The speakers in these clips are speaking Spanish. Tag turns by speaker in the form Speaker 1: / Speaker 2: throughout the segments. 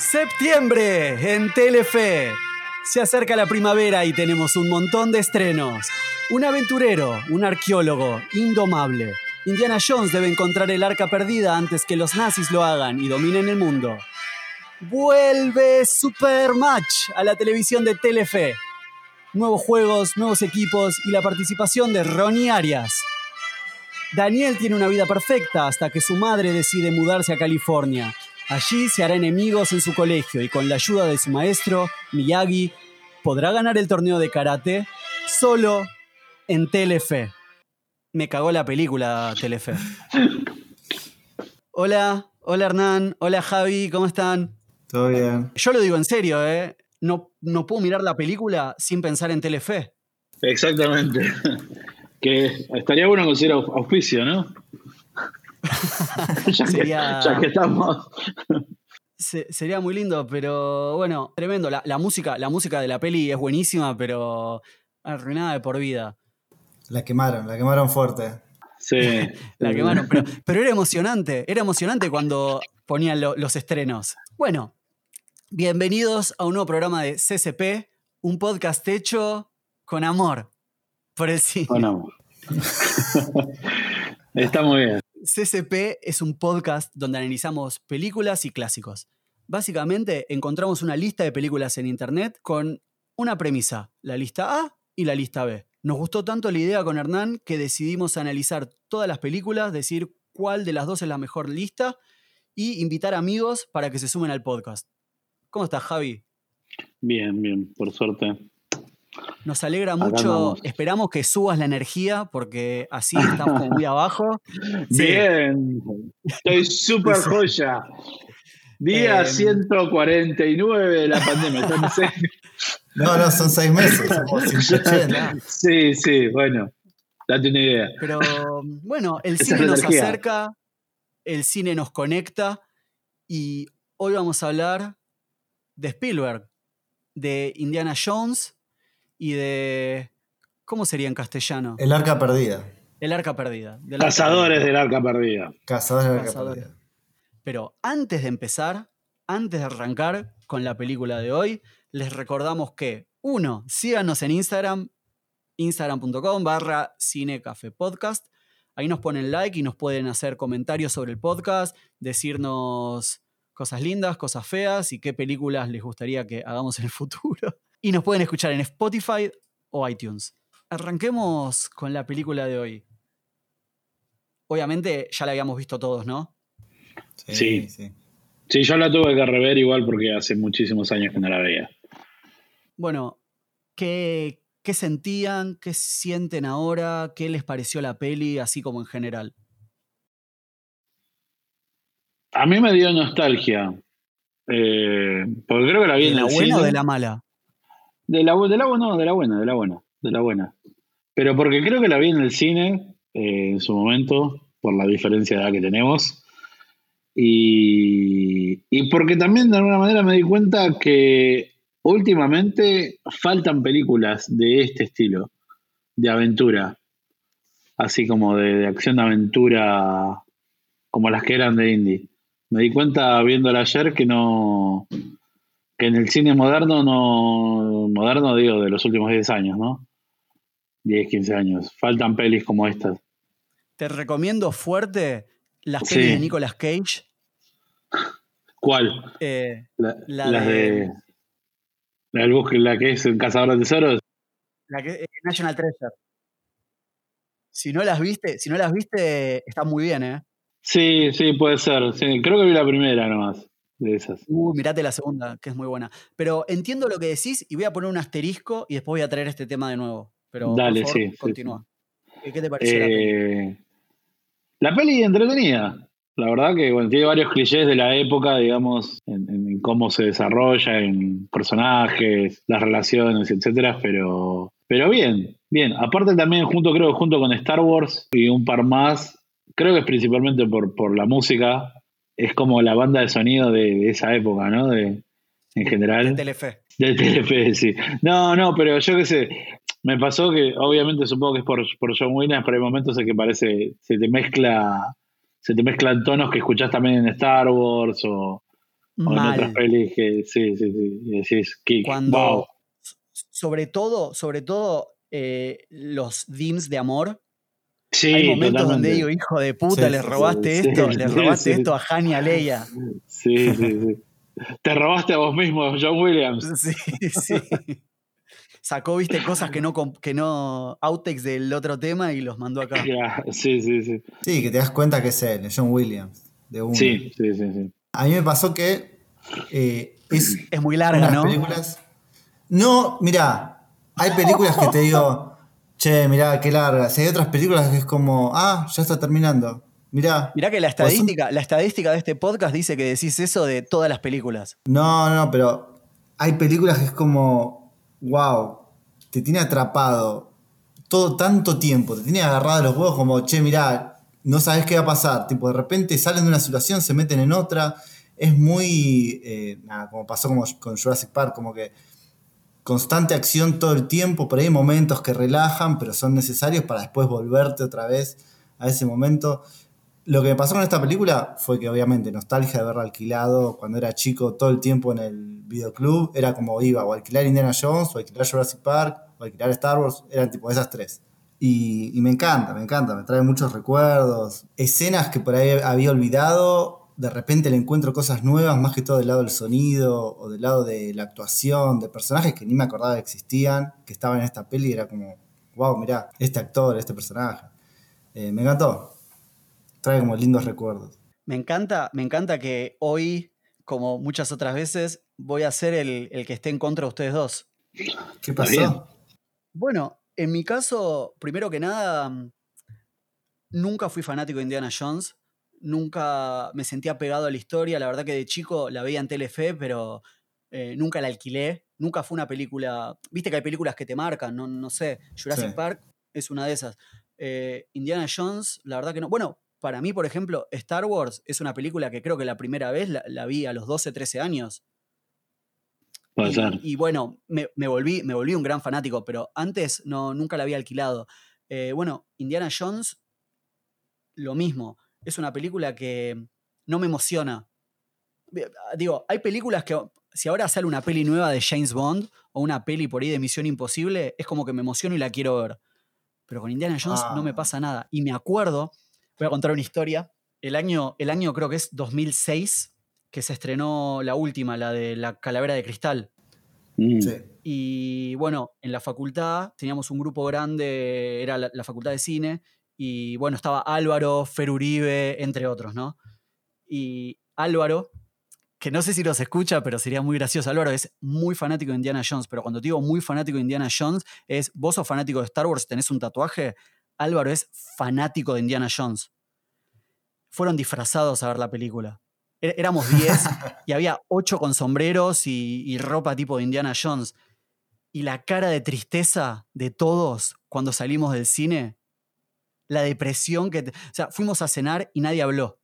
Speaker 1: Septiembre en Telefe. Se acerca la primavera y tenemos un montón de estrenos. Un aventurero, un arqueólogo, indomable. Indiana Jones debe encontrar el arca perdida antes que los nazis lo hagan y dominen el mundo. Vuelve Supermatch a la televisión de Telefe. Nuevos juegos, nuevos equipos y la participación de Ronnie Arias. Daniel tiene una vida perfecta hasta que su madre decide mudarse a California. Allí se hará enemigos en su colegio y con la ayuda de su maestro, Miyagi, podrá ganar el torneo de karate solo en Telefe. Me cagó la película Telefe. Hola, hola Hernán, hola Javi, ¿cómo están?
Speaker 2: Todo bien.
Speaker 1: Yo lo digo en serio, ¿eh? No, no puedo mirar la película sin pensar en Telefe.
Speaker 3: Exactamente. Que estaría bueno conseguir au- auspicio, ¿no? ya, que,
Speaker 1: Sería-
Speaker 3: ya que estamos.
Speaker 1: Se- sería muy lindo, pero bueno, tremendo. La, la música, la música de la peli es buenísima, pero arruinada de por vida.
Speaker 2: La quemaron, la quemaron fuerte.
Speaker 3: Sí.
Speaker 1: La quemaron, pero, pero era emocionante, era emocionante cuando ponían lo- los estrenos. Bueno, bienvenidos a un nuevo programa de CCP, un podcast hecho con amor por el cine.
Speaker 3: Bueno. Está muy bien.
Speaker 1: CCP es un podcast donde analizamos películas y clásicos. Básicamente encontramos una lista de películas en internet con una premisa, la lista A y la lista B. Nos gustó tanto la idea con Hernán que decidimos analizar todas las películas, decir cuál de las dos es la mejor lista y invitar amigos para que se sumen al podcast. ¿Cómo estás, Javi?
Speaker 3: Bien, bien, por suerte.
Speaker 1: Nos alegra mucho. Esperamos que subas la energía porque así estamos como muy abajo. Sí.
Speaker 3: Bien. Estoy súper joya. Día
Speaker 1: Em.
Speaker 3: 149 de la pandemia.
Speaker 2: No, no, son seis meses. somos 180.
Speaker 3: sí, sí, bueno. Date una idea.
Speaker 1: Pero bueno, el
Speaker 3: Esa
Speaker 1: cine nos
Speaker 3: energía.
Speaker 1: acerca, el cine nos conecta y hoy vamos a hablar de Spielberg, de Indiana Jones y de... ¿Cómo sería en castellano?
Speaker 2: El arca perdida.
Speaker 1: El arca perdida. del arca
Speaker 3: Cazadores
Speaker 1: perdida.
Speaker 3: del arca perdida.
Speaker 2: Cazadores del arca
Speaker 1: Cazadores.
Speaker 2: perdida.
Speaker 1: Pero antes de empezar, antes de arrancar con la película de hoy, les recordamos que, uno, síganos en Instagram, instagram.com barra cinecafepodcast. Ahí nos ponen like y nos pueden hacer comentarios sobre el podcast, decirnos cosas lindas, cosas feas y qué películas les gustaría que hagamos en el futuro. Y nos pueden escuchar en Spotify o iTunes. Arranquemos con la película de hoy. Obviamente ya la habíamos visto todos, ¿no?
Speaker 3: Sí.
Speaker 2: sí.
Speaker 3: Sí, yo la tuve que rever igual porque hace muchísimos años que no la veía.
Speaker 1: Bueno, ¿qué, qué sentían? ¿Qué sienten ahora? ¿Qué les pareció la peli, así como en general?
Speaker 3: A mí me dio nostalgia. eh, porque creo que la vi
Speaker 1: ¿De
Speaker 3: en
Speaker 1: la
Speaker 3: el
Speaker 1: buena o
Speaker 3: cine.
Speaker 1: de la mala?
Speaker 3: De la, de la buena, no, de la buena, de la buena, de la buena. Pero porque creo que la vi en el cine eh, en su momento, por la diferencia de edad que tenemos. Y, y porque también de alguna manera me di cuenta que últimamente faltan películas de este estilo, de aventura. Así como de, de acción de aventura, como las que eran de indie. Me di cuenta viéndola ayer que no, que en el cine moderno no moderno digo de los últimos 10 años, ¿no? 10, 15 años. Faltan pelis como estas.
Speaker 1: Te recomiendo fuerte las
Speaker 3: Sí.
Speaker 1: pelis de Nicolas Cage.
Speaker 3: ¿Cuál?
Speaker 1: Eh,
Speaker 3: La,
Speaker 1: La
Speaker 3: las
Speaker 1: de-
Speaker 3: de... La del bosque, la que es el cazador de tesoros.
Speaker 1: la que, eh, National Treasure. Si no las viste, si no las viste, está muy bien, ¿eh?
Speaker 3: Sí, sí, puede ser. Sí, creo que vi la primera nomás de esas.
Speaker 1: Uh, mirate la segunda, que es muy buena. Pero entiendo lo que decís y voy a poner un asterisco y después voy a traer este tema de nuevo. Pero
Speaker 3: Dale,
Speaker 1: por favor,
Speaker 3: sí, sí,
Speaker 1: continúa. ¿Qué qué te pareció la peli?
Speaker 3: Eh, la peli entretenida. La verdad que bueno, tiene varios clichés de la época, digamos, en, en cómo se desarrolla, en personajes, las relaciones, etcétera, pero, pero bien, bien. Aparte también junto, creo junto con Star Wars y un par más, creo que es principalmente por, por la música, es como la banda de sonido de, de esa época, ¿no? De, en general.
Speaker 1: Telefe.
Speaker 3: De Telefe, sí. No, no, pero yo qué sé. Me pasó que, obviamente, supongo que es por, por John Williams, pero hay momentos en que parece, se te mezcla, se te mezclan tonos que escuchás también en Star Wars o, O en otras pelis que sí, sí, sí. y decís, "Kick,
Speaker 1: Cuando,
Speaker 3: wow".
Speaker 1: sobre todo, sobre todo eh, los dims de amor,
Speaker 3: Sí,
Speaker 1: hay momentos
Speaker 3: totalmente.
Speaker 1: donde digo, hijo de puta,
Speaker 2: Sí,
Speaker 1: le
Speaker 2: sí,
Speaker 1: robaste
Speaker 3: sí,
Speaker 1: esto,
Speaker 3: sí,
Speaker 1: le
Speaker 3: sí,
Speaker 1: robaste
Speaker 3: sí.
Speaker 1: esto a Han y a Leia.
Speaker 3: Sí, sí, sí. Te robaste a vos mismo, John Williams.
Speaker 1: Sí, sí. Sacó, viste, cosas que no, que no, outtakes del otro tema y los mandó acá.
Speaker 3: Sí, sí, sí.
Speaker 2: Sí, que te das cuenta que es él, John Williams. De una.
Speaker 3: Sí, sí, sí, sí.
Speaker 2: A mí me pasó que eh, es
Speaker 1: Es muy larga, ¿no?
Speaker 2: películas. No, mira, hay películas que te digo, che, mirá, qué larga. Si hay otras películas que es como, ah, ya está terminando. Mirá.
Speaker 1: Mirá que la
Speaker 2: son-
Speaker 1: estadística, la estadística de este podcast dice que decís eso de todas las películas.
Speaker 2: No, no, pero hay películas que es como, wow, te tiene atrapado todo tanto tiempo, te tiene agarrado los huevos como, che, mirá, no sabes qué va a pasar. Tipo, de repente salen de una situación, se meten en otra. Es muy, eh, nada, como pasó como con Jurassic Park, como que constante acción todo el tiempo, pero hay momentos que relajan, pero son necesarios para después volverte otra vez a ese momento. Lo que me pasó con esta película fue que obviamente nostalgia de haberla alquilado cuando era chico todo el tiempo en el videoclub, era como iba o alquilar Indiana Jones, o alquilar Jurassic Park, o alquilar Star Wars, eran tipo esas tres. Y, y me encanta, me encanta, me trae muchos recuerdos, escenas que por ahí había olvidado, de repente le encuentro cosas nuevas, más que todo del lado del sonido o del lado de la actuación, de personajes que ni me acordaba que existían, que estaban en esta peli, y era como, wow, mirá, este actor, este personaje. Eh, me encantó, trae como lindos recuerdos.
Speaker 1: Me encanta, me encanta que hoy, como muchas otras veces, voy a ser el, el que esté en contra de ustedes dos.
Speaker 2: ¿Qué pasó?
Speaker 1: Bueno, en mi caso, primero que nada, nunca fui fanático de Indiana Jones. Nunca me sentía pegado a la historia. La verdad que de chico la veía en Telefe, pero eh, nunca la alquilé. Nunca fue una película. Viste que hay películas que te marcan, no, no sé. Jurassic
Speaker 2: Sí.
Speaker 1: Park es una de esas. Eh, Indiana Jones, la verdad que no. Bueno, para mí, por ejemplo, Star Wars es una película que creo que la primera vez la, la vi a los 12, 13 años.
Speaker 3: Puede
Speaker 1: Y,
Speaker 3: ser.
Speaker 1: y bueno, me, me volví, me volví un gran fanático, pero antes no, nunca la había alquilado. Eh, bueno, Indiana Jones, lo mismo. Es una película que no me emociona. Ve- Digo, hay películas que, si ahora sale una peli nueva de James Bond o una peli por ahí de Misión Imposible, es como que me emociono y la quiero ver. Pero con Indiana Jones no me
Speaker 2: Ah.
Speaker 1: pasa nada. Y me acuerdo, voy a contar una historia. El año, el año creo que es 2006, que se estrenó la última, la de la Calavera de Cristal.
Speaker 3: Mm.
Speaker 2: Sí.
Speaker 1: Y bueno, en la facultad teníamos un grupo grande, era la, la facultad de cine, y bueno, estaba Álvaro, Fer Uribe, entre otros, ¿no? Y Álvaro, que no sé si los escucha, pero sería muy gracioso. Álvaro es muy fanático de Indiana Jones, pero cuando te digo muy fanático de Indiana Jones, es vos sos fanático de Star Wars, tenés un tatuaje. Álvaro es fanático de Indiana Jones. Fueron disfrazados a ver la película. É- Éramos 10 y había 8 con sombreros y, y ropa tipo de Indiana Jones. Y la cara de tristeza de todos cuando salimos del cine, la depresión que... te- o sea, fuimos a cenar y nadie habló.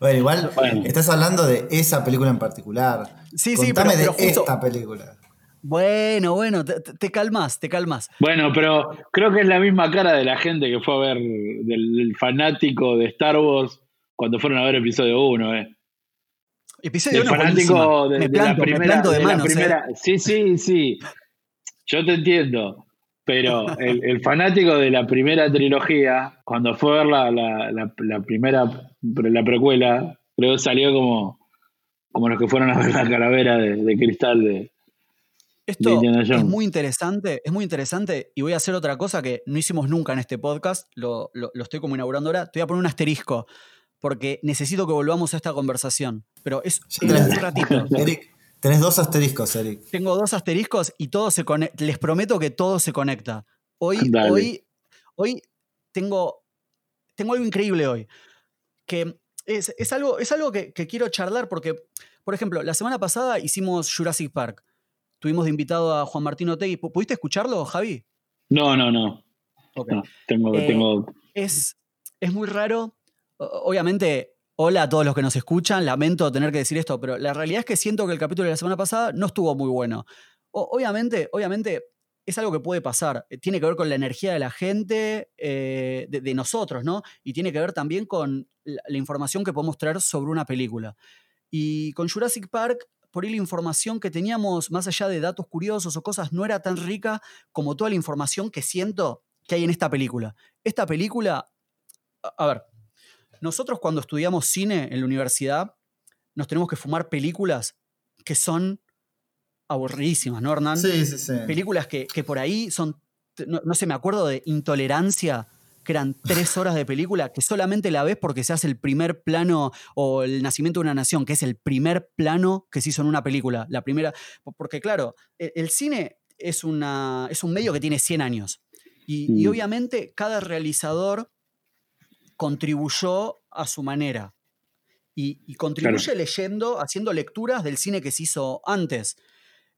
Speaker 2: Bueno, igual
Speaker 3: Bueno.
Speaker 2: estás hablando de esa película en particular.
Speaker 1: Sí, sí,
Speaker 2: Contame
Speaker 1: pero, pero
Speaker 2: de
Speaker 1: justo...
Speaker 2: esta película.
Speaker 1: Bueno, bueno, te, te- te calmas, te calmas.
Speaker 3: Bueno, pero creo que es la misma cara de la gente que fue a ver del, del fanático de Star Wars cuando fueron a ver episodio 1, ¿eh?
Speaker 1: Episodio
Speaker 3: El
Speaker 1: uno,
Speaker 3: fanático
Speaker 1: buenísima.
Speaker 3: de,
Speaker 1: me
Speaker 3: de la
Speaker 1: planto,
Speaker 3: primera.
Speaker 1: me planto de,
Speaker 3: de la
Speaker 1: manos. ¿eh?
Speaker 3: primera- Sí, sí, sí. Yo te entiendo. Pero el, el fanático de la primera trilogía, cuando fue a ver la, la, la- la primera, la precuela, creo que salió como, como los que fueron a ver la calavera de, de cristal de.
Speaker 1: Esto es muy interesante, es muy interesante y voy a hacer otra cosa que no hicimos nunca en este podcast, lo, lo- lo estoy como inaugurando ahora, te voy a poner un asterisco porque necesito que volvamos a esta conversación, pero es un ratito.
Speaker 2: Eric, tenés dos asteriscos, Eric.
Speaker 1: Tengo dos asteriscos y todo se conecta, les prometo que todo se conecta. Hoy,
Speaker 3: Dale.
Speaker 1: hoy, hoy tengo, tengo algo increíble hoy, que es, es algo, es algo que, que quiero charlar porque, por ejemplo, la semana pasada hicimos Jurassic Park. Tuvimos de invitado a Juan Martín Otegui. ¿Pu- ¿Pudiste escucharlo, Javi?
Speaker 3: No, no, no. Tengo,
Speaker 1: Eh,
Speaker 3: tengo.
Speaker 1: Es, es muy raro. Obviamente, hola a todos los que nos escuchan. Lamento tener que decir esto, pero la realidad es que siento que el capítulo de la semana pasada no estuvo muy bueno. Obviamente, obviamente, es algo que puede pasar. Eh, Tiene que ver con la energía de la gente, eh, de, nosotros, ¿no? Y tiene que ver también con la, información que podemos traer sobre una película. Y con Jurassic Park, por ahí la información que teníamos, más allá de datos curiosos o cosas, no era tan rica como toda la información que siento que hay en esta película. Esta película, a ver, nosotros cuando estudiamos cine en la universidad, nos tenemos que fumar películas que son aburridísimas, ¿no, Hernán?
Speaker 2: Sí, sí, sí.
Speaker 1: Películas que, que por ahí son, no, no sé, me acuerdo de Intolerancia, que eran tres horas de película, que solamente la ves porque se hace el primer plano o el nacimiento de una nación, que es el primer plano que se hizo en una película. La primera, porque claro, el, el cine es, una, es un medio que tiene 100 años. Y, y
Speaker 3: Mm.
Speaker 1: obviamente cada realizador contribuyó a su manera. Y, y contribuye leyendo, haciendo lecturas del cine que se hizo antes.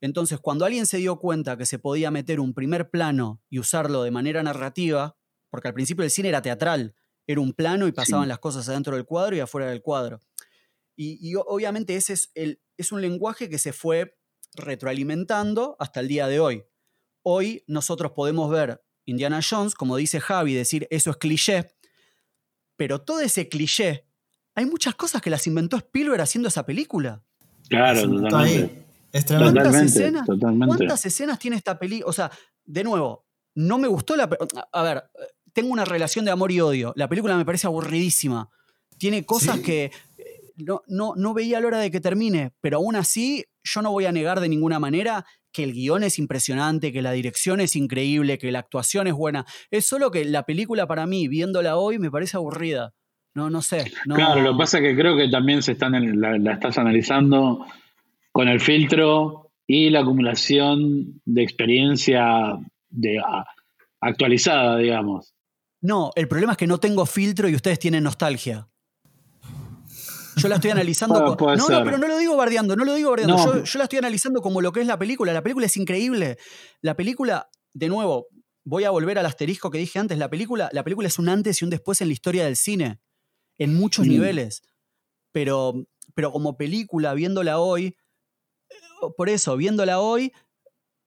Speaker 1: Entonces, cuando alguien se dio cuenta que se podía meter un primer plano y usarlo de manera narrativa, porque al principio el cine era teatral, era un plano y pasaban
Speaker 3: Sí.
Speaker 1: las cosas adentro del cuadro y afuera del cuadro. Y, y obviamente ese es, el, es un lenguaje que se fue retroalimentando hasta el día de hoy. Hoy nosotros podemos ver Indiana Jones, como dice Javi, decir eso es cliché, pero todo ese cliché, hay muchas cosas que las inventó Spielberg haciendo esa película.
Speaker 3: Claro, totalmente.
Speaker 2: Es tremendo.
Speaker 1: ¿Cuántas
Speaker 3: Totalmente,
Speaker 1: escenas?
Speaker 3: totalmente.
Speaker 1: ¿Cuántas escenas tiene esta película? O sea, de nuevo, no me gustó la. A ver, tengo una relación de amor y odio. La película me parece aburridísima. Tiene cosas
Speaker 2: Sí.
Speaker 1: que eh, no, no, no veía la hora de que termine, pero aún así, yo no voy a negar de ninguna manera que el guion es impresionante, que la dirección es increíble, que la actuación es buena. Es solo que la película, para mí, viéndola hoy, me parece aburrida. No, no sé. no-
Speaker 3: Claro, lo que pasa es que creo que también se están en- la, la estás analizando con el filtro y la acumulación de experiencia de, a- actualizada, digamos.
Speaker 1: No, el problema es que no tengo filtro y ustedes tienen nostalgia. Yo la estoy analizando.
Speaker 3: Puede-
Speaker 1: co-
Speaker 3: puede
Speaker 1: no,
Speaker 3: ser.
Speaker 1: no, pero no lo digo bardeando, no lo digo bardeando.
Speaker 3: No.
Speaker 1: Yo, yo la estoy analizando como lo que es la película. La película es increíble. La película, de nuevo, voy a volver al asterisco que dije antes. La película, la película es un antes y un después en la historia del cine. En muchos
Speaker 3: Mm.
Speaker 1: niveles. Pero, pero como película, viéndola hoy, eh, por eso, viéndola hoy,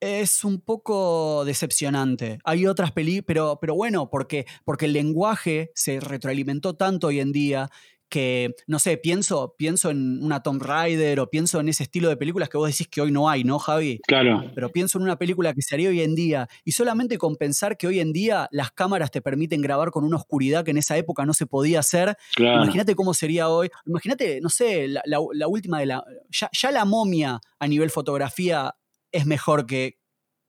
Speaker 1: es un poco decepcionante. Hay otras películas, pero, pero bueno, porque, porque el lenguaje se retroalimentó tanto hoy en día que, no sé, pienso, pienso en una Tomb Raider o pienso en ese estilo de películas que vos decís que hoy no hay, ¿no, Javi?
Speaker 3: Claro,
Speaker 1: Pero pienso en una película que se haría hoy en día y solamente con pensar que hoy en día las cámaras te permiten grabar con una oscuridad que en esa época no se podía hacer,
Speaker 3: claro.
Speaker 1: Imagínate cómo sería hoy. Imagínate, no sé, la, la- la última de la. Ya, ya la momia a nivel fotografía es mejor que,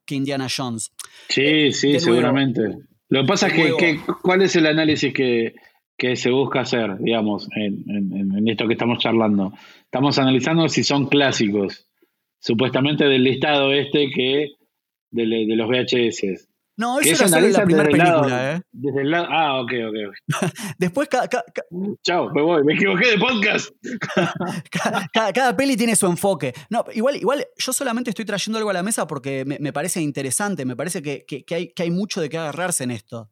Speaker 1: que Indiana Jones.
Speaker 3: Sí, sí,
Speaker 1: de nuevo.
Speaker 3: seguramente. Lo que pasa es que, que- ¿cuál es el análisis que, que se busca hacer, digamos, en, en- en esto que estamos charlando? Estamos analizando si son clásicos, supuestamente del listado este que de, de los VHS.
Speaker 1: No, eso era solo en la primera
Speaker 3: lado-
Speaker 1: película, ¿eh?
Speaker 3: Desde el lado, ah, ok, ok.
Speaker 1: Después, ca- ca- ca-
Speaker 3: Chao, me voy, me equivoqué de podcast.
Speaker 1: ca- cada, cada peli tiene su enfoque. No, igual, igual, yo solamente estoy trayendo algo a la mesa porque me, me parece interesante, me parece que, que- que hay, que hay mucho de qué agarrarse en esto.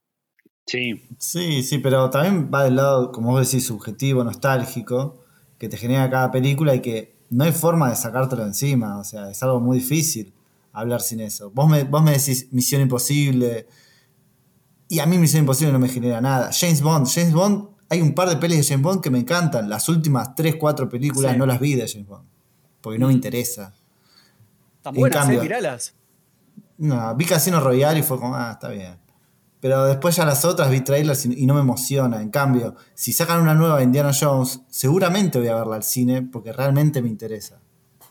Speaker 3: Sí,
Speaker 2: Sí, sí, pero también va del lado, como vos decís, subjetivo, nostálgico, que te genera cada película y que no hay forma de sacártelo encima. O sea, es algo muy difícil hablar sin eso. Vos me, vos me decís Misión Imposible. Y a mí Misión Imposible no me genera nada. James Bond, James Bond, hay un par de pelis de James Bond que me encantan. Las últimas 3, 4 películas
Speaker 1: Sí.
Speaker 2: no las vi de James Bond. Porque no me interesa.
Speaker 1: Tan
Speaker 2: En
Speaker 1: buenas,
Speaker 2: cambio-
Speaker 1: ¿eh? Miralas.
Speaker 2: No, vi Casino Royale y fue como, ah, está bien. Pero después ya las otras vi trailers y, y no me emociona. En cambio, si sacan una nueva Indiana Jones, seguramente voy a verla al cine porque realmente me interesa.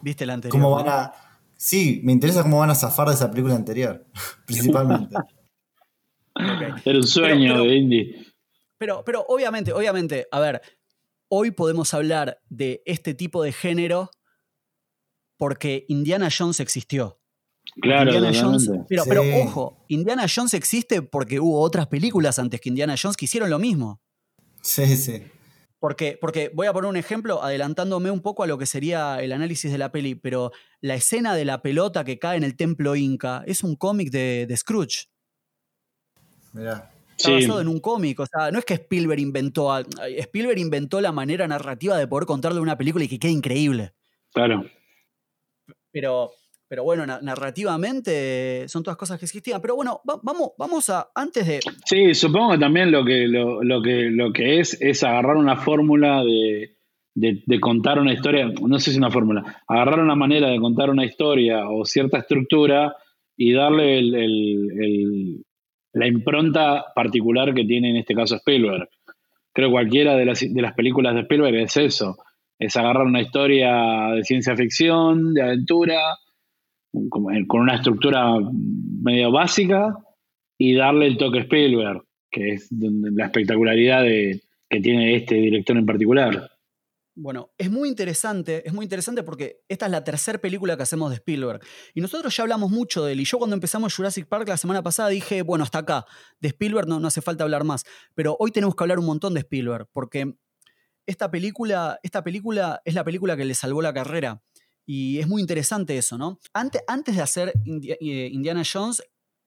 Speaker 1: ¿Viste la anterior?
Speaker 2: Cómo van a. Sí, me interesa cómo van a zafar de esa película anterior. Principalmente.
Speaker 1: Ok.
Speaker 3: era un sueño
Speaker 1: pero-
Speaker 3: de Indy.
Speaker 1: Pero, pero obviamente, obviamente, a ver, hoy podemos hablar de este tipo de género porque Indiana Jones existió.
Speaker 3: Claro,
Speaker 1: Indiana Jones, pero,
Speaker 2: Sí.
Speaker 1: pero ojo, Indiana Jones existe porque hubo otras películas antes que Indiana Jones que hicieron lo mismo.
Speaker 2: Sí, sí.
Speaker 1: Porque, porque voy a poner un ejemplo adelantándome un poco a lo que sería el análisis de la peli, pero la escena de la pelota que cae en el templo inca es un cómic de, de Scrooge.
Speaker 2: Mirá.
Speaker 1: Está
Speaker 3: Sí.
Speaker 1: basado en un cómic. O sea, no es que Spielberg inventó. Spielberg inventó la manera narrativa de poder contarle una película y que quede increíble.
Speaker 3: Claro.
Speaker 1: Pero, pero bueno, narrativamente son todas cosas que existían. Pero bueno, vamos, vamos a, antes de...
Speaker 3: Sí, supongo que también lo que, lo, que, lo que es es agarrar una fórmula de, de, contar una historia, no sé si una fórmula, agarrar una manera de contar una historia o cierta estructura y darle el, la impronta particular que tiene en este caso Spielberg. Creo que cualquiera de las, de las películas de Spielberg es eso, es agarrar una historia de ciencia ficción, de aventura, con una estructura medio básica y darle el toque Spielberg, que es la espectacularidad de, que tiene este director en particular.
Speaker 1: Bueno, es muy interesante, es muy interesante porque esta es la tercera película que hacemos de Spielberg. Y nosotros ya hablamos mucho de él. Y yo cuando empezamos Jurassic Park la semana pasada dije, bueno, hasta acá. De Spielberg no, no hace falta hablar más. Pero hoy tenemos que hablar un montón de Spielberg, porque esta película, esta película es la película que le salvó la carrera. Y es muy interesante eso, ¿no? Antes, antes de hacer eh, Indiana Jones,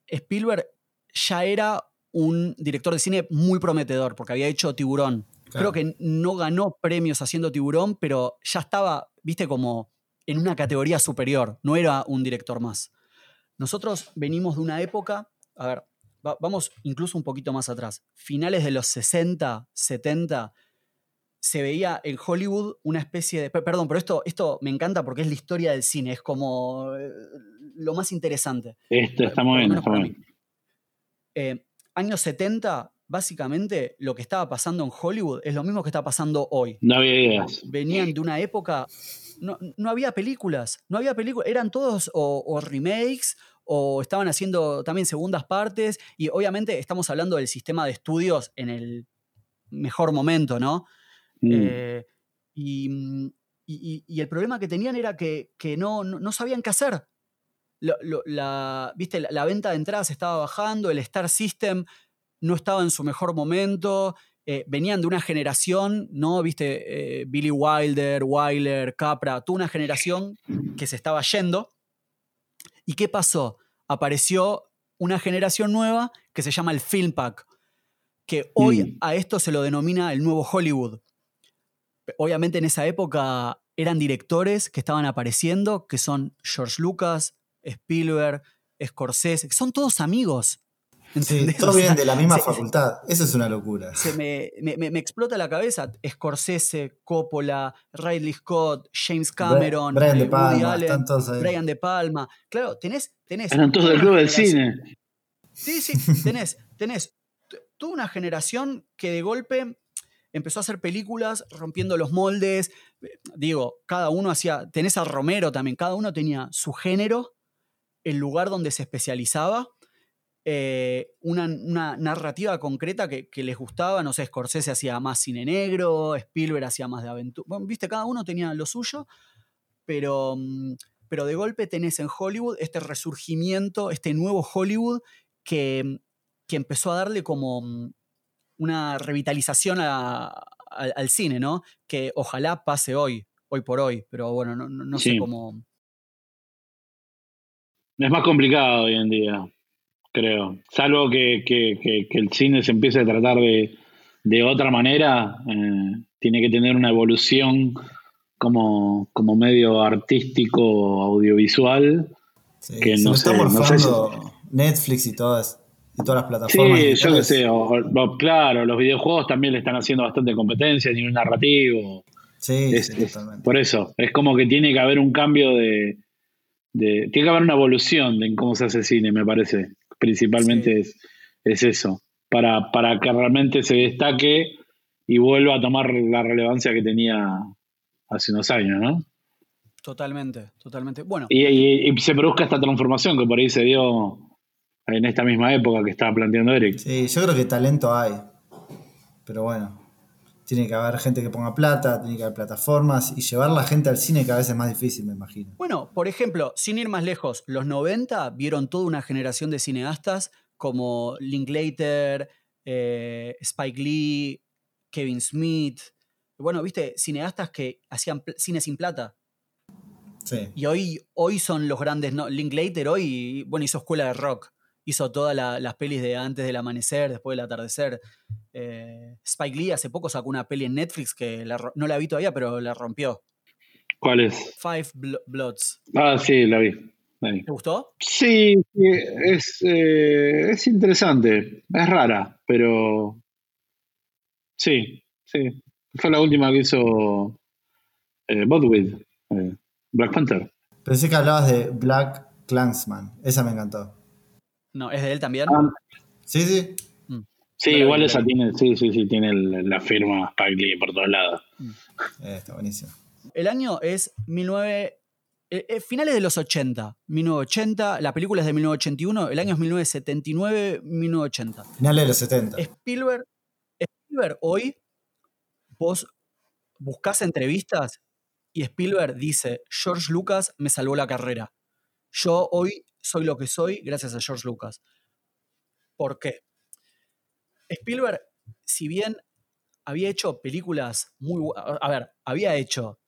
Speaker 1: Spielberg ya era un director de cine muy prometedor, porque había hecho Tiburón. Creo que no ganó premios haciendo Tiburón, pero ya estaba, viste, como en una categoría superior, no era un director más. Nosotros venimos de una época, a ver, vamos incluso un poquito más atrás, finales de los 60, 70, se veía en Hollywood una especie de... Perdón, pero esto, esto me encanta porque es la historia del cine, es como eh, lo más interesante.
Speaker 3: Esto está muy bien, está muy
Speaker 1: bien. años 70, básicamente lo que estaba pasando en Hollywood es lo mismo que está pasando hoy.
Speaker 3: No había ideas.
Speaker 1: Venían de una época, no, había películas, no había películas, eran todos o, remakes o estaban haciendo también segundas partes y obviamente estamos hablando del sistema de estudios en el mejor momento, ¿no? Mm. Eh, mm, y, el problema que tenían era que, no, no, sabían qué hacer. la, ¿viste? La, venta de entradas estaba bajando, el Star System no estaba en su mejor momento, eh, venían de una generación, ¿no? Viste, eh, Billy Wilder, Wilder, Capra, toda una generación que se estaba yendo. ¿Y qué pasó? Apareció una generación nueva que se llama el Film Pack, que hoy mm. a esto se lo denomina el nuevo Hollywood. Obviamente en esa época eran directores que estaban apareciendo, que son George Lucas, Spielberg, Scorsese, que son todos amigos.
Speaker 2: Sí, todos vienen de la misma facultad. Eso es una locura.
Speaker 1: Se me, explota la cabeza. Scorsese, Coppola, Ridley Scott, James Cameron,
Speaker 2: Brian De Palma, Allen,
Speaker 1: Brian De Palma. Claro, tenés. tenés
Speaker 3: Eran todos del club del cine.
Speaker 1: Sí, sí, tenés, tenés toda una generación que de golpe empezó a hacer películas rompiendo los moldes. Digo, cada uno hacía. Tenés a Romero también, cada uno tenía su género, el lugar donde se especializaba eh, una, narrativa concreta que, les gustaba. No sé, Scorsese hacía más cine negro, Spielberg hacía más de aventura. Viste, cada uno tenía lo suyo, pero, mm, pero de golpe tenés en Hollywood este resurgimiento, este nuevo Hollywood que, que empezó a darle como mm, una revitalización al cine, ¿no? Que ojalá pase hoy, hoy por hoy, pero bueno, no, sé cómo.
Speaker 3: Es más complicado hoy en día creo. Salvo que, el cine se empiece a tratar de, otra manera, eh, tiene que tener una evolución como, como medio artístico, audiovisual.
Speaker 2: que no sé, Netflix y todas, y todas las plataformas.
Speaker 3: Sí, yo qué sé, claro, los videojuegos también le están haciendo bastante competencia, tiene un narrativo.
Speaker 2: Sí, totalmente.
Speaker 3: por eso, es como que tiene que haber un cambio de, de, Tiene que haber una evolución en cómo se hace cine, me parece principalmente es, es, eso, para, para que realmente se destaque y vuelva a tomar la relevancia que tenía hace unos años, ¿no?
Speaker 1: Totalmente, totalmente. Bueno.
Speaker 3: Y, se produzca esta transformación que por ahí se dio en esta misma época que estaba planteando Eric.
Speaker 2: Sí, yo creo que talento hay. Pero bueno, tiene que haber gente que ponga plata, tiene que haber plataformas y llevar la gente al cine cada vez es más difícil, me imagino.
Speaker 1: Bueno, por ejemplo, sin ir más lejos, los 90 vieron toda una generación de cineastas como Linklater, eh, Spike Lee, Kevin Smith. Bueno, viste, cineastas que hacían cine sin plata.
Speaker 2: Sí.
Speaker 1: Y hoy, hoy son los grandes, ¿no? Linklater hoy, bueno, hizo escuela de rock hizo todas las pelis de antes del amanecer, después del atardecer. Eh, Spike Lee hace poco sacó una peli en Netflix que no la vi todavía, pero la rompió.
Speaker 3: ¿Cuál es?
Speaker 1: Five Bloods.
Speaker 3: Ah, sí, la vi. ahí.
Speaker 1: ¿Te gustó?
Speaker 3: Sí, sí, es, eh, es interesante. Es rara, pero sí, sí. Fue la última que hizo eh, eh, Black Panther.
Speaker 2: Pensé que hablabas de Black Clansman. Esa me encantó.
Speaker 1: No, ¿es de él también?
Speaker 3: Ah,
Speaker 2: Sí, sí.
Speaker 3: sí,
Speaker 1: No la
Speaker 3: igual esa tiene, sí, sí, sí, tiene el- la firma Spike Lee por todos lados.
Speaker 2: Eh, está buenísimo.
Speaker 1: El año es 19... eh, eh, finales de los 80, 1980, la película es de 1981, el año es 1979, 1980.
Speaker 2: Finales de los 70.
Speaker 1: Spielberg, Spielberg hoy, vos buscás entrevistas y Spielberg dice, George Lucas me salvó la carrera. Yo hoy soy lo que soy gracias a George Lucas. ¿Por qué? Spielberg, si bien había hecho películas muy... A ver, había hecho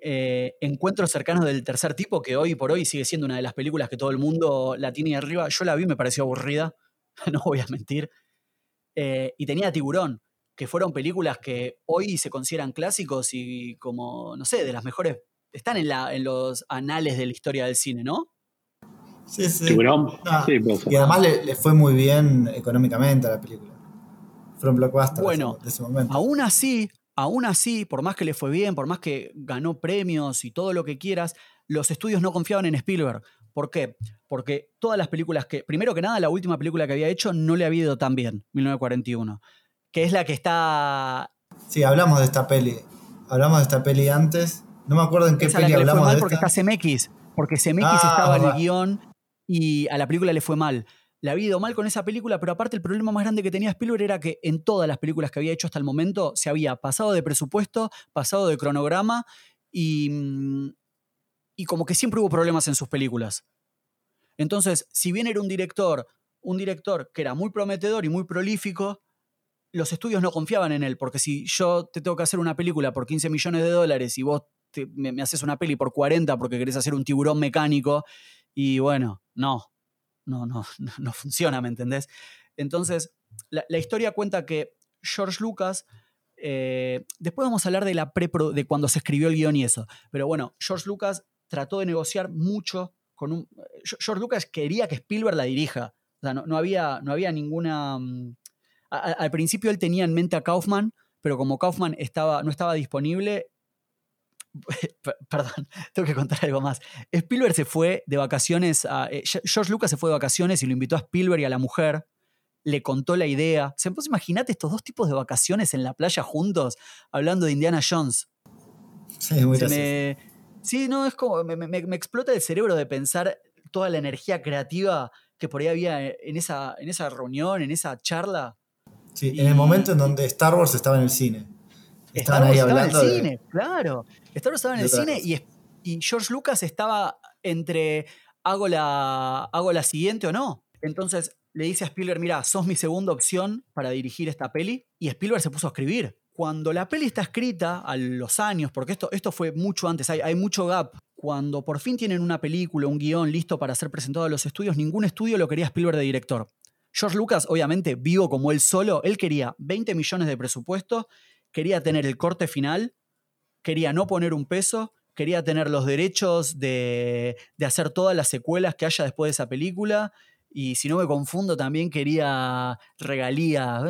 Speaker 1: eh, Encuentros cercanos del tercer tipo, que hoy por hoy sigue siendo una de las películas que todo el mundo la tiene arriba. Yo la vi, me pareció aburrida, no voy a mentir. Eh, y tenía Tiburón, que fueron películas que hoy se consideran clásicos y como, no sé, de las mejores... Están en los anales de la historia del cine, ¿no?
Speaker 2: Sí, sí.
Speaker 3: ¿Tiburón?
Speaker 2: Ah,
Speaker 3: sí.
Speaker 2: Y además le, le fue muy bien económicamente a la película. Fueron blockbusters
Speaker 1: Bueno,
Speaker 2: de ese momento.
Speaker 1: Aún así, aún así, por más que le fue bien, por más que ganó premios y todo lo que quieras, los estudios no confiaban en Spielberg. ¿Por qué? Porque todas las películas que, primero que nada, la última película que había hecho no le había ido tan bien, 1941, que es la que está...
Speaker 2: Sí, hablamos de esta peli. Hablamos de esta peli antes. No me acuerdo en qué
Speaker 1: Esa es la
Speaker 2: peli
Speaker 1: que le fue
Speaker 2: hablamos
Speaker 1: mal
Speaker 2: de
Speaker 1: porque
Speaker 2: esta.
Speaker 1: está CMX, porque CMX
Speaker 2: Ah,
Speaker 1: estaba en el guion y a la película le fue mal. Le había ido mal con esa película, pero aparte el problema más grande que tenía Spielberg era que en todas las películas que había hecho hasta el momento se había pasado de presupuesto, pasado de cronograma y, mm, y como que siempre hubo problemas en sus películas. Entonces, si bien era un director, un director que era muy prometedor y muy prolífico, los estudios no confiaban en él, porque si yo te tengo que hacer una película por 15 millones de dólares y vos te- me, me haces una peli por 40 porque querés hacer un tiburón mecánico, y bueno, no, no, no, no, funciona, ¿me entendés? Entonces, la, historia cuenta que George Lucas, eh, después vamos a hablar de, la prepro- de cuando se escribió el guion y eso, pero bueno, George Lucas trató de negociar mucho con un... George Lucas quería que Spielberg la dirija, o sea, no, no había, no había ninguna... mm, al principio él tenía en mente a Kaufman, pero como Kaufman estaba, no estaba disponible, Perdón, tengo que contar algo más. Spielberg se fue de vacaciones a. eh, Ge- George Lucas se fue de vacaciones y lo invitó a Spielberg y a la mujer. Le contó la idea. Se imagínate estos dos tipos de vacaciones en la playa juntos, hablando de Indiana Jones.
Speaker 2: Sí, muy
Speaker 1: me- sí, no, es como. Me, me- me explota el cerebro de pensar toda la energía creativa que por ahí había en esa, en esa reunión, en esa charla.
Speaker 2: Sí,
Speaker 1: y-
Speaker 2: en el momento en donde Star Wars estaba en el cine.
Speaker 1: Star
Speaker 2: Estaban
Speaker 1: Wars
Speaker 2: ahí
Speaker 1: estaba en el
Speaker 2: de-
Speaker 1: cine, claro. Star Wars estaba en el cine y, y George Lucas estaba entre hago la, hago la siguiente o no. Entonces le dice a Spielberg, mira, sos mi segunda opción para dirigir esta peli. Y Spielberg se puso a escribir. Cuando la peli está escrita, a los años, porque esto, esto fue mucho antes, hay, hay mucho gap. Cuando por fin tienen una película, un guion listo para ser presentado a los estudios, ningún estudio lo quería Spielberg de director. George Lucas, obviamente, vivo como él solo, él quería 20 millones de presupuesto, quería tener el corte final, quería no poner un peso, quería tener los derechos de, de hacer todas las secuelas que haya después de esa película. Y si no me confundo, también quería regalías.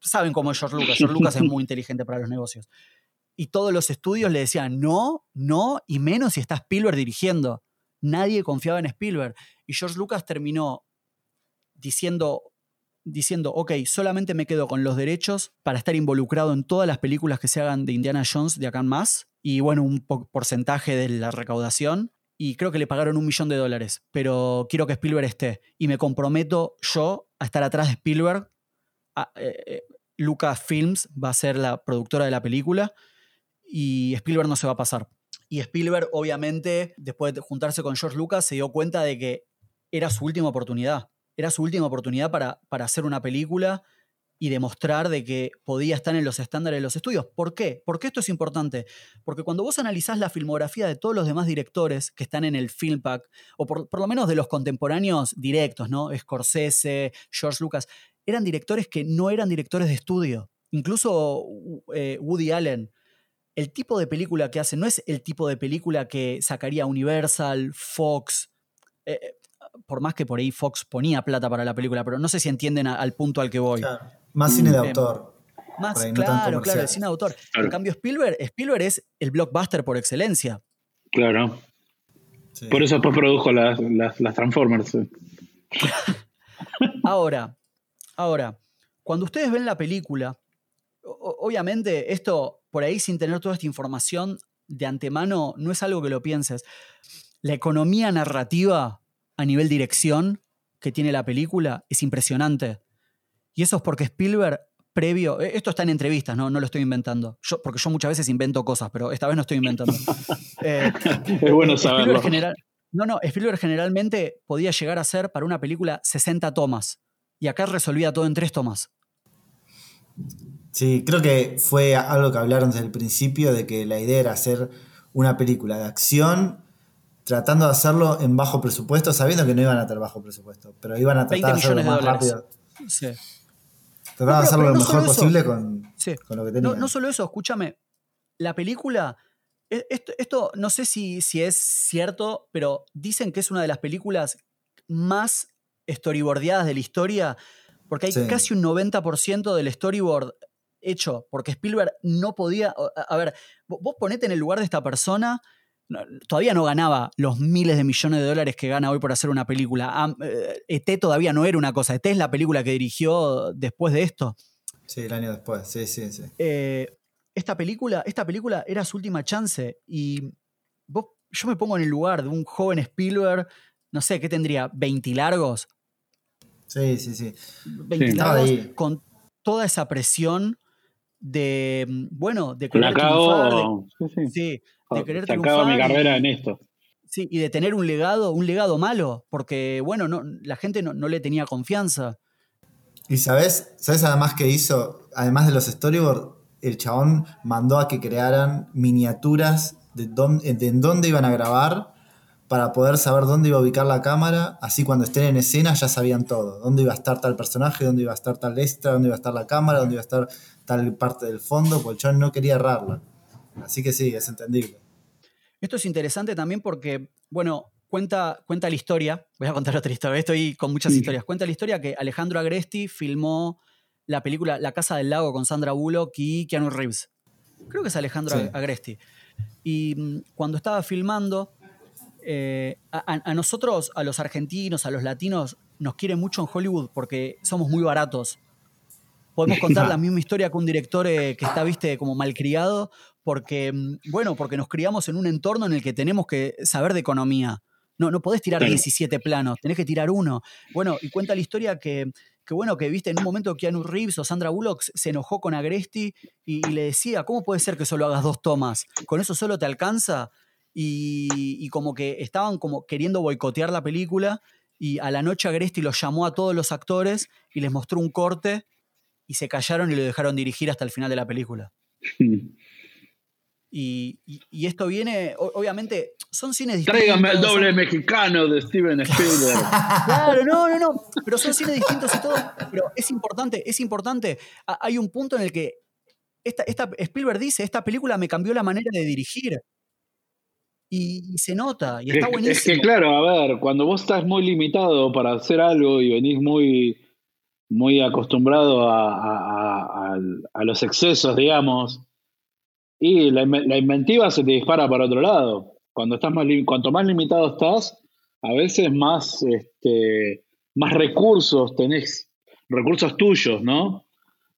Speaker 1: Saben cómo es George Lucas. George Lucas es muy inteligente para los negocios. Y todos los estudios le decían no, no, y menos si está Spielberg dirigiendo. Nadie confiaba en Spielberg. Y George Lucas terminó diciendo, diciendo, ok, solamente me quedo con los derechos para estar involucrado en todas las películas que se hagan de Indiana Jones de acá en más. Y bueno, un po- porcentaje de la recaudación. Y creo que le pagaron un millón de dólares. Pero quiero que Spielberg esté. Y me comprometo yo a estar atrás de Spielberg. A- eh, eh, Lucasfilms va a ser la productora de la película. Y Spielberg no se va a pasar. Y Spielberg, obviamente, después de juntarse con George Lucas, se dio cuenta de que era su última oportunidad. Era su última oportunidad para, para hacer una película y demostrar de que podía estar en los estándares de los estudios. ¿Por qué? Porque esto es importante. Porque cuando vos analizás la filmografía de todos los demás directores que están en el Film Pack, o por, lo menos de los contemporáneos directos, ¿no? Scorsese, George Lucas, eran directores que no eran directores de estudio. Incluso eh, Woody Allen. El tipo de película que hacen no es el tipo de película que sacaría Universal, Fox, eh, eh, por más que por ahí Fox ponía plata para la película, pero no sé si entienden a- al punto al que voy.
Speaker 2: Claro. Más cine de
Speaker 1: Mm,
Speaker 2: autor.
Speaker 1: Más,
Speaker 2: no
Speaker 1: claro, claro, el cine de autor.
Speaker 3: Claro.
Speaker 1: En cambio, Spielberg, Spielberg es el blockbuster por excelencia.
Speaker 3: Claro.
Speaker 2: Sí.
Speaker 3: Por eso después produjo las, las, las Transformers.
Speaker 1: Ahora, ahora, cuando ustedes ven la película, obviamente esto, por ahí sin tener toda esta información de antemano, no es algo que lo pienses. La economía narrativa a nivel dirección que tiene la película es impresionante. Y eso es porque Spielberg, previo, eh, esto está en entrevistas, no, no lo estoy inventando, yo, porque yo muchas veces invento cosas, pero esta vez no estoy inventando. Eh,
Speaker 3: Es bueno
Speaker 1: Spielberg
Speaker 3: saberlo.
Speaker 1: general- no, no, Spielberg generalmente podía llegar a ser para una película 60 tomas. Y acá resolvía todo en tres tomas.
Speaker 2: Sí, creo que fue algo que hablaron desde el principio de que la idea era hacer una película de acción tratando de hacerlo en bajo presupuesto, sabiendo que no iban a tener bajo presupuesto, pero iban a
Speaker 1: 20
Speaker 2: tratar de hacerlo
Speaker 1: millones de
Speaker 2: más
Speaker 1: dólares.
Speaker 2: rápido.
Speaker 1: Sí.
Speaker 2: Trataban
Speaker 1: No,
Speaker 2: de hacerlo lo
Speaker 1: no
Speaker 2: mejor
Speaker 1: eso.
Speaker 2: posible con,
Speaker 1: Sí.
Speaker 2: con lo que tenían.
Speaker 1: no solo eso, escúchame. La película. e- Esto, esto no sé si, si es cierto, pero dicen que es una de las películas más storyboardeadas de la historia, porque hay
Speaker 2: Sí.
Speaker 1: casi un 90% del storyboard hecho, porque Spielberg no podía. A, a ver, vo- vos ponete en el lugar de esta persona. Todavía no ganaba los miles de millones de dólares que gana hoy por hacer una película. Am- eh, ET todavía no era una cosa. ET es la película que dirigió después de esto.
Speaker 2: Sí, el año después, sí, sí, sí.
Speaker 1: Eh, esta película, esta película era su última chance y vos, yo me pongo en el lugar de un joven Spielberg, no sé, ¿qué tendría? ¿20 largos?
Speaker 2: Sí, sí, sí.
Speaker 1: 20
Speaker 2: Estaba
Speaker 1: largos con toda esa presión de, mm, bueno, de
Speaker 3: La
Speaker 1: querer triunfar, de-.
Speaker 3: Sí, sí.
Speaker 1: De querer
Speaker 3: Se acaba mi
Speaker 1: triunfar y-
Speaker 3: carrera en esto.
Speaker 1: sí, y de tener un legado, un legado malo, porque, bueno, no, la gente no, no le tenía confianza.
Speaker 2: Y sabes, ¿sabes además que hizo? Además de los storyboards, el chabón mandó a que crearan miniaturas de, dónde, de en dónde iban a grabar para poder saber dónde iba a ubicar la cámara. Así cuando estén en escena ya sabían todo. Dónde iba a estar tal personaje, dónde iba a estar tal extra, dónde iba a estar la cámara, dónde iba a estar tal parte del fondo, porque el chabón no quería errarla. Así que sí, es entendible.
Speaker 1: Esto es interesante también porque, bueno, cuenta, cuenta la historia. Voy a contar otra historia. Estoy con muchas
Speaker 3: Sí.
Speaker 1: historias. Cuenta la historia que Alejandro Agresti filmó la película La Casa del Lago con Sandra Bullock y Keanu Reeves. Creo que es Alejandro
Speaker 2: Sí.
Speaker 1: Agresti. Y mm, cuando estaba filmando, eh, a nosotros, a los argentinos, a los latinos, nos quieren mucho en Hollywood porque somos muy baratos. Podemos contar la misma historia que un director eh, que está, viste, como malcriado, porque, mm, bueno, porque nos criamos en un entorno en el que tenemos que saber de economía. No, no podés tirar
Speaker 3: Claro.
Speaker 1: 17 planos, tenés que tirar uno. Bueno, y cuenta la historia que, que, bueno, que viste en un momento Keanu Reeves o Sandra Bullock se enojó con Agresti y, y le decía, ¿cómo puede ser que solo hagas dos tomas? ¿Con eso solo te alcanza? Y, y como que estaban como queriendo boicotear la película y a la noche Agresti los llamó a todos los actores y les mostró un corte y se callaron y lo dejaron dirigir hasta el final de la película. Y, y- y esto viene, obviamente, son cines distintos.
Speaker 3: Tráigame el
Speaker 1: son-
Speaker 3: doble mexicano de Steven Spielberg.
Speaker 1: Claro, no, no, no. Pero son cines distintos y todo. Pero es importante, es importante. Ha- Hay un punto en el que esta, esta- Spielberg dice, esta película me cambió la manera de dirigir. Y, y se nota, y
Speaker 3: Es,
Speaker 1: está
Speaker 3: es
Speaker 1: buenísimo.
Speaker 3: que claro, a ver, cuando vos estás muy limitado para hacer algo y venís muy, muy acostumbrado a, a- a- al- a los excesos, digamos, y la, inve- la inventiva se te dispara para otro lado. Cuando estás más cuanto más limitado estás, a veces más, este, más recursos tenés, recursos tuyos, ¿no?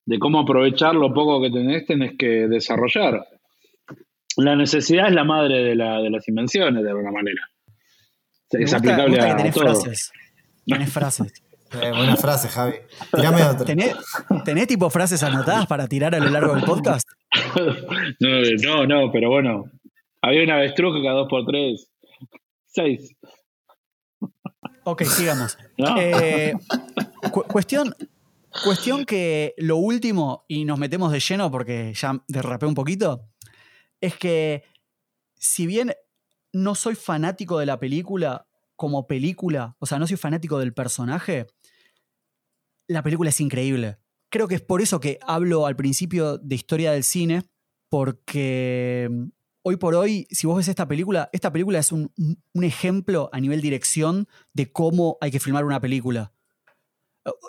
Speaker 3: De cómo aprovechar lo poco que tenés, tenés que desarrollar. La necesidad es la madre de, la- de las invenciones, de alguna manera.
Speaker 1: Me
Speaker 3: Es
Speaker 1: gusta- me
Speaker 3: aplicable
Speaker 1: gusta que
Speaker 3: a
Speaker 1: tenés
Speaker 3: todo.
Speaker 1: frases. Tenés frases.
Speaker 2: Eh, buena frase, Javi. Tirame otra.
Speaker 1: ¿Tenés, tenés tipo frases anotadas para tirar a lo largo del podcast?
Speaker 3: No, no, pero bueno. Había una avestruz que cada dos por tres. Seis.
Speaker 1: Ok, sigamos.
Speaker 3: ¿No?
Speaker 1: Eh, cu- cuestión, cuestión que lo último, y nos metemos de lleno porque ya derrapé un poquito, es que si bien no soy fanático de la película como película, o sea, no soy fanático del personaje, la película es increíble. Creo que es por eso que hablo al principio de historia del cine, porque hoy por hoy, si vos ves esta película, esta película es un, ejemplo a nivel dirección de cómo hay que filmar una película.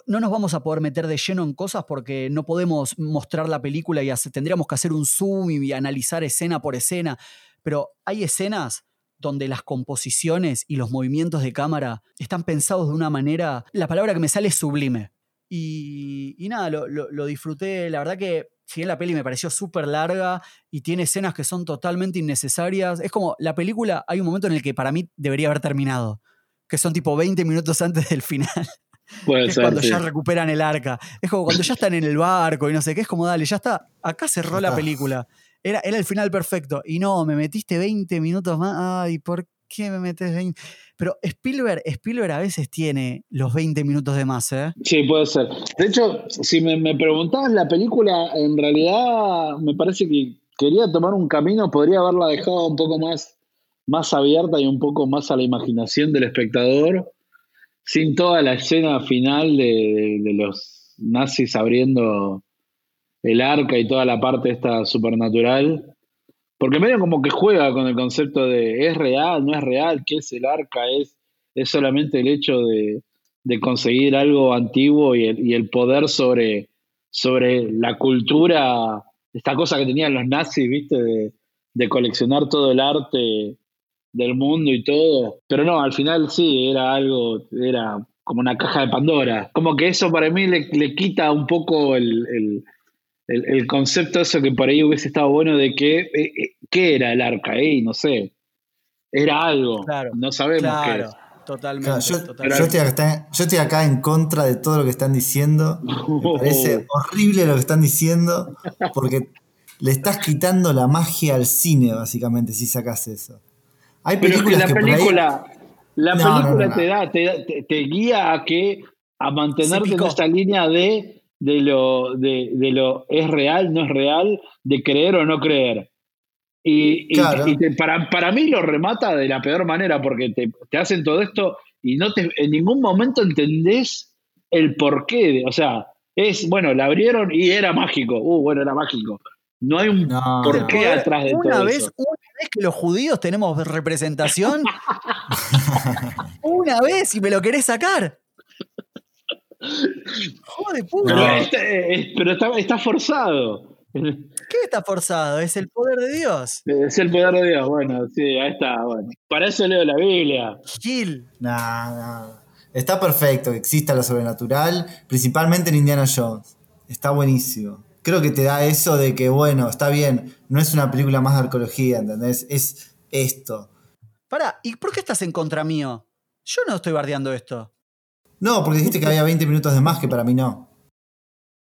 Speaker 1: No nos vamos a poder meter de lleno en cosas porque no podemos mostrar la película y tendríamos que hacer un zoom y analizar escena por escena. Pero hay escenas donde las composiciones y los movimientos de cámara están pensados de una manera, la palabra que me sale es sublime. Y, nada, lo, disfruté, la verdad que si bien la peli me pareció súper larga y tiene escenas que son totalmente innecesarias, es como la película, hay un momento en el que para mí debería haber terminado, que son tipo 20 minutos antes del final. es cuando ya recuperan el arca. Es como cuando ya están en el barco y no sé qué, es como dale, ya está, acá cerró la película. Era, era el final perfecto. Y no, me metiste 20 minutos más. Ay, ¿por qué me metes 20? Pero Spielberg, Spielberg a veces tiene los 20 minutos de más, ¿eh?
Speaker 3: Sí, puede ser. De hecho, si me, me preguntabas la película, en realidad me parece que quería tomar un camino, podría haberla dejado un poco más, más abierta y un poco más a la imaginación del espectador, sin toda la escena final de, de los nazis abriendo el arca y toda la parte esta supernatural. Porque medio como que juega con el concepto de es real, no es real, qué es el arca, es, es solamente el hecho de, conseguir algo antiguo y el, poder sobre, sobre la cultura, esta cosa que tenían los nazis, viste, de, de coleccionar todo el arte del mundo y todo. Pero no, al final sí, era algo, era como una caja de Pandora. Como que eso para mí le, le quita un poco el, el, el, concepto eso que por ahí hubiese estado bueno de que, eh, eh, ¿qué era el arca? Eh? No sé, era algo, no sabemos qué era.
Speaker 1: Totalmente,
Speaker 2: yo, estoy acá, en contra de todo lo que están diciendo. Me parece horrible lo que están diciendo porque le estás quitando la magia al cine, básicamente, si sacas eso.
Speaker 3: Hay películas Pero que la película, la película te da, te, te, guía a que a mantenerte en esta línea de de lo, de, de, lo es real, no es real, de creer o no creer. Y, para, para, mí lo remata de la peor manera, porque te, te, hacen todo esto y no te, en ningún momento entendés el porqué. o sea, es, bueno, la abrieron y era mágico. Uh, bueno, era mágico. No hay un porqué atrás de
Speaker 1: una
Speaker 3: todo
Speaker 1: vez,
Speaker 3: eso.
Speaker 1: Una vez que los judíos tenemos representación, una vez y me lo querés sacar.
Speaker 3: Joder, puta. Pero, este, pero está, está, forzado.
Speaker 1: ¿Qué está forzado? ¿Es el poder de Dios?
Speaker 3: Es el poder de Dios, bueno, sí, ahí está. Bueno. Para eso leo la Biblia.
Speaker 1: Gil.
Speaker 2: No, no. Está perfecto que exista lo sobrenatural, principalmente en Indiana Jones. Está buenísimo. Creo que te da eso de que, bueno, está bien, no es una película más de arqueología, ¿entendés? Es esto.
Speaker 1: Para, ¿y por qué estás en contra mío? Yo no estoy bardeando esto.
Speaker 2: No, porque dijiste que había 20 minutos de más que para mí no.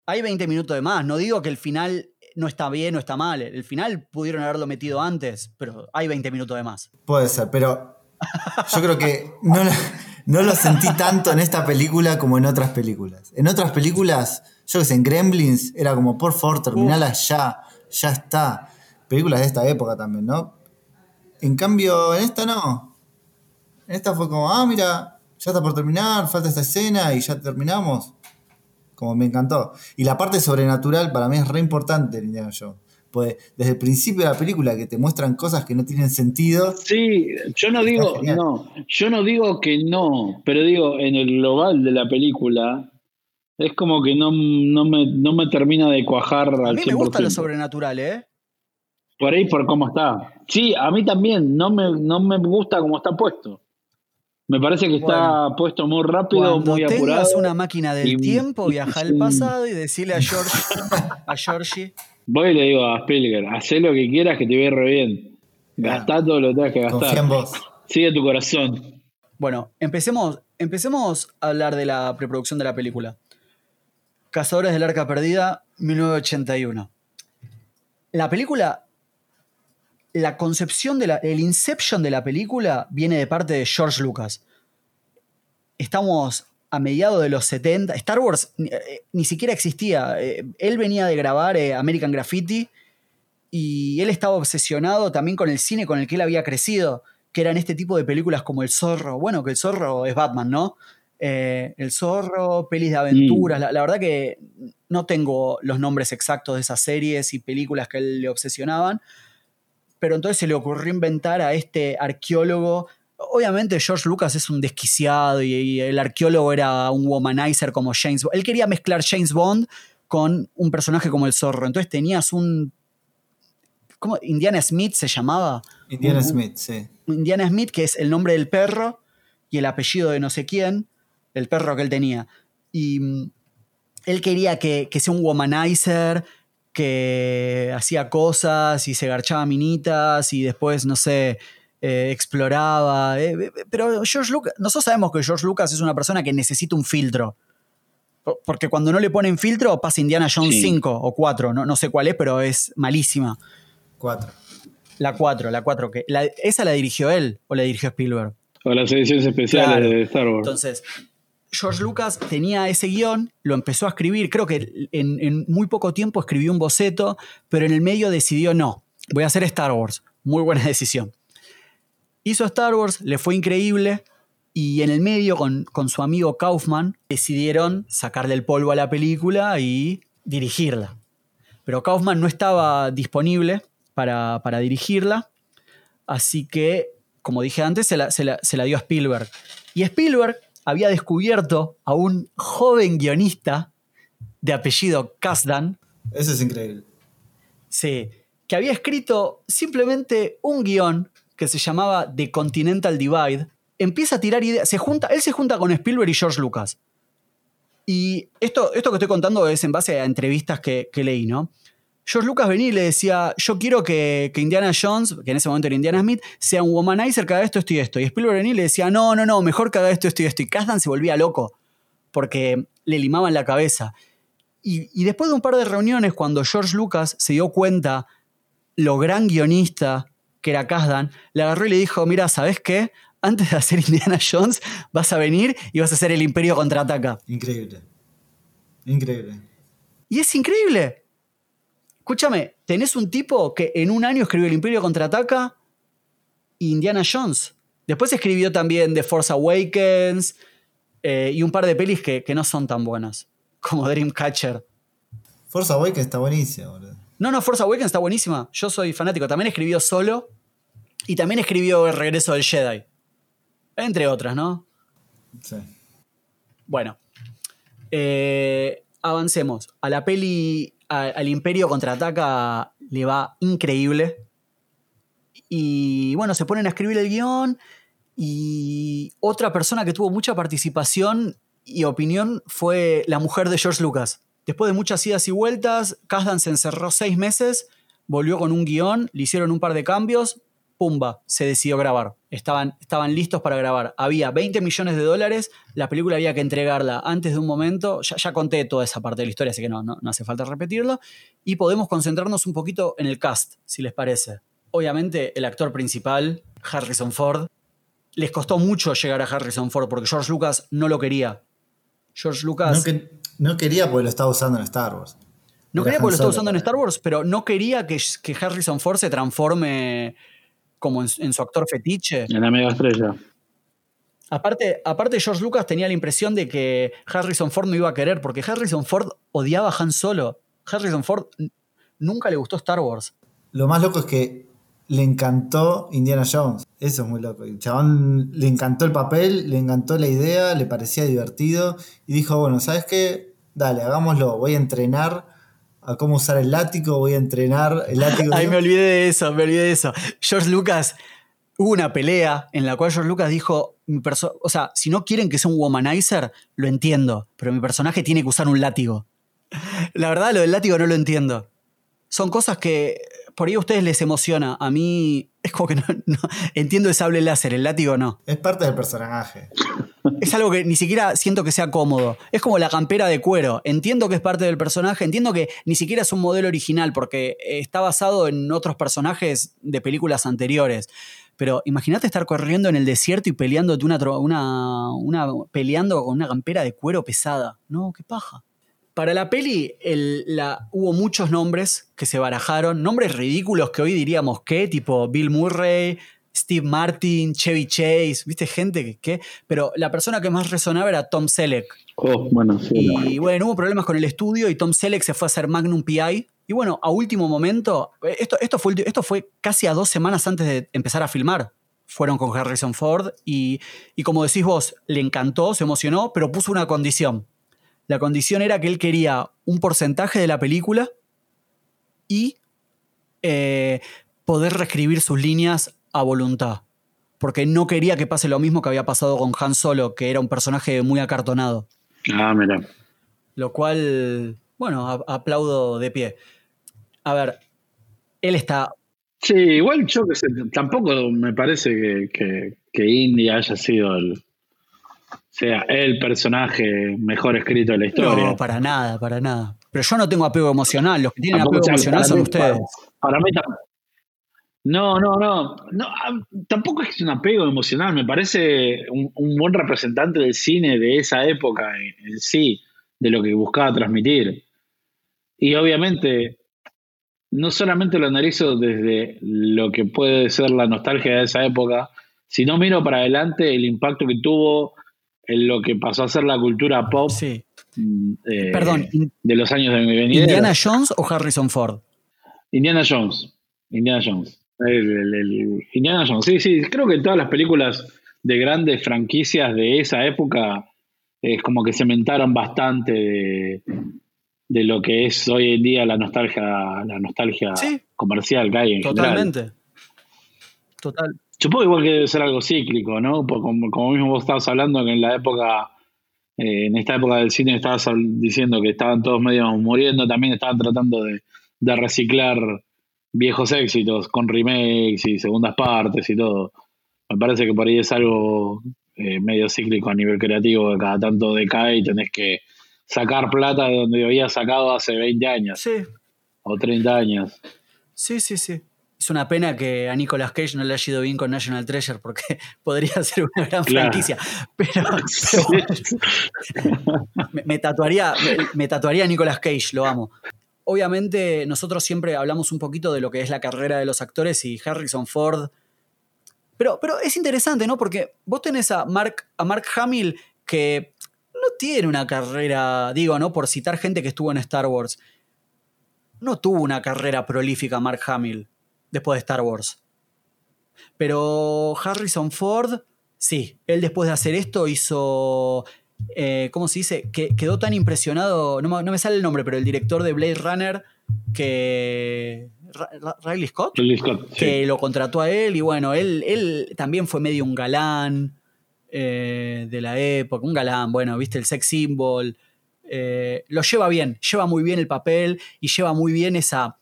Speaker 1: Hay 20 minutos de más. No digo que el final no está bien o está mal. El final pudieron haberlo metido antes, pero hay 20 minutos de más.
Speaker 2: Puede ser, pero yo creo que no, no lo sentí tanto en esta película como en otras películas. En otras películas, yo que sé, en Gremlins era como, por favor, terminala ya, ya está. Películas de esta época también, ¿no? En cambio, en esta no. En esta fue como, ah, mira, ya está por terminar, falta esta escena y ya terminamos. Como me encantó. Y la parte sobrenatural para mí es re importante en Indiana Jones. Pues desde el principio de la película que te muestran cosas que no tienen sentido.
Speaker 3: Sí, yo no digo, no, yo no digo que no, pero digo, en el global de la película, es como que no, no, me, no me termina de cuajar
Speaker 1: a al mí me gusta lo sobrenatural, ¿eh?
Speaker 3: Por ahí, por cómo está. Sí, a mí también, no me, no me gusta cómo está puesto. Me parece que está puesto muy rápido, muy apurado.
Speaker 1: tengas una máquina del tiempo, viaja al pasado y decirle a George, a Georgie.
Speaker 3: Voy y le digo a Spielberg, haz lo que quieras que te vea re bien. Gastá todo lo que tengas que gastar.
Speaker 2: Confía en vos.
Speaker 3: Sigue tu corazón.
Speaker 1: Bueno, empecemos, empecemos a hablar de la preproducción de la película. Cazadores del Arca Perdida, 1981. La película la concepción de la, el inception de la película viene de parte de George Lucas. Estamos a mediados de los 70. Star Wars eh, ni siquiera existía. Eh, él venía de grabar eh, American Graffiti y él estaba obsesionado también con el cine con el que él había crecido, que eran este tipo de películas como El Zorro. Bueno, que El Zorro es Batman, ¿no? el Zorro, pelis de aventuras. Mm. la, verdad que no tengo los nombres exactos de esas series y películas que él le obsesionaban, pero entonces se le ocurrió inventar a este arqueólogo. Obviamente George Lucas es un desquiciado y, y el arqueólogo era un womanizer como James Bond. Él quería mezclar James Bond con un personaje como el zorro. Entonces tenías un... ¿Cómo? Indiana Smith se llamaba.
Speaker 2: Indiana
Speaker 1: Un-
Speaker 2: Smith, sí.
Speaker 1: Indiana Smith, que es el nombre del perro y el apellido de no sé quién, el perro que él tenía. Y mm, él quería que, que sea un womanizer, que hacía cosas y se garchaba minitas y después, no sé, eh, exploraba. eh, eh, pero George Lucas, nosotros sabemos que George Lucas es una persona que necesita un filtro. Po- Porque cuando no le ponen filtro pasa Indiana Jones
Speaker 3: Sí.
Speaker 1: 5 o 4, no, no sé cuál es, pero es malísima.
Speaker 2: Cuatro.
Speaker 1: La 4, la 4. Que, la- ¿Esa la dirigió él o la dirigió Spielberg?
Speaker 3: O las ediciones especiales
Speaker 1: Claro.
Speaker 3: de Star Wars.
Speaker 1: Entonces, George Lucas tenía ese guion, lo empezó a escribir, creo que en, muy poco tiempo escribió un boceto, pero en el medio decidió no, voy a hacer Star Wars. Muy buena decisión. Hizo Star Wars, le fue increíble, y en el medio con, con su amigo Kaufman decidieron sacarle el polvo a la película y dirigirla. Pero Kaufman no estaba disponible para, para dirigirla, así que, como dije antes, se la- se la dio a Spielberg. Y Spielberg había descubierto a un joven guionista de apellido Kasdan,
Speaker 2: Eso es increíble.
Speaker 1: sí, que había escrito simplemente un guion que se llamaba The Continental Divide. Empieza a tirar ideas, se junta, él se junta con Spielberg y George Lucas. Y esto, esto que estoy contando es en base a entrevistas que, que leí, ¿no? George Lucas venía y le decía, yo quiero que, que Indiana Jones, que en ese momento era Indiana Smith, sea un womanizer haga esto, esto y esto. Y Spielberg venía y le decía, no, no, no, mejor haga esto, esto y esto. Y Kasdan se volvía loco porque le limaban la cabeza. Y, y después de un par de reuniones, cuando George Lucas se dio cuenta lo gran guionista que era Kasdan, le agarró y le dijo, mira, ¿sabes qué? Antes de hacer Indiana Jones, vas a venir y vas a hacer el Imperio Contraataca.
Speaker 2: Increíble. Increíble.
Speaker 1: Y es increíble. Escúchame, tenés un tipo que en un año escribió El Imperio Contraataca e Indiana Jones. Después escribió también The Force Awakens eh, y un par de pelis que, que no son tan buenas, como Dreamcatcher.
Speaker 2: Force Awakens está buenísimo, boludo.
Speaker 1: No, no, Force Awakens está buenísima. Yo soy fanático. También escribió Solo y también escribió El Regreso del Jedi. Entre otras, ¿no?
Speaker 2: Sí.
Speaker 1: Bueno, eh, avancemos. A la peli, al Imperio contraataca le va increíble. Y bueno, se ponen a escribir el guion. Y otra persona que tuvo mucha participación y opinión fue la mujer de George Lucas. Después de muchas idas y vueltas, Kasdan se encerró seis meses, volvió con un guion, le hicieron un par de cambios, pumba, se decidió grabar. Estaban, estaban listos para grabar. Había 20 millones de dólares, la película había que entregarla antes de un momento. Ya, ya conté toda esa parte de la historia, así que no, no, no hace falta repetirlo. Y podemos concentrarnos un poquito en el cast, si les parece. Obviamente, el actor principal, Harrison Ford. Les costó mucho llegar a Harrison Ford porque George Lucas no lo quería. George Lucas
Speaker 2: No, que- no quería porque lo estaba usando en Star Wars.
Speaker 1: no quería porque lo estaba usando en Star Wars, pero no quería que, que Harrison Ford se transforme como en, en su actor fetiche.
Speaker 3: En la mega estrella.
Speaker 1: Aparte, aparte, George Lucas tenía la impresión de que Harrison Ford no iba a querer, porque Harrison Ford odiaba a Han Solo. Harrison Ford nunca le gustó Star Wars.
Speaker 2: Lo más loco es que le encantó Indiana Jones. Eso es muy loco. El chabón le encantó el papel, le encantó la idea, le parecía divertido y dijo, bueno, ¿sabes qué? Dale, hagámoslo. Voy a entrenar a cómo usar el látigo, voy a entrenar el látigo.
Speaker 1: Ay, me olvidé de eso, me olvidé de eso. George Lucas, hubo una pelea en la cual George Lucas dijo, mi o sea, si no quieren que sea un womanizer, lo entiendo, pero mi personaje tiene que usar un látigo. La verdad, lo del látigo no lo entiendo. Son cosas que por ahí a ustedes les emociona. A mí es como que no, no- entiendo el sable láser, el látigo no.
Speaker 2: Es parte del personaje.
Speaker 1: Es algo que ni siquiera siento que sea cómodo. Es como la campera de cuero. Entiendo que es parte del personaje, entiendo que ni siquiera es un modelo original porque está basado en otros personajes de películas anteriores. Pero imagínate estar corriendo en el desierto y peleándote una, una, una- peleando con una campera de cuero pesada. No, qué paja. Para la peli el- la, hubo muchos nombres que se barajaron, nombres ridículos que hoy diríamos que, tipo Bill Murray, Steve Martin, Chevy Chase, viste gente que, que- pero la persona que más resonaba era Tom Selleck.
Speaker 3: Oh, bueno, sí.
Speaker 1: Y bueno, hubo problemas con el estudio y Tom Selleck se fue a hacer Magnum PI. Y bueno, a último momento, esto, esto, fue, esto fue casi a dos semanas antes de empezar a filmar. Fueron con Harrison Ford y, y como decís vos, le encantó, se emocionó, pero puso una condición. La condición era que él quería un porcentaje de la película y eh, poder reescribir sus líneas a voluntad. Porque no quería que pase lo mismo que había pasado con Han Solo, que era un personaje muy acartonado.
Speaker 3: Ah, mira.
Speaker 1: Lo cual, bueno, aplaudo de pie. A ver, él está.
Speaker 3: Sí, igual yo que sé, tampoco me parece que, que, que Indy haya sido el sea el personaje mejor escrito de la historia.
Speaker 1: No, para nada, para nada. Pero yo no tengo apego emocional. Los que tienen apego emocional son
Speaker 3: mí-
Speaker 1: ustedes.
Speaker 3: Para, para mí no, no, no, no. Tampoco es un apego emocional. Me parece un, un buen representante del cine de esa época en, en sí, de lo que buscaba transmitir. Y obviamente, no solamente lo analizo desde lo que puede ser la nostalgia de esa época, sino miro para adelante el impacto que tuvo en lo que pasó a ser la cultura pop
Speaker 1: Sí.
Speaker 3: mm, eh,
Speaker 1: Perdón,
Speaker 3: de los años de mi venidera.
Speaker 1: ¿Indiana Jones o Harrison Ford?
Speaker 3: Indiana Jones. Indiana Jones. El- el- el- Indiana Jones. Sí, sí. Creo que todas las películas de grandes franquicias de esa época es como que cementaron bastante de, de lo que es hoy en día la nostalgia, la nostalgia
Speaker 1: Sí.
Speaker 3: comercial que hay en general.
Speaker 1: Totalmente. Total.
Speaker 3: Supongo igual que debe ser algo cíclico, ¿no? Porque como, como mismo vos estabas hablando que en la época, eh, en esta época del cine estabas diciendo que estaban todos medio muriendo, también estaban tratando de, de reciclar viejos éxitos con remakes y segundas partes y todo. Me parece que por ahí es algo eh, medio cíclico a nivel creativo, que cada tanto decae y tenés que sacar plata de donde habías sacado hace 20 años
Speaker 1: Sí,
Speaker 3: o 30 años.
Speaker 1: sí, sí, sí. Es una pena que a Nicolas Cage no le haya ido bien con National Treasure porque podría ser una gran
Speaker 3: Claro.
Speaker 1: franquicia. Pero, pero me, me tatuaría, me, me tatuaría a Nicolas Cage, lo amo. Obviamente, nosotros siempre hablamos un poquito de lo que es la carrera de los actores y Harrison Ford. Pero, pero es interesante, ¿no? Porque vos tenés a Mark, a Mark Hamill que no tiene una carrera, digo, ¿no? Por citar gente que estuvo en Star Wars. No tuvo una carrera prolífica Mark Hamill después de Star Wars. Pero Harrison Ford, sí, él después de hacer esto hizo, eh, ¿cómo se dice? Que quedó tan impresionado, no me, no me sale el nombre, pero el director de Blade Runner, que... Riley Scott,
Speaker 3: Ridley Scott, sí.
Speaker 1: que lo contrató a él y bueno, él, él también fue medio un galán eh, de la época, un galán, bueno, viste el sex symbol, eh, lo lleva bien, lleva muy bien el papel y lleva muy bien esa...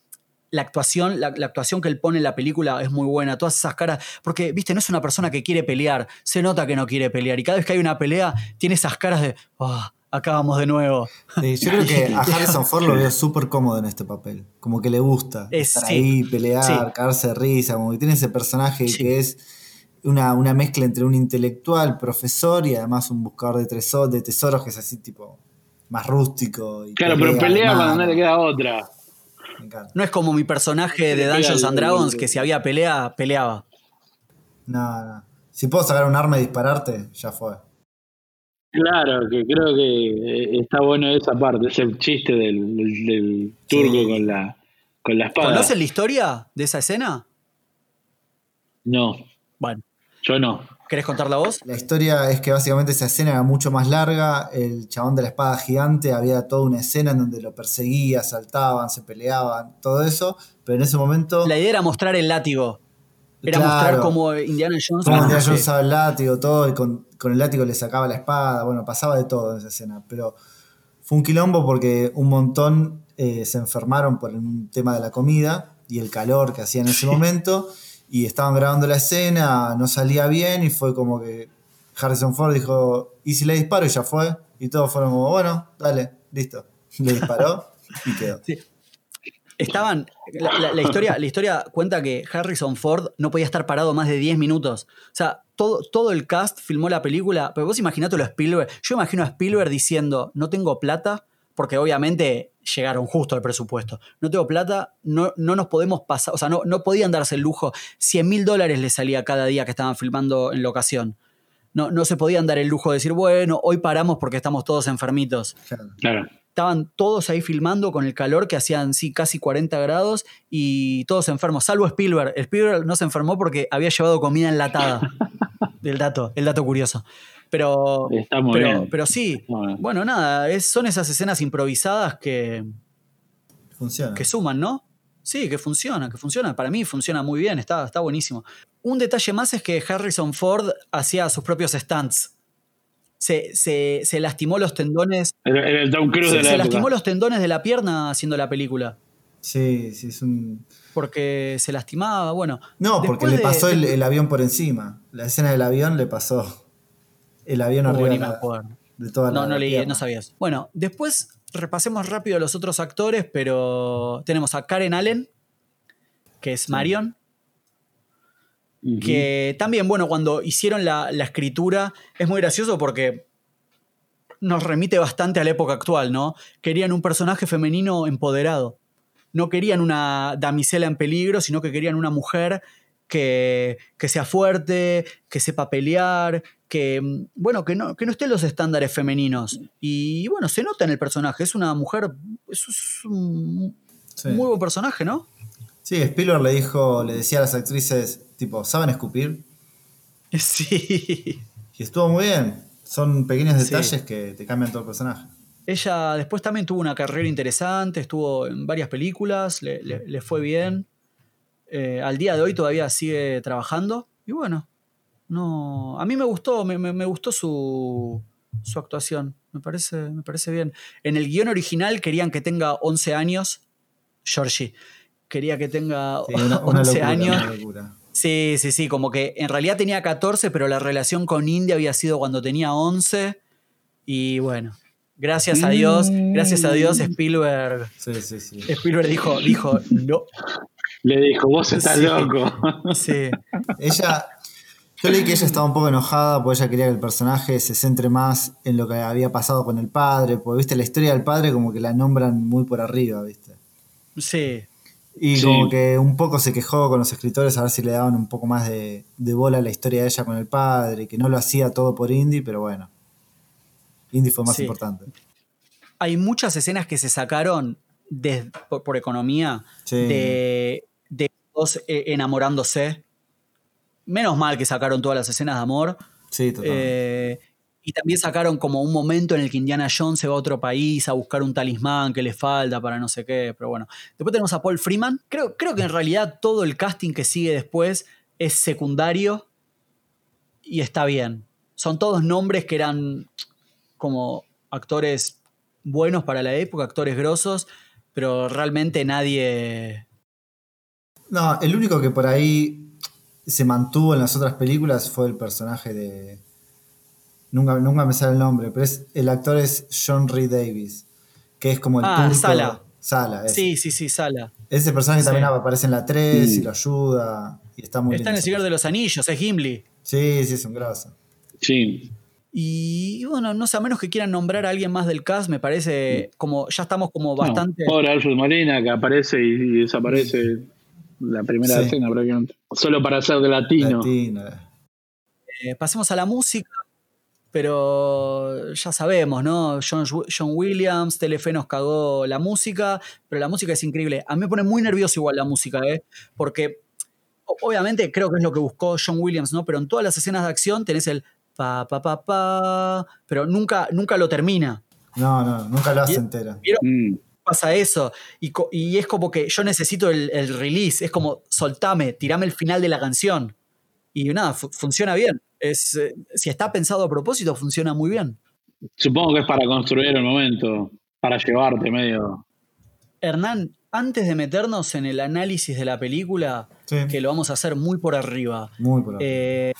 Speaker 1: La actuación, la, la actuación que él pone en la película es muy buena, todas esas caras, porque, viste, no es una persona que quiere pelear, se nota que no quiere pelear y cada vez que hay una pelea tiene esas caras de, "Ah, acá vamos de nuevo.
Speaker 2: Sí, yo creo que a Harrison Ford lo veo súper cómodo en este papel. Como que le gusta
Speaker 1: Eh,
Speaker 2: estar
Speaker 1: sí.
Speaker 2: ahí, pelear,
Speaker 1: Sí.
Speaker 2: cagarse de risa. Como que tiene ese personaje
Speaker 1: Sí.
Speaker 2: que es una, una mezcla entre un intelectual, profesor y además un buscador de, teso- de tesoros que es así tipo más rústico. y
Speaker 3: Claro, pero pelea cuando no le queda otra.
Speaker 2: Me encanta.
Speaker 1: No es como mi personaje de Dungeons and Dragons que si había pelea, peleaba.
Speaker 2: No, no. Si puedo sacar un arma y dispararte, ya fue.
Speaker 3: Claro, que creo que eh, está bueno esa parte, ese chiste del, del, del turco
Speaker 2: Sí.
Speaker 3: con la con la espada.
Speaker 1: ¿Conocen la historia de esa escena?
Speaker 3: No,
Speaker 1: Bueno,
Speaker 3: yo no.
Speaker 1: ¿Querés contarla vos?
Speaker 2: La historia es que básicamente esa escena era mucho más larga. El chabón de la espada gigante había toda una escena en donde lo perseguía, saltaban, se peleaban, todo eso. Pero en ese momento.
Speaker 1: La idea era mostrar el látigo. Era
Speaker 2: Claro.
Speaker 1: mostrar cómo Indiana Jones.
Speaker 2: Como
Speaker 1: Ah,
Speaker 2: Indiana. Jones usaba el látigo, todo, y con, con el látigo le sacaba la espada, bueno, pasaba de todo en esa escena. Pero fue un quilombo porque un montón eh, se enfermaron por un tema de la comida y el calor que hacía en ese momento. Y estaban grabando la escena, no salía bien, y fue como que Harrison Ford dijo: ¿Y si le disparo? Y ya fue. Y todos fueron como: Bueno, dale, listo. Le disparó y quedó.
Speaker 1: Estaban. La, historia, la historia cuenta que Harrison Ford no podía estar parado más de 10 minutos. O sea, todo, todo el cast filmó la película. Pero vos imaginátelo a Spielberg. Yo imagino a Spielberg diciendo: No tengo plata, porque obviamente llegaron justo al presupuesto. No tengo plata, no, no nos podemos pasar. O sea, no, no podían darse el lujo. 100 mil dólares les salía cada día que estaban filmando en locación. No, no se podían dar el lujo de decir, bueno, hoy paramos porque estamos todos enfermitos.
Speaker 2: Claro.
Speaker 1: Estaban todos ahí filmando con el calor que hacían sí, casi 40 grados y todos enfermos, salvo Spielberg. Spielberg no se enfermó porque había llevado comida enlatada. el dato, el dato curioso. Pero,
Speaker 3: Está muy
Speaker 1: pero,
Speaker 3: bien.
Speaker 1: pero sí, bueno, nada, es- son esas escenas improvisadas que,
Speaker 2: Funciona.
Speaker 1: que suman, ¿no? Sí, que funciona, que funciona. Para mí funciona muy bien, está, está buenísimo. Un detalle más es que Harrison Ford hacía sus propios stunts. Se, se- se lastimó los tendones.
Speaker 3: Era, era el Tom Cruise
Speaker 1: Se,
Speaker 3: de la
Speaker 1: se
Speaker 3: época.
Speaker 1: lastimó los tendones de la pierna haciendo la película.
Speaker 2: Sí, sí, es un.
Speaker 1: Porque se lastimaba, bueno.
Speaker 2: No, porque le pasó el,
Speaker 1: de-
Speaker 2: el avión por encima. La escena del avión le pasó. El avión arriba
Speaker 1: ni
Speaker 2: de,
Speaker 1: me
Speaker 2: la-
Speaker 1: acuerdo.
Speaker 2: de toda la
Speaker 1: No, no leí, no sabías. Bueno, después repasemos rápido a los otros actores, pero tenemos a Karen Allen, que es Marion, Que también, bueno, cuando hicieron la, la escritura, es muy gracioso porque nos remite bastante a la época actual, ¿no? Querían un personaje femenino empoderado. No querían una damisela en peligro, sino que querían una mujer que, que sea fuerte, que sepa pelear, que, mm, bueno, que no, que no esté en los estándares femeninos. Y bueno, se nota en el personaje, es una mujer, es, es un
Speaker 2: Sí.
Speaker 1: muy buen personaje, ¿no?
Speaker 2: Sí, Spielberg le dijo, le decía a las actrices, tipo, ¿saben escupir?
Speaker 1: Sí.
Speaker 2: Y estuvo muy bien. Son pequeños
Speaker 1: Sí.
Speaker 2: detalles que te cambian todo el personaje.
Speaker 1: Ella después también tuvo una carrera interesante, estuvo en varias películas, le, le- le fue bien. Eh, al día de hoy todavía sigue trabajando. Y bueno, no. A mí me gustó, me, me- me gustó su, su actuación. Me parece, me parece bien. En el guion original querían que tenga 11 años. Georgie. Quería que tenga
Speaker 2: Sí, una, una
Speaker 1: 11
Speaker 2: locura,
Speaker 1: años.
Speaker 2: una.
Speaker 1: Sí, sí, sí, como que en realidad tenía 14, pero la relación con India había sido cuando tenía 11. Y bueno, gracias a Dios, gracias a Dios Spielberg,
Speaker 2: Sí, sí, sí.
Speaker 1: Spielberg dijo, dijo, no,
Speaker 3: Le dijo, vos estás
Speaker 1: Sí.
Speaker 3: loco.
Speaker 1: sí,
Speaker 2: Ella, yo leí que ella estaba un poco enojada porque ella quería que el personaje se centre más en lo que había pasado con el padre, porque viste la historia del padre como que la nombran muy por arriba, viste.
Speaker 1: sí,
Speaker 2: Y
Speaker 3: Sí.
Speaker 2: como que un poco se quejó con los escritores a ver si le daban un poco más de, de bola a la historia de ella con el padre, que no lo hacía todo por Indy, pero bueno. Indy fue más
Speaker 1: Sí.
Speaker 2: importante.
Speaker 1: hay muchas escenas que se sacaron por, por economía
Speaker 2: Sí.
Speaker 1: de, de dos eh, enamorándose. Menos mal que sacaron todas las escenas de amor.
Speaker 2: Sí, totalmente.
Speaker 1: Eh, y también sacaron como un momento en el que Indiana Jones se va a otro país a buscar un talismán que le falta para no sé qué, pero bueno. Después tenemos a Paul Freeman. Creo, creo que en realidad todo el casting que sigue después es secundario y está bien. Son todos nombres que eran como actores buenos para la época, actores grosos, pero realmente nadie...
Speaker 2: No, el único que por ahí se mantuvo en las otras películas fue el personaje de. Nunca, nunca me sale el nombre, pero es, el actor es John Reed Davis, que es como el
Speaker 1: Ah,
Speaker 2: turco-
Speaker 1: Sala.
Speaker 2: Sala, ese.
Speaker 1: Sí, sí, sí, Sala.
Speaker 2: Ese personaje
Speaker 1: Sí.
Speaker 2: también aparece en la 3 y lo ayuda. Y está muy
Speaker 1: Está en El Señor de los Anillos, es Gimli.
Speaker 2: Sí, sí, es un grosso.
Speaker 3: Sí.
Speaker 1: Y bueno, no sé, a menos que quieran nombrar a alguien más del cast, me parece como, ya estamos como bastante...
Speaker 3: No, pobre Alfred Molina que aparece y, y desaparece la primera
Speaker 2: Sí.
Speaker 3: escena prácticamente. Solo para ser de latino.
Speaker 2: Latino.
Speaker 1: Eh, pasemos a la música, pero ya sabemos, ¿no? John, John Williams, Telefe nos cagó la música, pero la música es increíble. A mí me pone muy nervioso igual la música, ¿eh? Porque obviamente creo que es lo que buscó John Williams, ¿no? Pero en todas las escenas de acción tenés el pa, pa, pa, pa, pero nunca, nunca lo termina.
Speaker 2: No, no, nunca lo hace entera.
Speaker 3: Mm.
Speaker 1: pasa eso. Y, es como que yo necesito el, el release. Es como, soltame, tirame el final de la canción. Y nada, fu- funciona bien. Es, eh, si está pensado a propósito, funciona muy bien.
Speaker 3: Supongo que es para construir el momento, para llevarte medio.
Speaker 1: Hernán, antes de meternos en el análisis de la película,
Speaker 2: Sí,
Speaker 1: que lo vamos a hacer muy por arriba,
Speaker 2: muy por ahí.
Speaker 1: eh,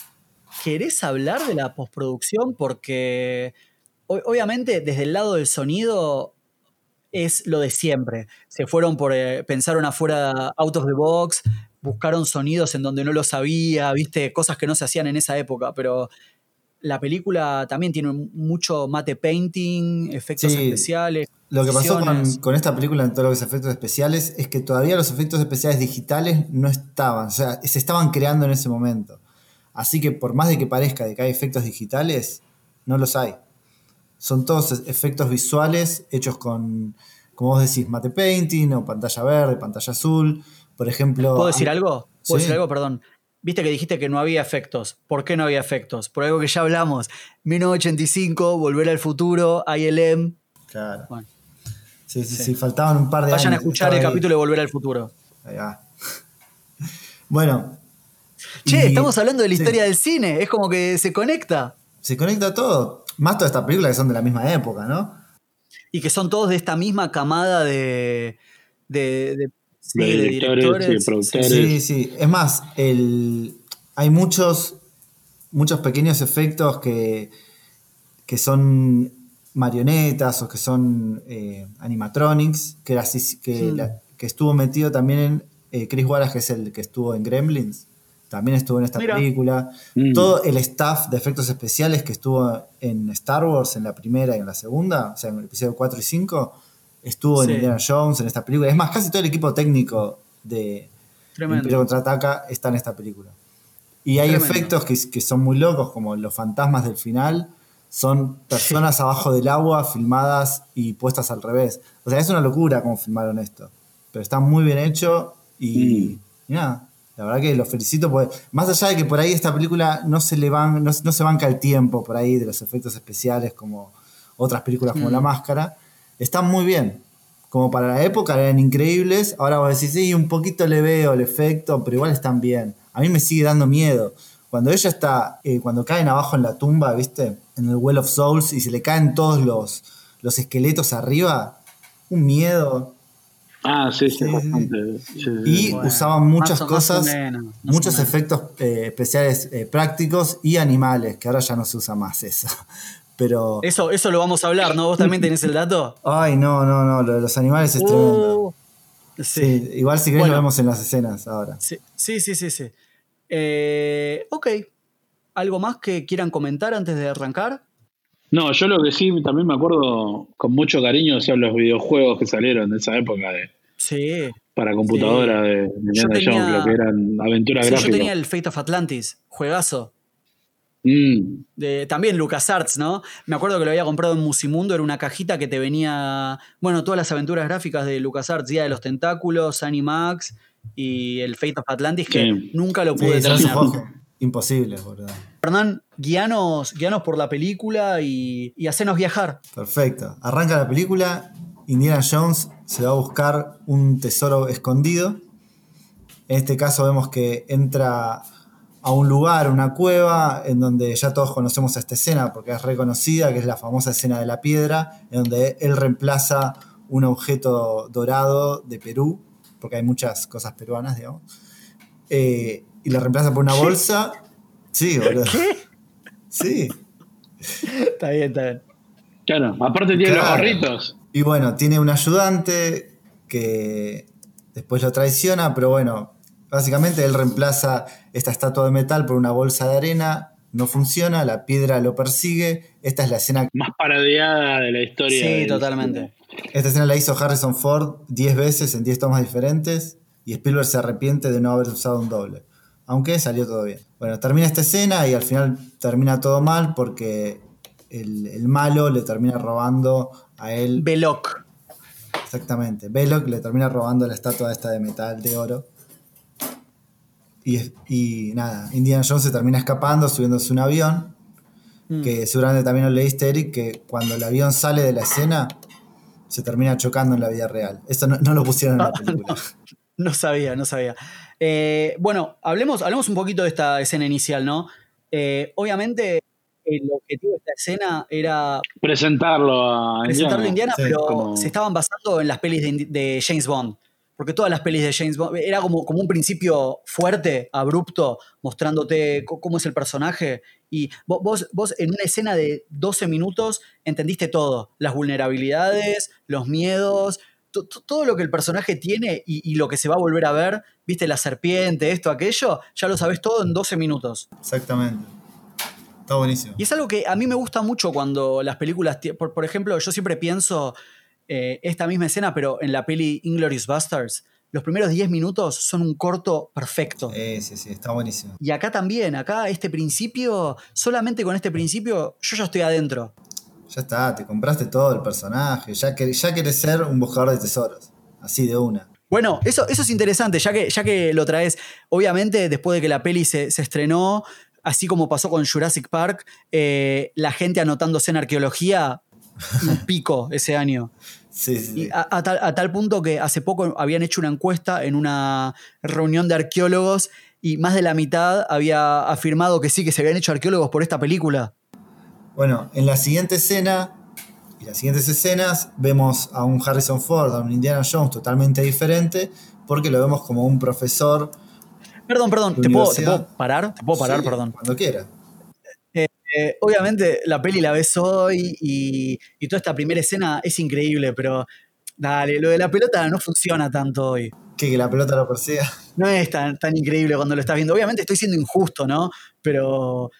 Speaker 1: ¿querés hablar de la postproducción? Porque obviamente desde el lado del sonido es lo de siempre. Se fueron por, eh, pensaron afuera, out of the box, buscaron sonidos en donde no lo sabía, viste, cosas que no se hacían en esa época, pero la película también tiene mucho mate painting, efectos
Speaker 2: Sí.
Speaker 1: especiales.
Speaker 2: Lo que pasó con, esta película en todos los efectos especiales es que todavía los efectos especiales digitales no estaban, o sea, se estaban creando en ese momento. Así que por más de que parezca de que hay efectos digitales, no los hay. son todos efectos visuales hechos con, como vos decís, mate painting o pantalla verde, pantalla azul. Por ejemplo.
Speaker 1: ¿Puedo decir algo? ¿Puedo
Speaker 2: Sí.
Speaker 1: decir algo? Perdón. Viste que dijiste que no había efectos. ¿Por qué no había efectos? Por algo que ya hablamos. 1985, Volver al Futuro, ILM.
Speaker 2: Claro.
Speaker 1: Bueno,
Speaker 2: Sí, sí, sí,
Speaker 1: Sí.
Speaker 2: faltaban un par de
Speaker 1: vayan a
Speaker 2: años.
Speaker 1: escuchar el
Speaker 2: Estaba ahí.
Speaker 1: capítulo de Volver al Futuro.
Speaker 2: Ahí va. Bueno.
Speaker 1: Che,
Speaker 2: y-
Speaker 1: estamos hablando de la
Speaker 2: sí,
Speaker 1: historia del cine. Es como que se conecta.
Speaker 2: Se conecta todo. Más todas estas películas que son de la misma época, ¿no?
Speaker 1: Y que son todos de esta misma camada de. de, de- sí,
Speaker 3: De
Speaker 1: de
Speaker 3: directores,
Speaker 1: directores.
Speaker 3: sí, productores.
Speaker 2: Sí, sí. Es más, el, hay muchos, muchos pequeños efectos que, que son marionetas o que son eh, animatronics, que, que, la- que estuvo metido también en eh, Chris Wallace, que es el que estuvo en Gremlins, también estuvo en esta
Speaker 1: Mira.
Speaker 2: película.
Speaker 3: Mm.
Speaker 2: Todo el staff de efectos especiales que estuvo en Star Wars en la primera y en la segunda, o sea, en el episodio 4 y 5, estuvo en. Indiana Jones en esta película. Es más, casi todo el equipo técnico de. Imperio Contraataca está en esta película. Y hay
Speaker 1: Tremendo.
Speaker 2: efectos que, que son muy locos, como los fantasmas del final, son personas abajo del agua filmadas y puestas al revés. O sea, es una locura cómo filmaron esto. Pero está muy bien hecho y, y nada. La verdad que los felicito porque, más allá de que por ahí esta película no se le van, no, no se banca el tiempo por ahí de los efectos especiales como otras películas como
Speaker 1: Mm.
Speaker 2: La Máscara, están muy bien. Como para la época eran increíbles. Ahora vos decís, sí, un poquito le veo el efecto, pero igual están bien. A mí me sigue dando miedo. Cuando ella está, eh, cuando caen abajo en la tumba, ¿viste? En el Well of Souls y se le caen todos los, los esqueletos arriba, un miedo.
Speaker 3: Ah, sí, sí,
Speaker 2: Sí, sí, sí.
Speaker 3: bastante. Sí,
Speaker 2: Y.
Speaker 1: Bueno,
Speaker 2: usaban muchas
Speaker 1: más más
Speaker 2: cosas,
Speaker 1: menos, más o
Speaker 2: muchos efectos eh, especiales eh, prácticos y animales, que ahora ya no se usa más eso. Pero,
Speaker 1: Eso, eso lo vamos a hablar, ¿no? ¿Vos también tenés el dato?
Speaker 2: ay, no, no, no, lo de los animales es tremendo.
Speaker 1: Uh, sí.
Speaker 2: Sí, igual si querés
Speaker 1: Bueno.
Speaker 2: lo vemos en las escenas ahora.
Speaker 1: Sí, sí, sí, sí. sí. Eh, ok. ¿Algo más que quieran comentar antes de arrancar?
Speaker 3: No, yo lo que sí también me acuerdo con mucho cariño son los videojuegos que salieron de esa época de,
Speaker 1: Sí.
Speaker 3: para computadora de, de Indiana
Speaker 1: tenía-
Speaker 3: Jones, lo que eran aventuras
Speaker 1: Sí, yo
Speaker 3: gráficas.
Speaker 1: tenía el Fate of Atlantis, juegazo.
Speaker 3: Mm,
Speaker 1: De, también LucasArts, ¿no? Me acuerdo que lo había comprado en Musimundo, era una cajita que te venía, bueno, todas las aventuras gráficas de LucasArts, Día de los Tentáculos, Animax y el Fate of Atlantis, que
Speaker 3: Sí.
Speaker 1: nunca lo
Speaker 2: Sí,
Speaker 1: pude
Speaker 2: juegos imposibles, boludo.
Speaker 1: Hernán, guíanos, guíanos por la película y, y hacenos viajar.
Speaker 2: Perfecto. Arranca la película. Indiana Jones se va a buscar un tesoro escondido. En este caso vemos que entra a un lugar, una cueva, en donde ya todos conocemos esta escena porque es reconocida, que es la famosa escena de la piedra, en donde él reemplaza un objeto dorado de Perú, porque hay muchas cosas peruanas, digamos, eh, y lo reemplaza por una bolsa. Sí, boludo.
Speaker 1: ¿Qué?
Speaker 2: Sí.
Speaker 1: Está bien, está bien.
Speaker 3: claro, aparte tiene los gorritos.
Speaker 2: Y bueno, tiene un ayudante que después lo traiciona, pero bueno, básicamente él reemplaza esta estatua de metal por una bolsa de arena, no funciona, la piedra lo persigue. Esta es la escena,
Speaker 3: Más parodiada de la historia.
Speaker 1: Sí, totalmente.
Speaker 2: esta escena la hizo Harrison Ford 10 veces en 10 tomas diferentes y Spielberg se arrepiente de no haber usado un doble. Aunque salió todo bien. Bueno, termina esta escena y al final termina todo mal porque el, el malo le termina robando a él
Speaker 1: Veloc.
Speaker 2: Exactamente. Belloc le termina robando la estatua esta de metal de oro. Y, y nada, Indiana Jones se termina escapando, subiéndose a un avión.
Speaker 1: Mm.
Speaker 2: Que seguramente también lo leíste, Eric, que cuando el avión sale de la escena, se termina chocando en la vida real. Esto no, no lo pusieron en la película.
Speaker 1: No sabía, no sabía. Eh, bueno, hablemos, hablemos un poquito de esta escena inicial, ¿no? Eh, obviamente, el objetivo de esta escena era
Speaker 3: Presentarlo a
Speaker 1: presentarlo a Indiana,
Speaker 2: Sí,
Speaker 1: pero
Speaker 3: como-
Speaker 1: se estaban basando en las pelis de, de James Bond. Porque todas las pelis de James Bond era como, como un principio fuerte, abrupto, mostrándote cómo es el personaje. Y vo- vos, vos en una escena de 12 minutos entendiste todo: las vulnerabilidades, los miedos, to- to- todo lo que el personaje tiene y, y lo que se va a volver a ver. Viste la serpiente, esto, aquello, ya lo sabés todo en 12 minutos.
Speaker 2: Exactamente. Está buenísimo.
Speaker 1: Y es algo que a mí me gusta mucho cuando las películas, por, por ejemplo, yo siempre pienso eh, esta misma escena, pero en la peli Inglorious Bastards, los primeros 10 minutos son un corto perfecto.
Speaker 2: Eh, sí, sí, está buenísimo.
Speaker 1: Y acá también, acá este principio, solamente con este principio, yo ya estoy adentro.
Speaker 2: Ya está, te compraste todo el personaje. Ya, que, ya querés ser un buscador de tesoros. Así de una.
Speaker 1: Bueno, eso, eso es interesante, ya que, ya que lo traes. Obviamente, después de que la peli se, se estrenó, así como pasó con Jurassic Park, eh, la gente anotándose en arqueología, un pico ese año.
Speaker 2: Sí, sí.
Speaker 1: Y
Speaker 2: sí.
Speaker 1: a, a tal, a tal punto que hace poco habían hecho una encuesta en una reunión de arqueólogos y más de la mitad había afirmado que sí, que se habían hecho arqueólogos por esta película.
Speaker 2: Bueno, en la siguiente escena y las siguientes escenas vemos a un Harrison Ford, a un Indiana Jones totalmente diferente, porque lo vemos como un profesor.
Speaker 1: Perdón, perdón, ¿te puedo, ¿te puedo parar? ¿Te puedo parar,
Speaker 2: Sí,
Speaker 1: perdón?
Speaker 2: Cuando quiera.
Speaker 1: Eh, obviamente la peli la ves hoy y, y toda esta primera escena es increíble, pero dale, lo de la pelota no funciona tanto hoy.
Speaker 2: Que, que la pelota lo persiga.
Speaker 1: No es tan, tan increíble cuando lo estás viendo. Obviamente estoy siendo injusto, ¿no? Pero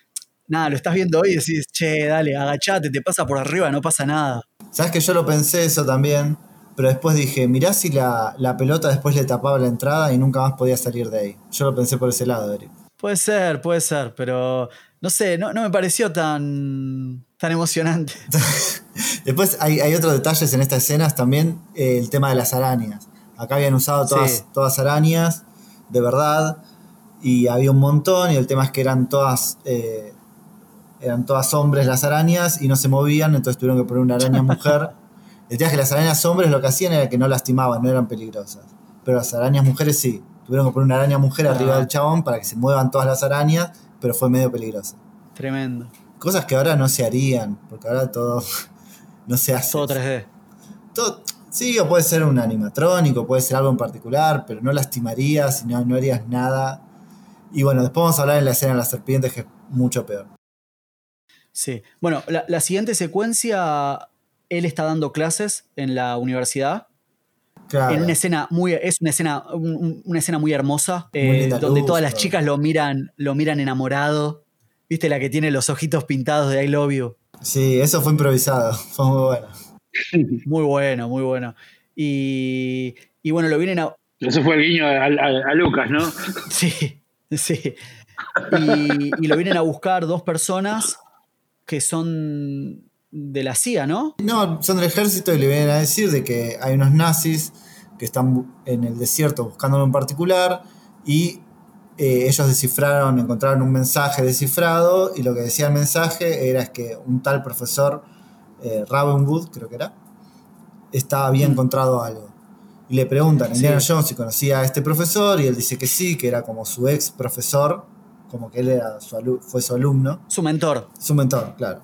Speaker 1: nada, lo estás viendo hoy y decís, che, dale, agachate, te pasa por arriba, no pasa nada.
Speaker 2: Sabes que yo lo pensé eso también, pero después dije, mirá si la, la pelota después le tapaba la entrada y nunca más podía salir de ahí. Yo lo pensé por ese lado, Eric.
Speaker 1: Puede ser, puede ser, pero no sé, no, no me pareció tan, tan emocionante.
Speaker 2: Después hay, hay otros detalles en estas escenas también, eh, el tema de las arañas. Acá habían usado todas,
Speaker 1: Sí.
Speaker 2: todas arañas, de verdad, y había un montón, y el tema es que eran todas, eh, eran todas hombres las arañas y no se movían, entonces tuvieron que poner una araña mujer. El tema es que las arañas hombres lo que hacían era que no lastimaban, no eran peligrosas. Pero las arañas mujeres sí. Tuvieron que poner una araña mujer
Speaker 1: Ah.
Speaker 2: arriba del chabón para que se muevan todas las arañas, pero fue medio peligroso.
Speaker 1: Tremendo.
Speaker 2: Cosas que ahora no se harían, porque ahora todo no se hace.
Speaker 1: Todo 3D.
Speaker 2: Todo- sí, o puede ser un animatrónico, puede ser algo en particular, pero no lastimarías y no, no harías nada. Y bueno, después vamos a hablar en la escena de las serpientes, que es mucho peor.
Speaker 1: Sí. Bueno, la, la siguiente secuencia, él está dando clases en la universidad.
Speaker 2: Claro.
Speaker 1: En una escena muy, es una escena, un- un- una escena muy hermosa,
Speaker 2: Muy
Speaker 1: eh, donde
Speaker 2: luz,
Speaker 1: todas las chicas lo miran, lo miran enamorado. ¿Viste la que tiene los ojitos pintados de I love you?
Speaker 2: Sí, eso fue improvisado, fue muy bueno.
Speaker 1: Muy bueno, muy bueno. Y, y bueno, lo vienen a.
Speaker 3: Eso fue el guiño a, a- a Lucas, ¿no?
Speaker 1: Sí, sí. Y, y lo vienen a buscar dos personas que son de la CIA, ¿no?
Speaker 2: No, son del ejército y le vienen a decir de que hay unos nazis que están en el desierto buscándolo en particular y eh, ellos descifraron, encontraron un mensaje descifrado y lo que decía el mensaje era es que un tal profesor eh, Ravenwood, creo que era, estaba, había
Speaker 1: Mm.
Speaker 2: encontrado algo. Y le preguntan a
Speaker 1: Sí.
Speaker 2: Indiana Jones si conocía a este profesor y él dice que sí, que era como su ex profesor, como que él era su alu- fue su alumno,
Speaker 1: Su mentor.
Speaker 2: su mentor, claro.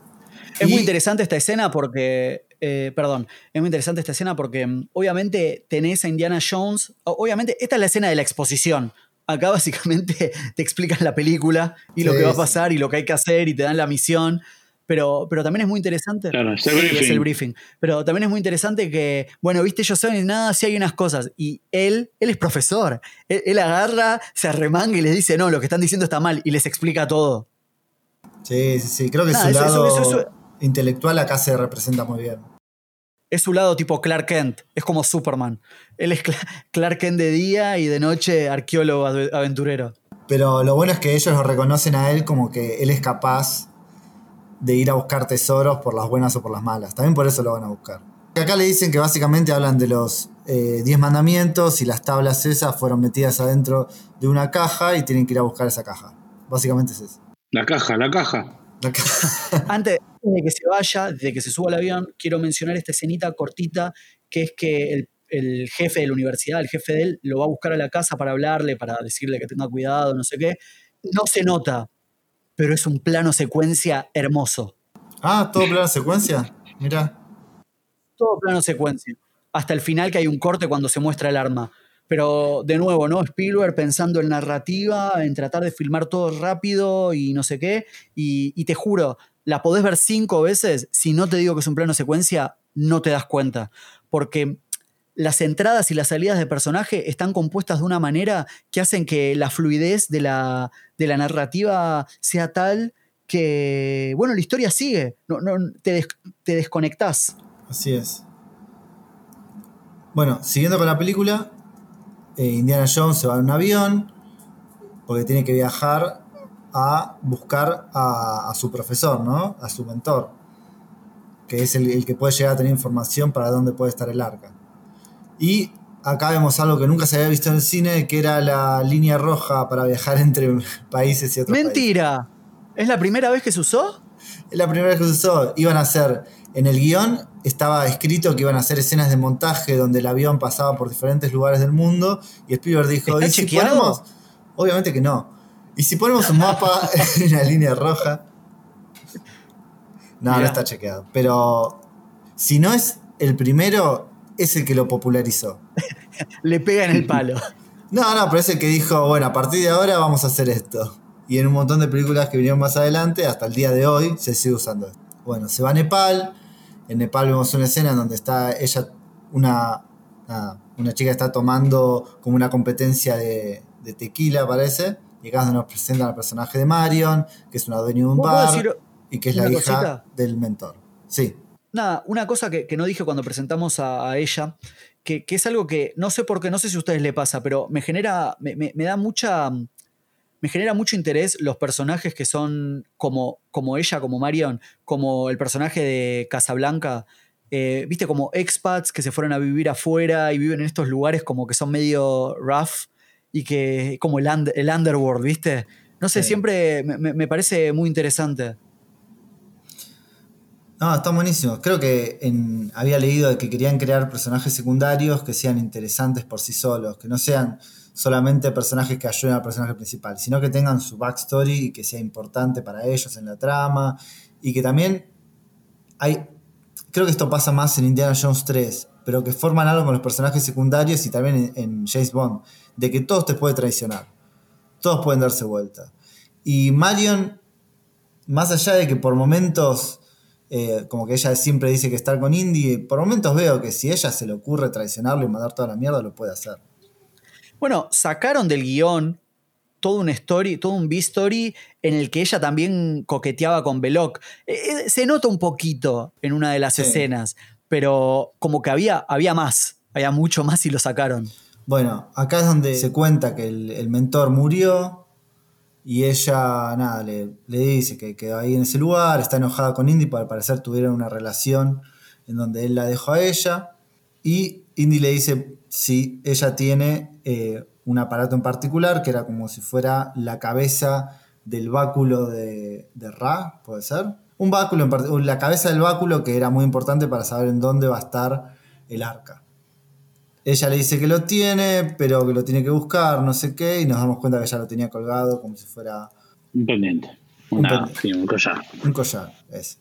Speaker 1: Es
Speaker 2: Y-
Speaker 1: muy interesante esta escena porque. eh, perdón, es muy interesante esta escena porque mm, obviamente tenés a Indiana Jones. Obviamente, esta es la escena de la exposición. Acá básicamente te explican la película y lo
Speaker 2: Sí,
Speaker 1: que va a
Speaker 2: sí.
Speaker 1: pasar y lo que hay que hacer y te dan la misión. Pero, pero también es muy interesante.
Speaker 3: Claro, es el
Speaker 1: Sí,
Speaker 3: briefing.
Speaker 1: es el briefing. Pero también es muy interesante que, bueno, viste, ellos saben nada, si hay unas cosas. Y él, él es profesor. Él, él agarra, se arremanga y les dice, no, lo que están diciendo está mal. Y les explica todo.
Speaker 2: Sí, sí, sí. Creo que
Speaker 1: Nah,
Speaker 2: su
Speaker 1: eso- eso-
Speaker 2: lado
Speaker 1: eso- eso-
Speaker 2: intelectual acá se representa muy bien.
Speaker 1: Es su lado tipo Clark Kent. Es como Superman. Él es Cla- Clark Kent de día y de noche arqueólogo ave- aventurero.
Speaker 2: Pero lo bueno es que ellos lo reconocen a él como que él es capaz de ir a buscar tesoros por las buenas o por las malas. También por eso lo van a buscar. Acá le dicen que básicamente hablan de los eh, 10 mandamientos y las tablas esas fueron metidas adentro de una caja y tienen que ir a buscar esa caja. Básicamente es eso.
Speaker 3: La caja, la caja.
Speaker 2: La caja.
Speaker 1: Antes de que se vaya, de que se suba al avión, quiero mencionar esta escenita cortita, que es que el, el jefe de la universidad, el jefe de él, lo va a buscar a la casa para hablarle, para decirle que tenga cuidado, no sé qué. No se nota, pero es un plano secuencia hermoso.
Speaker 2: Ah, todo plano secuencia. Mira.
Speaker 1: Todo plano secuencia. Hasta el final que hay un corte cuando se muestra el arma. Pero de nuevo, ¿no? Spielberg pensando en narrativa, en tratar de filmar todo rápido y no sé qué. Y, y te juro, la podés ver cinco veces. Si no te digo que es un plano secuencia, no te das cuenta. Porque las entradas y las salidas de personaje están compuestas de una manera que hacen que la fluidez de la, de la narrativa sea tal que, bueno, la historia sigue. No, no, te, des- te desconectás.
Speaker 2: Así es. Bueno, siguiendo con la película, eh, Indiana Jones se va en un avión porque tiene que viajar a buscar a, a su profesor, ¿no? A su mentor. que es el, el que puede llegar a tener información para dónde puede estar el arca. Y acá vemos algo que nunca se había visto en el cine, que era la línea roja para viajar entre países y otros países.
Speaker 1: Mentira. ¿Es la primera vez que se usó?
Speaker 2: Es la primera vez que se usó. Iban a hacer, en el guion estaba escrito que iban a hacer escenas de montaje donde el avión pasaba por diferentes lugares del mundo y Spielberg dijo,
Speaker 1: ¿Está
Speaker 2: ¿y si ponemos? Obviamente que no. ¿Y si ponemos un mapa en la línea roja? No, no está chequeado. Pero si no es el primero, es el que lo popularizó.
Speaker 1: Le pega en el palo.
Speaker 2: No, no, pero es el que dijo, bueno, a partir de ahora vamos a hacer esto. Y en un montón de películas que vinieron más adelante, hasta el día de hoy, se sigue usando esto. Bueno, se va a Nepal. En Nepal vemos una escena en donde está ella, una, una chica está tomando como una competencia de, de tequila, parece. Y acá nos presentan al personaje de Marion, que es una dueña de un
Speaker 1: ¿Puedo
Speaker 2: bar
Speaker 1: decir
Speaker 2: y que es la hija
Speaker 1: cosita?
Speaker 2: del mentor. Sí,
Speaker 1: Nada, una cosa que, que no dije cuando presentamos a, a ella, que, que es algo que no sé por qué, no sé si a ustedes le pasa, pero me genera, me, me- me da mucha, me genera mucho interés los personajes que son como, como ella, como Marion, como el personaje de Casablanca, eh, viste, como expats que se fueron a vivir afuera y viven en estos lugares como que son medio rough y que como el, el underworld, viste. No sé,
Speaker 2: Sí.
Speaker 1: siempre me- me- parece muy interesante.
Speaker 2: No, están buenísimos. Creo que en- había leído de que querían crear personajes secundarios que sean interesantes por sí solos, que no sean solamente personajes que ayuden al personaje principal, sino que tengan su backstory y que sea importante para ellos en la trama. Y que también hay. Creo que esto pasa más en Indiana Jones 3, pero que forman algo con los personajes secundarios y también en, en James Bond, de que todos te pueden traicionar. Todos pueden darse vuelta. Y Marion, más allá de que por momentos eh, como que ella siempre dice que estar con Indy, por momentos veo que si ella se le ocurre traicionarlo y mandar toda la mierda, lo puede hacer.
Speaker 1: Bueno, sacaron del guion todo un story, todo un B-story en el que ella también coqueteaba con Belloc. Eh, eh, se nota un poquito en una de las
Speaker 2: Sí.
Speaker 1: escenas, pero como que había, había más, había mucho más y lo sacaron.
Speaker 2: Bueno, acá es donde se cuenta que el, el mentor murió y ella, nada, le, le dice que quedó ahí en ese lugar, está enojada con Indy, al parecer tuvieron una relación en donde él la dejó a ella y Indy le dice si ella tiene eh, un aparato en particular que era como si fuera la cabeza del báculo de, de Ra, ¿puede ser? Un báculo, en la cabeza del báculo que era muy importante para saber en dónde va a estar el arca. Ella le dice que lo tiene, pero que lo tiene que buscar, no sé qué, y nos damos cuenta que ya lo tenía colgado como si fuera
Speaker 3: Un pendiente.
Speaker 2: Un
Speaker 3: Una,
Speaker 2: pendiente.
Speaker 3: sí, un collar.
Speaker 2: un collar. Es.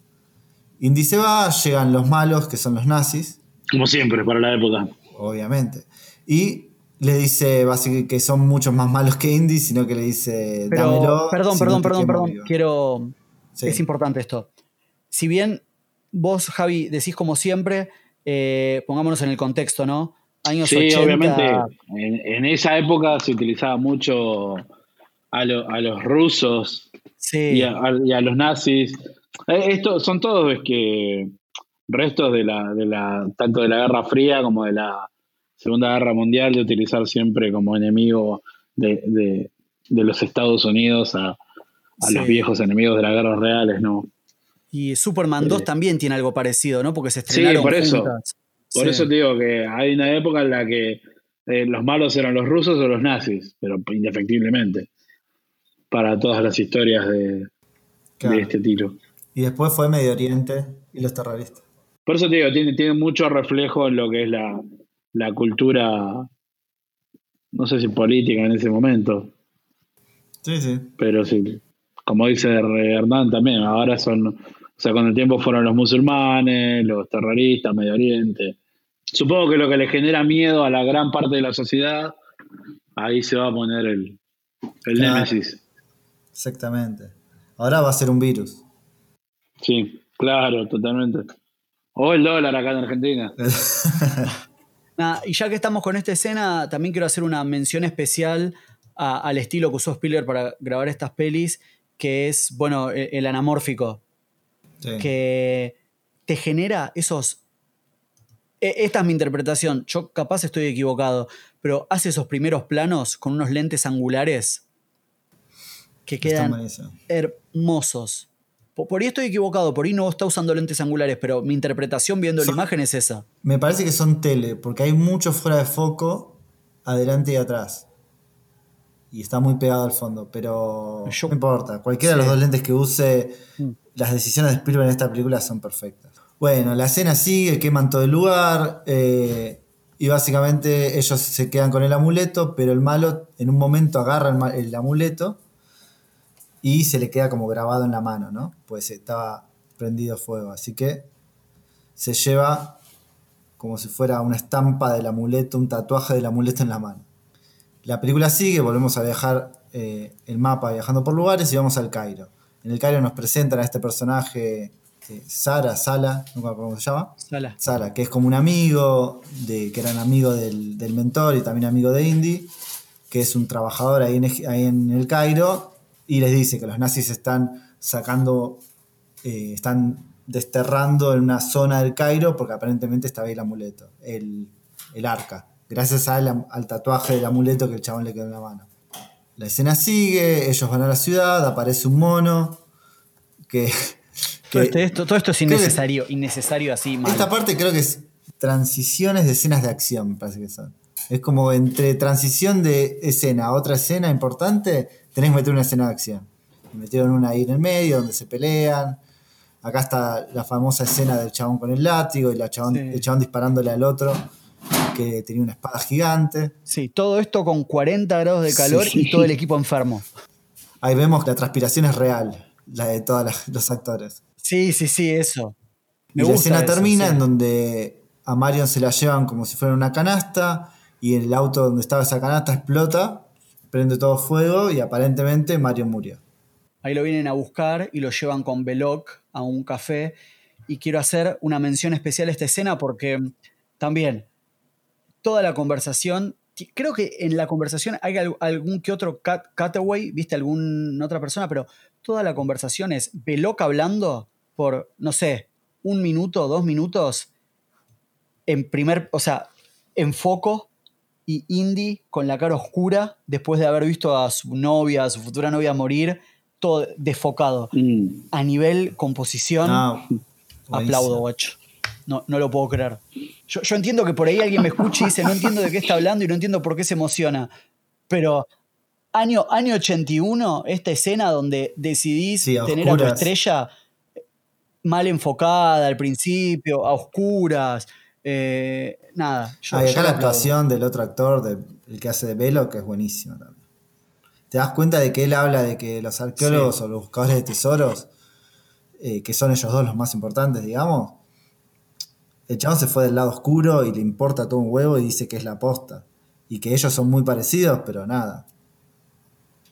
Speaker 2: Indy se va, llegan los malos, que son los nazis,
Speaker 3: Como siempre, para la época.
Speaker 2: obviamente. Y le dice básicamente que son muchos más malos que Indy, sino que le dice,
Speaker 1: Pero,
Speaker 2: dámelo.
Speaker 1: perdón, perdón, perdón, perdón.
Speaker 2: vivo".
Speaker 1: Quiero.
Speaker 2: Sí.
Speaker 1: Es importante esto. Si bien vos, Javi, decís como siempre, eh, pongámonos en el contexto, ¿no? Años
Speaker 3: Sí,
Speaker 1: 80.
Speaker 3: obviamente. En, en esa época se utilizaba mucho a, lo- a los rusos
Speaker 1: Sí.
Speaker 3: y, a, a- y a los nazis. Eh, Esto son todos ves que restos de la, de la tanto de la Guerra Fría como de la Segunda Guerra Mundial de utilizar siempre como enemigo de, de- de los Estados Unidos a, a
Speaker 1: Sí.
Speaker 3: los viejos enemigos de las guerras reales, ¿no?
Speaker 1: Y Superman 2
Speaker 3: Sí.
Speaker 1: también tiene algo parecido, ¿no? Porque se estrenaron
Speaker 3: por eso. Por
Speaker 1: Sí.
Speaker 3: eso te digo que hay una época en la que eh, los malos eran los rusos o los nazis, pero indefectiblemente, para todas las historias de,
Speaker 2: Claro.
Speaker 3: de este tiro.
Speaker 2: Y después fue Medio Oriente y los terroristas.
Speaker 3: Por eso te digo, tiene, tiene mucho reflejo en lo que es la, la cultura, no sé si política en ese momento,
Speaker 2: Sí, sí.
Speaker 3: pero sí, como dice Hernán también, ahora son, o sea, con el tiempo fueron los musulmanes, los terroristas, Medio Oriente. Supongo que lo que le genera miedo a la gran parte de la sociedad, ahí se va a poner el, el
Speaker 2: Claro.
Speaker 3: némesis.
Speaker 2: Exactamente. Ahora va a ser un virus.
Speaker 3: Sí, claro, totalmente. O el dólar acá en Argentina.
Speaker 1: Nah, y ya que estamos con esta escena, también quiero hacer una mención especial a- al estilo que usó Spielberg para grabar estas pelis, que es, bueno, el, el anamórfico,
Speaker 2: Sí.
Speaker 1: que te genera esos... e- Esta es mi interpretación, yo capaz estoy equivocado, pero hace esos primeros planos con unos lentes angulares que quedan hermosos. Por, ahí estoy equivocado, por ahí no está usando lentes angulares, pero mi interpretación viendo la imagen es esa.
Speaker 2: Me parece que son tele, porque hay mucho fuera de foco, adelante y atrás. Y está muy pegado al fondo, pero
Speaker 1: Yo-
Speaker 2: no importa. Cualquiera de los dos lentes que use,
Speaker 1: Mm.
Speaker 2: las decisiones de Spielberg en esta película son perfectas. Bueno, la escena sigue, queman todo el lugar, eh, y básicamente ellos se quedan con el amuleto, pero el malo en un momento agarra el, amuleto y se le queda como grabado en la mano, ¿no? Pues estaba prendido fuego. Así que se lleva como si fuera una estampa del amuleto, un tatuaje del amuleto en la mano. La película sigue, volvemos a viajar eh, el mapa viajando por lugares y vamos al Cairo. En el Cairo nos presentan a este personaje, eh, Sara, Sala, no me acuerdo cómo se llama.
Speaker 1: Sala.
Speaker 2: Sara, que es como un amigo, de, que eran amigo del, del mentor y también amigo de Indy, que es un trabajador ahí en, Eg- ahí en el Cairo, y les dice que los nazis están sacando, eh, están desterrando en una zona del Cairo porque aparentemente estaba ahí el amuleto, el, el arca, gracias al, al tatuaje del amuleto que el chabón le quedó en la mano. La escena sigue, ellos van a la ciudad, aparece un mono que...
Speaker 1: Todo, este- esto, todo esto es innecesario, innecesario así, mal.
Speaker 2: esta parte creo que es transiciones de escenas de acción, me parece que son. Es como entre transición de escena a otra escena importante, tenés que meter una escena de acción. Metieron una ahí en el medio donde se pelean. Acá está la famosa escena del chabón con el látigo y la chabón,
Speaker 1: Sí.
Speaker 2: el chabón disparándole al otro que tenía una espada gigante.
Speaker 1: Sí, todo esto con 40 grados de calor
Speaker 2: Sí.
Speaker 1: y todo el equipo enfermo.
Speaker 2: Ahí vemos que la transpiración es real, la de todos los actores.
Speaker 1: Sí, sí, sí, eso. Me
Speaker 2: y la escena
Speaker 1: eso,
Speaker 2: termina
Speaker 1: sí.
Speaker 2: en donde a Marion se la llevan como si fuera una canasta y el auto donde estaba esa canasta explota, prende todo fuego y aparentemente Marion murió.
Speaker 1: Ahí lo vienen a buscar y lo llevan con Belloc a un café. Y quiero hacer una mención especial a esta escena porque también toda la conversación, creo que en la conversación hay al- algún que otro cut- cutaway, viste, alguna otra persona, pero toda la conversación es Belloc hablando por, no sé, un minuto, dos minutos, en primer, o sea, en foco y Indy con la cara oscura después de haber visto a su novia, a su futura novia morir, todo desfocado.
Speaker 3: Mm.
Speaker 1: A nivel composición,
Speaker 2: Ah,
Speaker 1: aplaudo, guacho. No, no lo puedo creer. Yo, yo entiendo que por ahí alguien me escucha y dice, no entiendo de qué está hablando y no entiendo por qué se emociona. Pero año, año 81, esta escena donde decidís
Speaker 2: Sí, a
Speaker 1: tener a tu estrella mal enfocada al principio, a oscuras. eh, nada. Yo,
Speaker 2: Ah, y
Speaker 1: yo
Speaker 2: acá la actuación del otro actor, de- el que hace de Velo, que es buenísima también. Te das cuenta de que él habla de que los arqueólogos o los buscadores de tesoros, eh, que son ellos dos los más importantes, digamos, el chabón se fue del lado oscuro y le importa todo un huevo y dice que es la posta. Y que ellos son muy parecidos, pero nada.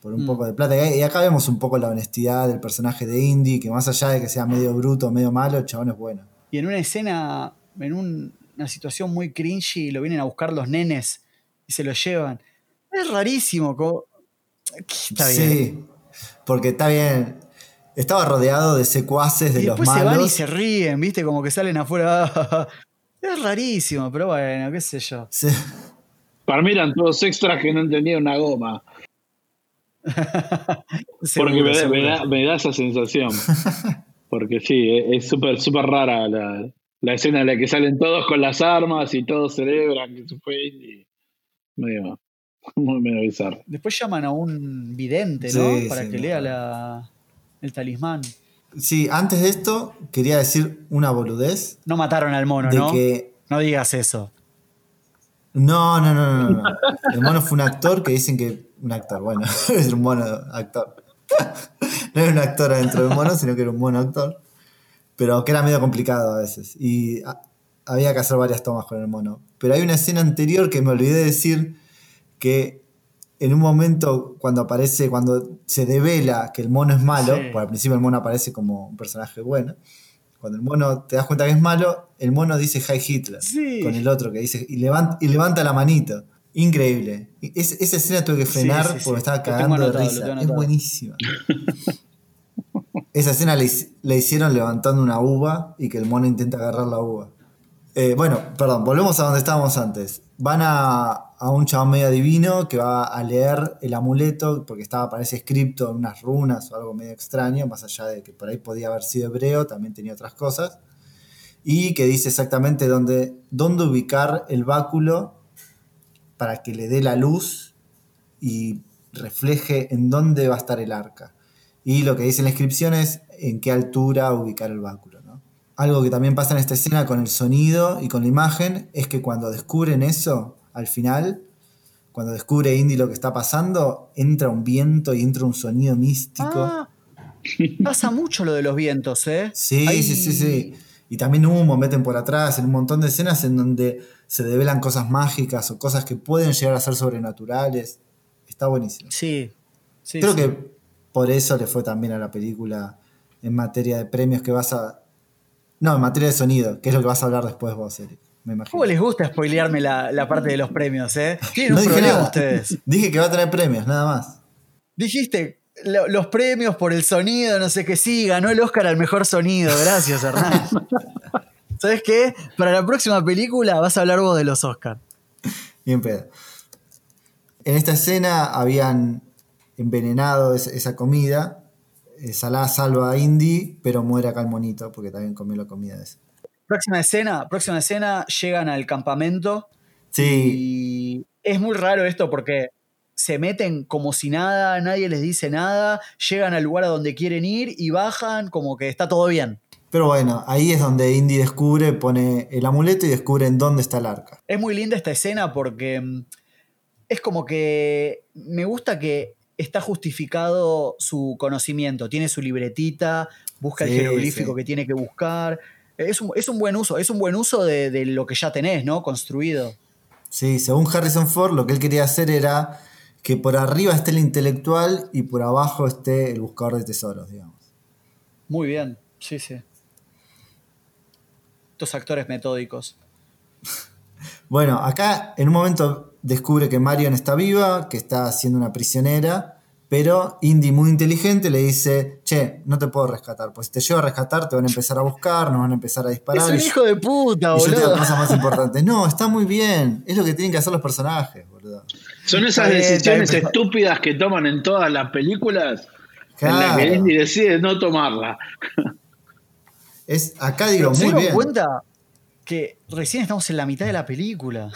Speaker 2: Por un
Speaker 1: Mm.
Speaker 2: poco de plata. Y acá vemos un poco la honestidad del personaje de Indy, que más allá de que sea medio bruto, medio malo, el chabón es bueno.
Speaker 1: Y en una escena, en un- una situación muy cringy, lo vienen a buscar los nenes y se lo llevan. Es rarísimo. como- Está bien.
Speaker 2: Sí, porque está bien. Estaba rodeado de secuaces de
Speaker 1: y
Speaker 2: los
Speaker 1: después se van y
Speaker 2: malos.
Speaker 1: se ríen, ¿viste? Como que salen afuera. Es rarísimo, pero bueno, qué sé yo.
Speaker 2: Sí.
Speaker 3: Para mí eran todos extras que no entendían una goma. Porque
Speaker 1: Seguro,
Speaker 3: me da,
Speaker 1: seguro.
Speaker 3: me da- me da esa sensación. Porque sí, e- es súper súper rara la, la escena en la que salen todos con las armas y todos celebran que se fue y medio, muy medio bizarro.
Speaker 1: Después llaman a un vidente, ¿no?
Speaker 2: Sí,
Speaker 1: Para
Speaker 2: sí,
Speaker 1: que lea la, el talismán.
Speaker 2: Sí, antes de esto, quería decir una boludez.
Speaker 1: No mataron al mono,
Speaker 2: de
Speaker 1: ¿no?
Speaker 2: que.
Speaker 1: No digas eso.
Speaker 2: No, no, no, no, no. El mono fue un actor que dicen que. Un actor, bueno, es un mono actor. No era un actor adentro del mono, sino que era un mono actor. Pero que era medio complicado a veces. Y a- había que hacer varias tomas con el mono. Pero hay una escena anterior que me olvidé de decir que en un momento cuando aparece, cuando se devela que el mono es malo,
Speaker 1: Sí.
Speaker 2: porque al principio el mono aparece como un personaje bueno, cuando el mono te das cuenta que es malo, el mono dice Hi Hitler
Speaker 1: Sí.
Speaker 2: con el otro que dice y levanta, y levanta la manito. Increíble. Es- esa escena tuve que frenar
Speaker 1: sí, sí.
Speaker 2: porque estaba
Speaker 1: Lo tengo
Speaker 2: cagando
Speaker 1: anotado,
Speaker 2: de risa. Es buenísima. Esa escena la hicieron levantando una uva y que el mono intenta agarrar la uva. Eh, bueno, perdón, volvemos a donde estábamos antes. van a, a un chabón medio divino que va a leer el amuleto, porque estaba, parece escrito en unas runas o algo medio extraño, más allá de que por ahí podía haber sido hebreo, también tenía otras cosas. Y que dice exactamente dónde, dónde ubicar el báculo para que le dé la luz y refleje en dónde va a estar el arca. Y lo que dice la inscripción es en qué altura ubicar el báculo. ¿no? Algo que también pasa en esta escena con el sonido y con la imagen es que cuando descubren eso, al final, cuando descubre Indy lo que está pasando, entra un viento y entra un sonido místico.
Speaker 1: Ah, pasa mucho lo de los vientos, ¿eh?
Speaker 2: Sí, sí, sí, sí. Y también humo, meten por atrás, en un montón de escenas en donde se develan cosas mágicas o cosas que pueden llegar a ser sobrenaturales. Está buenísimo.
Speaker 1: Sí. sí,
Speaker 2: Creo
Speaker 1: sí.
Speaker 2: que por eso le fue también a la película en materia de premios que vas a... No, en materia de sonido, que es lo que vas a hablar después vos, Eric. Me imagino.
Speaker 1: ¿Cómo les gusta spoilearme la, la parte de los premios, eh? Tienen
Speaker 2: No
Speaker 1: un
Speaker 2: dije
Speaker 1: problema
Speaker 2: nada.
Speaker 1: ustedes.
Speaker 2: Dije que va a tener premios, nada más.
Speaker 1: Dijiste lo- los premios por el sonido, no sé qué, sí, ganó el Oscar al mejor sonido. Gracias, Hernán. ¿Sabes qué? Para la próxima película vas a hablar vos de los Oscars.
Speaker 2: Bien pedo. En esta escena habían envenenado es- esa comida. Eh, Salah salva a Indy, pero muere acá el monito porque también comió la comida de esa.
Speaker 1: Próxima escena, próxima escena, llegan al campamento
Speaker 2: Sí,
Speaker 1: y es muy raro esto porque se meten como si nada, nadie les dice nada, llegan al lugar a donde quieren ir y bajan como que está todo bien.
Speaker 2: Pero bueno, ahí es donde Indy descubre, pone el amuleto y descubre en dónde está el arca.
Speaker 1: Es muy linda esta escena porque mm, es como que me gusta que está justificado su conocimiento. Tiene su libretita, busca
Speaker 2: Sí,
Speaker 1: el jeroglífico
Speaker 2: sí.
Speaker 1: que tiene que buscar. Es un, es un buen uso, es un buen uso de, de lo que ya tenés, ¿no? Construido.
Speaker 2: Sí, según Harrison Ford, lo que él quería hacer era que por arriba esté el intelectual y por abajo esté el buscador de tesoros, digamos.
Speaker 1: Muy bien, sí, sí. Estos actores metódicos.
Speaker 2: Bueno, acá en un momento descubre que Marion está viva, que está siendo una prisionera, pero Indy, muy inteligente, le dice, che, no te puedo rescatar, pues si te llevo a rescatar te van a empezar a buscar, nos van a empezar a disparar.
Speaker 1: es un hijo de puta,
Speaker 2: y yo te digo
Speaker 1: boludo.
Speaker 2: cosas más importantes. No, está muy bien, es lo que tienen que hacer los personajes, boludo.
Speaker 3: Son esas
Speaker 1: Está
Speaker 3: decisiones
Speaker 1: bien,
Speaker 3: estúpidas que toman en todas las películas en las que
Speaker 2: Claro.
Speaker 3: Indy decide no tomarla.
Speaker 2: Es, acá digo,
Speaker 1: Pero ¿Se
Speaker 2: muy
Speaker 1: dieron
Speaker 2: bien.
Speaker 1: cuenta que recién estamos en la mitad de la película?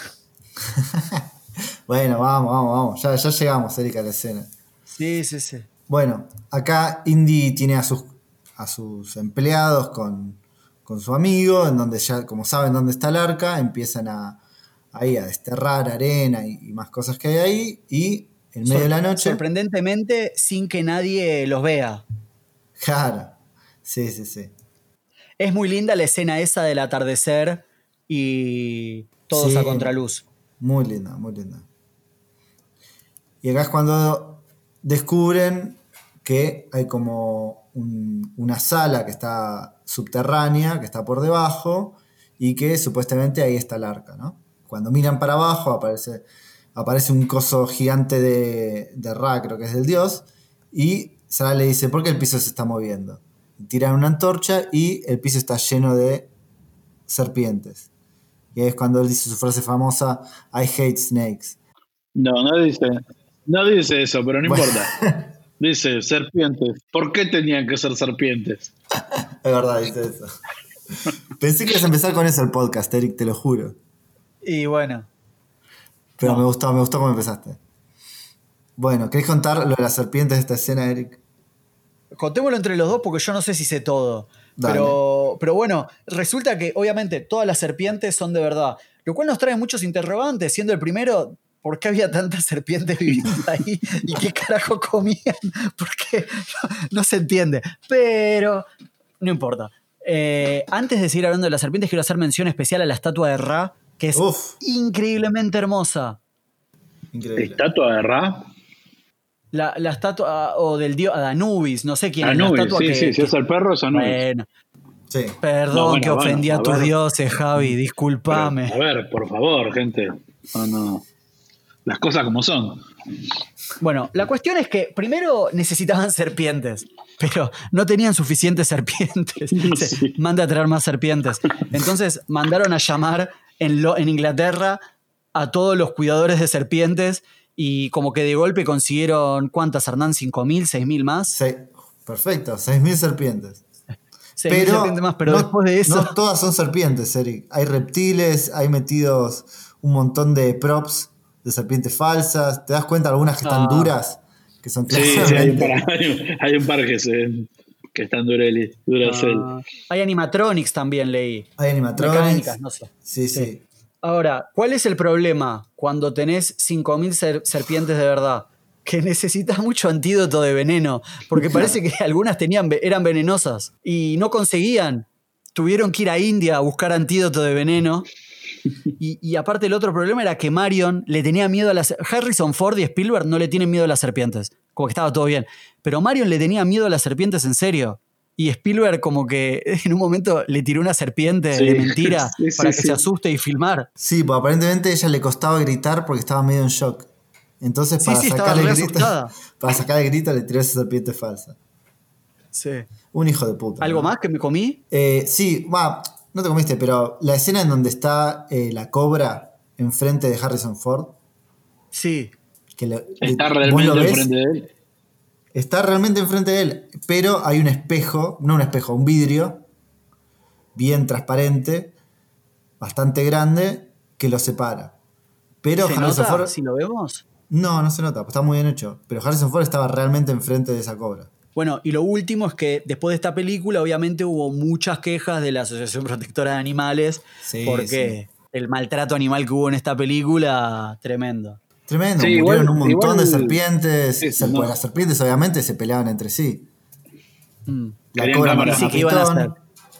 Speaker 2: Bueno, vamos, vamos, vamos, ya, ya llegamos, Erika, a la escena.
Speaker 1: Sí, sí, sí.
Speaker 2: Bueno, acá Indy tiene a sus, a sus empleados con, con su amigo, en donde ya, como saben dónde está el arca, empiezan a, ahí a desterrar arena y, y más cosas que hay ahí, y en medio de la noche...
Speaker 1: Sorprendentemente, sin que nadie los vea.
Speaker 2: Claro, sí, sí, sí.
Speaker 1: Es muy linda la escena esa del atardecer y todos
Speaker 2: Sí.
Speaker 1: a contraluz.
Speaker 2: Muy linda, muy linda. Y acá es cuando descubren que hay como un- una sala que está subterránea, que está por debajo, y que supuestamente ahí está el arca, ¿no? Cuando miran para abajo aparece, aparece un coso gigante de, de Ra, creo que es del dios, y Sara le dice, ¿por qué el piso se está moviendo? Tiran una antorcha y el piso está lleno de serpientes. Y ahí es cuando él dice su frase famosa, I hate snakes.
Speaker 3: No, no dice, no dice eso, pero no
Speaker 2: Bueno.
Speaker 3: importa. Dice serpientes. ¿Por qué tenían que ser serpientes?
Speaker 2: Es verdad, dice eso. Pensé que ibas a empezar con eso el podcast, Eric, te lo juro.
Speaker 1: Y bueno,
Speaker 2: Pero
Speaker 1: No.
Speaker 2: me gustó, me gustó cómo empezaste. Bueno, ¿querés contar lo de las serpientes de esta escena, Eric?
Speaker 1: Contémoslo entre los dos porque yo no sé si sé todo.
Speaker 2: Dale.
Speaker 1: Pero, pero bueno, resulta que obviamente todas las serpientes son de verdad. Lo cual nos trae muchos interrogantes, siendo el primero, ¿por qué había tantas serpientes viviendo ahí? ¿Y qué carajo comían? Porque no, no se entiende. Pero no importa. Eh, antes de seguir hablando de las serpientes, quiero hacer mención especial a la estatua de Ra, que es
Speaker 2: Uf,
Speaker 1: increíblemente hermosa.
Speaker 2: increíble.
Speaker 3: ¿Estatua de Ra?
Speaker 1: La, la estatua o del dios Anubis, no sé quién es
Speaker 3: Anubis,
Speaker 1: la estatua
Speaker 3: sí,
Speaker 1: que,
Speaker 3: sí, si es el perro es Anubis.
Speaker 1: Bueno,
Speaker 2: Sí.
Speaker 1: perdón
Speaker 3: No, bueno,
Speaker 1: que ofendí
Speaker 3: bueno,
Speaker 1: a tus dioses, Javi,
Speaker 3: Pero,
Speaker 1: discúlpame.
Speaker 3: a ver, por favor, gente. No, no. Las cosas como son.
Speaker 1: Bueno, la cuestión es que primero necesitaban serpientes, pero no tenían suficientes serpientes. Dice,
Speaker 3: Sí.
Speaker 1: Manda a traer más serpientes. Entonces mandaron a llamar en, Lo- en Inglaterra a todos los cuidadores de serpientes y como que de golpe consiguieron, ¿cuántas, Hernán? ¿5.000, 6.000 más?
Speaker 2: Sí, perfecto, 6.000 serpientes.
Speaker 1: 6.000
Speaker 2: Pero,
Speaker 1: serpientes más, pero
Speaker 2: no,
Speaker 1: después de eso...
Speaker 2: no todas son serpientes, Eric. Hay reptiles, hay metidos un montón de props de serpientes falsas. ¿Te das cuenta algunas que están
Speaker 1: Ah.
Speaker 2: duras? Que son
Speaker 3: Sí, sí, hay, un par, hay un- hay un par que, se, que están Dureli, Duracell.
Speaker 1: Ah, hay animatronics también, leí.
Speaker 2: Hay animatronics.
Speaker 1: Mecánicas, no sé.
Speaker 2: Sí, sí.
Speaker 1: Sí. Ahora, ¿cuál es el problema cuando tenés 5.000 ser- serpientes de verdad? Que necesitas mucho antídoto de veneno, porque parece que algunas tenían, eran venenosas y no conseguían. Tuvieron que ir a India a buscar antídoto de veneno. Y, y aparte el otro problema era que Marion le tenía miedo a las... Harrison Ford y Spielberg no le tienen miedo a las serpientes, como que estaba todo bien. Pero Marion le tenía miedo a las serpientes en serio. Y Spielberg como que en un momento le tiró una serpiente
Speaker 3: Sí.
Speaker 1: de mentira
Speaker 3: Sí, sí,
Speaker 1: para que
Speaker 3: sí.
Speaker 1: se asuste y filmar.
Speaker 2: Sí, pues aparentemente a ella le costaba gritar porque estaba medio en shock. Entonces, para
Speaker 1: re
Speaker 2: el grito, para sacar el grito le tiró esa serpiente falsa.
Speaker 1: Sí.
Speaker 2: Un hijo de puta.
Speaker 1: ¿Algo
Speaker 2: ¿no?
Speaker 1: más que me comí?
Speaker 2: Eh, sí, va, no te comiste, pero la escena en donde está eh, la cobra enfrente de Harrison Ford,
Speaker 1: Sí.
Speaker 2: que le-
Speaker 3: Está
Speaker 2: lo
Speaker 3: realmente enfrente de él.
Speaker 2: Está realmente enfrente de él, pero hay un espejo, no un espejo, un vidrio bien transparente, bastante grande, que lo separa. Pero
Speaker 1: ¿Se
Speaker 2: Harrison
Speaker 1: nota
Speaker 2: Ford.
Speaker 1: si lo vemos?
Speaker 2: No, no se nota, está muy bien hecho. Pero Harrison Ford estaba realmente enfrente de esa cobra.
Speaker 1: Bueno, y lo último es que después de esta película, obviamente hubo muchas quejas de la Asociación Protectora de Animales,
Speaker 2: Sí,
Speaker 1: porque el maltrato animal que hubo en esta película, tremendo.
Speaker 2: Tremendo,
Speaker 3: Sí,
Speaker 2: murieron
Speaker 3: igual-
Speaker 2: un montón
Speaker 3: igual-
Speaker 2: de serpientes.
Speaker 3: Sí,
Speaker 2: Se-
Speaker 3: no.
Speaker 2: Las serpientes obviamente se peleaban entre sí.
Speaker 1: Mm.
Speaker 2: La cobra
Speaker 1: Sí, ¿qué iban a
Speaker 2: Pitón.
Speaker 1: hacer?